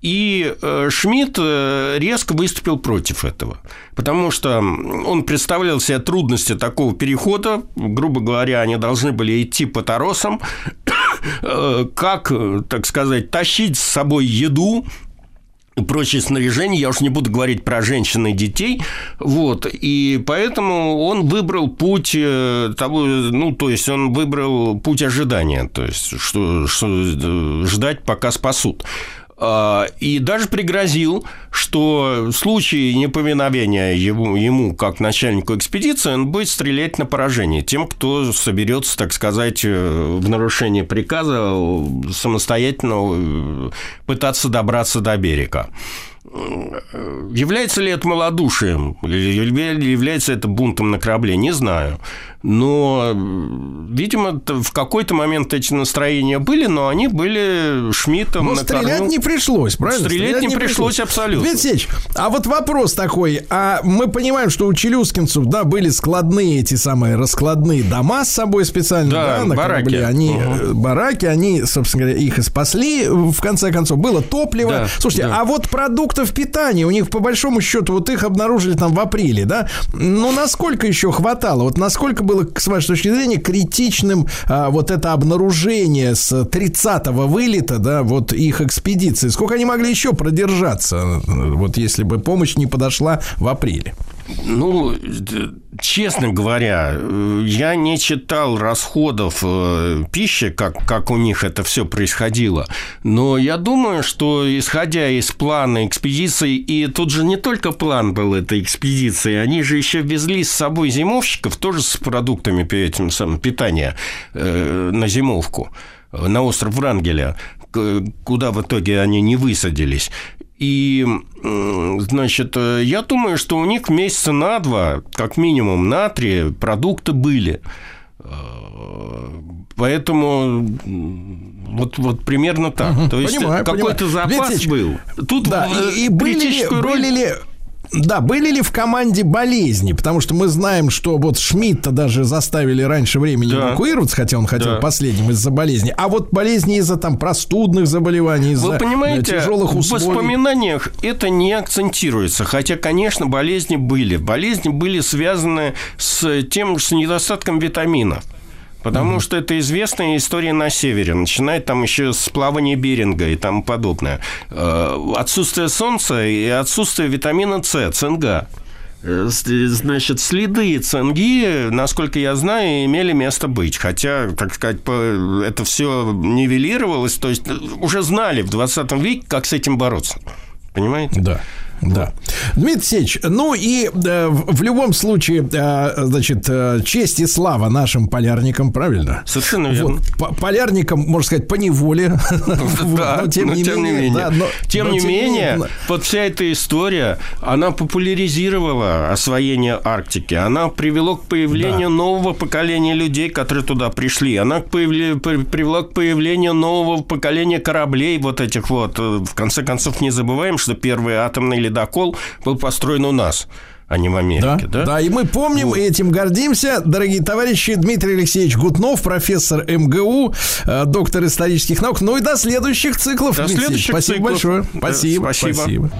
И э, Шмидт резко выступил против этого, потому что он представлял себе трудности такого перехода. Грубо говоря, они должны были идти по торосам, э, как, э, так сказать, тащить с собой еду, и прочее снаряжение, я уж не буду говорить про женщин и детей, вот, и поэтому он выбрал путь э, того, ну, то есть он выбрал путь ожидания, то есть что, что ждать, пока спасут. А, И даже пригрозил, что в случае неповиновения ему, ему как начальнику экспедиции, он будет стрелять на поражение тем, кто соберется, так сказать, э, в нарушение приказа э, самостоятельно э, пытаться добраться до берега. Является ли это малодушием? Является это бунтом на корабле? Не знаю. Но, видимо, в какой-то момент эти настроения были, но они были Шмидтом Но на стрелять корню. не пришлось, правильно? Стрелять, не пришлось абсолютно. Дмитрий Алексеевич, а вот вопрос такой. А мы понимаем, что у челюскинцев, да, были складные эти самые раскладные дома с собой специально, Да, да, на бараки. корабле. Они, Угу. бараки, они, собственно говоря, их и спасли, в конце концов. Было топливо. Да, Слушайте, да. а вот продуктов питания, у них, по большому счету, вот их обнаружили там в апреле, да? Ну, насколько еще хватало? Вот насколько было, с вашей точки зрения, критичным а, вот это обнаружение с 30-го вылета, да, вот их экспедиции? Сколько они могли еще продержаться, вот если бы помощь не подошла в апреле? Ну, честно говоря, э, я не читал расходов э, пищи, как, как у них это все происходило. Но я думаю, что исходя из плана экспедиции, и тут же не только план был этой экспедиции, они же еще везли с собой зимовщиков тоже с продуктами этим самым, питания э, на зимовку э, на остров Врангеля, куда в итоге они не высадились. И, значит, э, я думаю, что у них месяца на два, как минимум на три, продукты были. Э, Поэтому вот, вот примерно так. Мгм, То есть понимаю, какой-то понимаю. запас Дмитрий был. Тут да, э, и, и были ли, роль- были ли да, были ли в команде болезни? Потому что мы знаем, что вот Шмидта даже заставили раньше времени Да. эвакуироваться, хотя он хотел Да. последним из-за болезни. А вот болезни из-за там простудных заболеваний, из-за Вы понимаете, э, тяжелых в условий. воспоминаниях это не акцентируется. Хотя, конечно, болезни были. Болезни были связаны с тем, с недостатком витаминов. Потому что это известная история на севере. Начинает там еще с плавания Беринга и тому подобное. Э, Отсутствие солнца и отсутствие витамина С, цинга. Э, Значит, следы цинги, насколько я знаю, имели место быть. Хотя, так сказать, это все нивелировалось. То есть э, уже знали в 20 веке, как с этим бороться. Понимаете? Да. Да. Дмитрий Сеч, ну и э, в, в любом случае, э, значит, э, честь и слава нашим полярникам, правильно? Совершенно верно. Вот, по- полярникам, можно сказать, по неволе. Да, но тем не менее. тем не менее, вот вся эта история, она популяризировала освоение Арктики, она привела к появлению нового поколения людей, которые туда пришли, она привела к появлению нового поколения кораблей вот этих вот. Э, В конце концов, не забываем, что первый атомный ледокол был построен у нас, а не в Америке, да? Да, и мы помним и этим гордимся. Дорогие товарищи, Дмитрий Алексеевич Гутнов, профессор МГУ, э, доктор исторических наук. Ну и до следующих циклов. До Дмитрий следующих Спасибо циклов. большое. Да, Спасибо. спасибо. спасибо.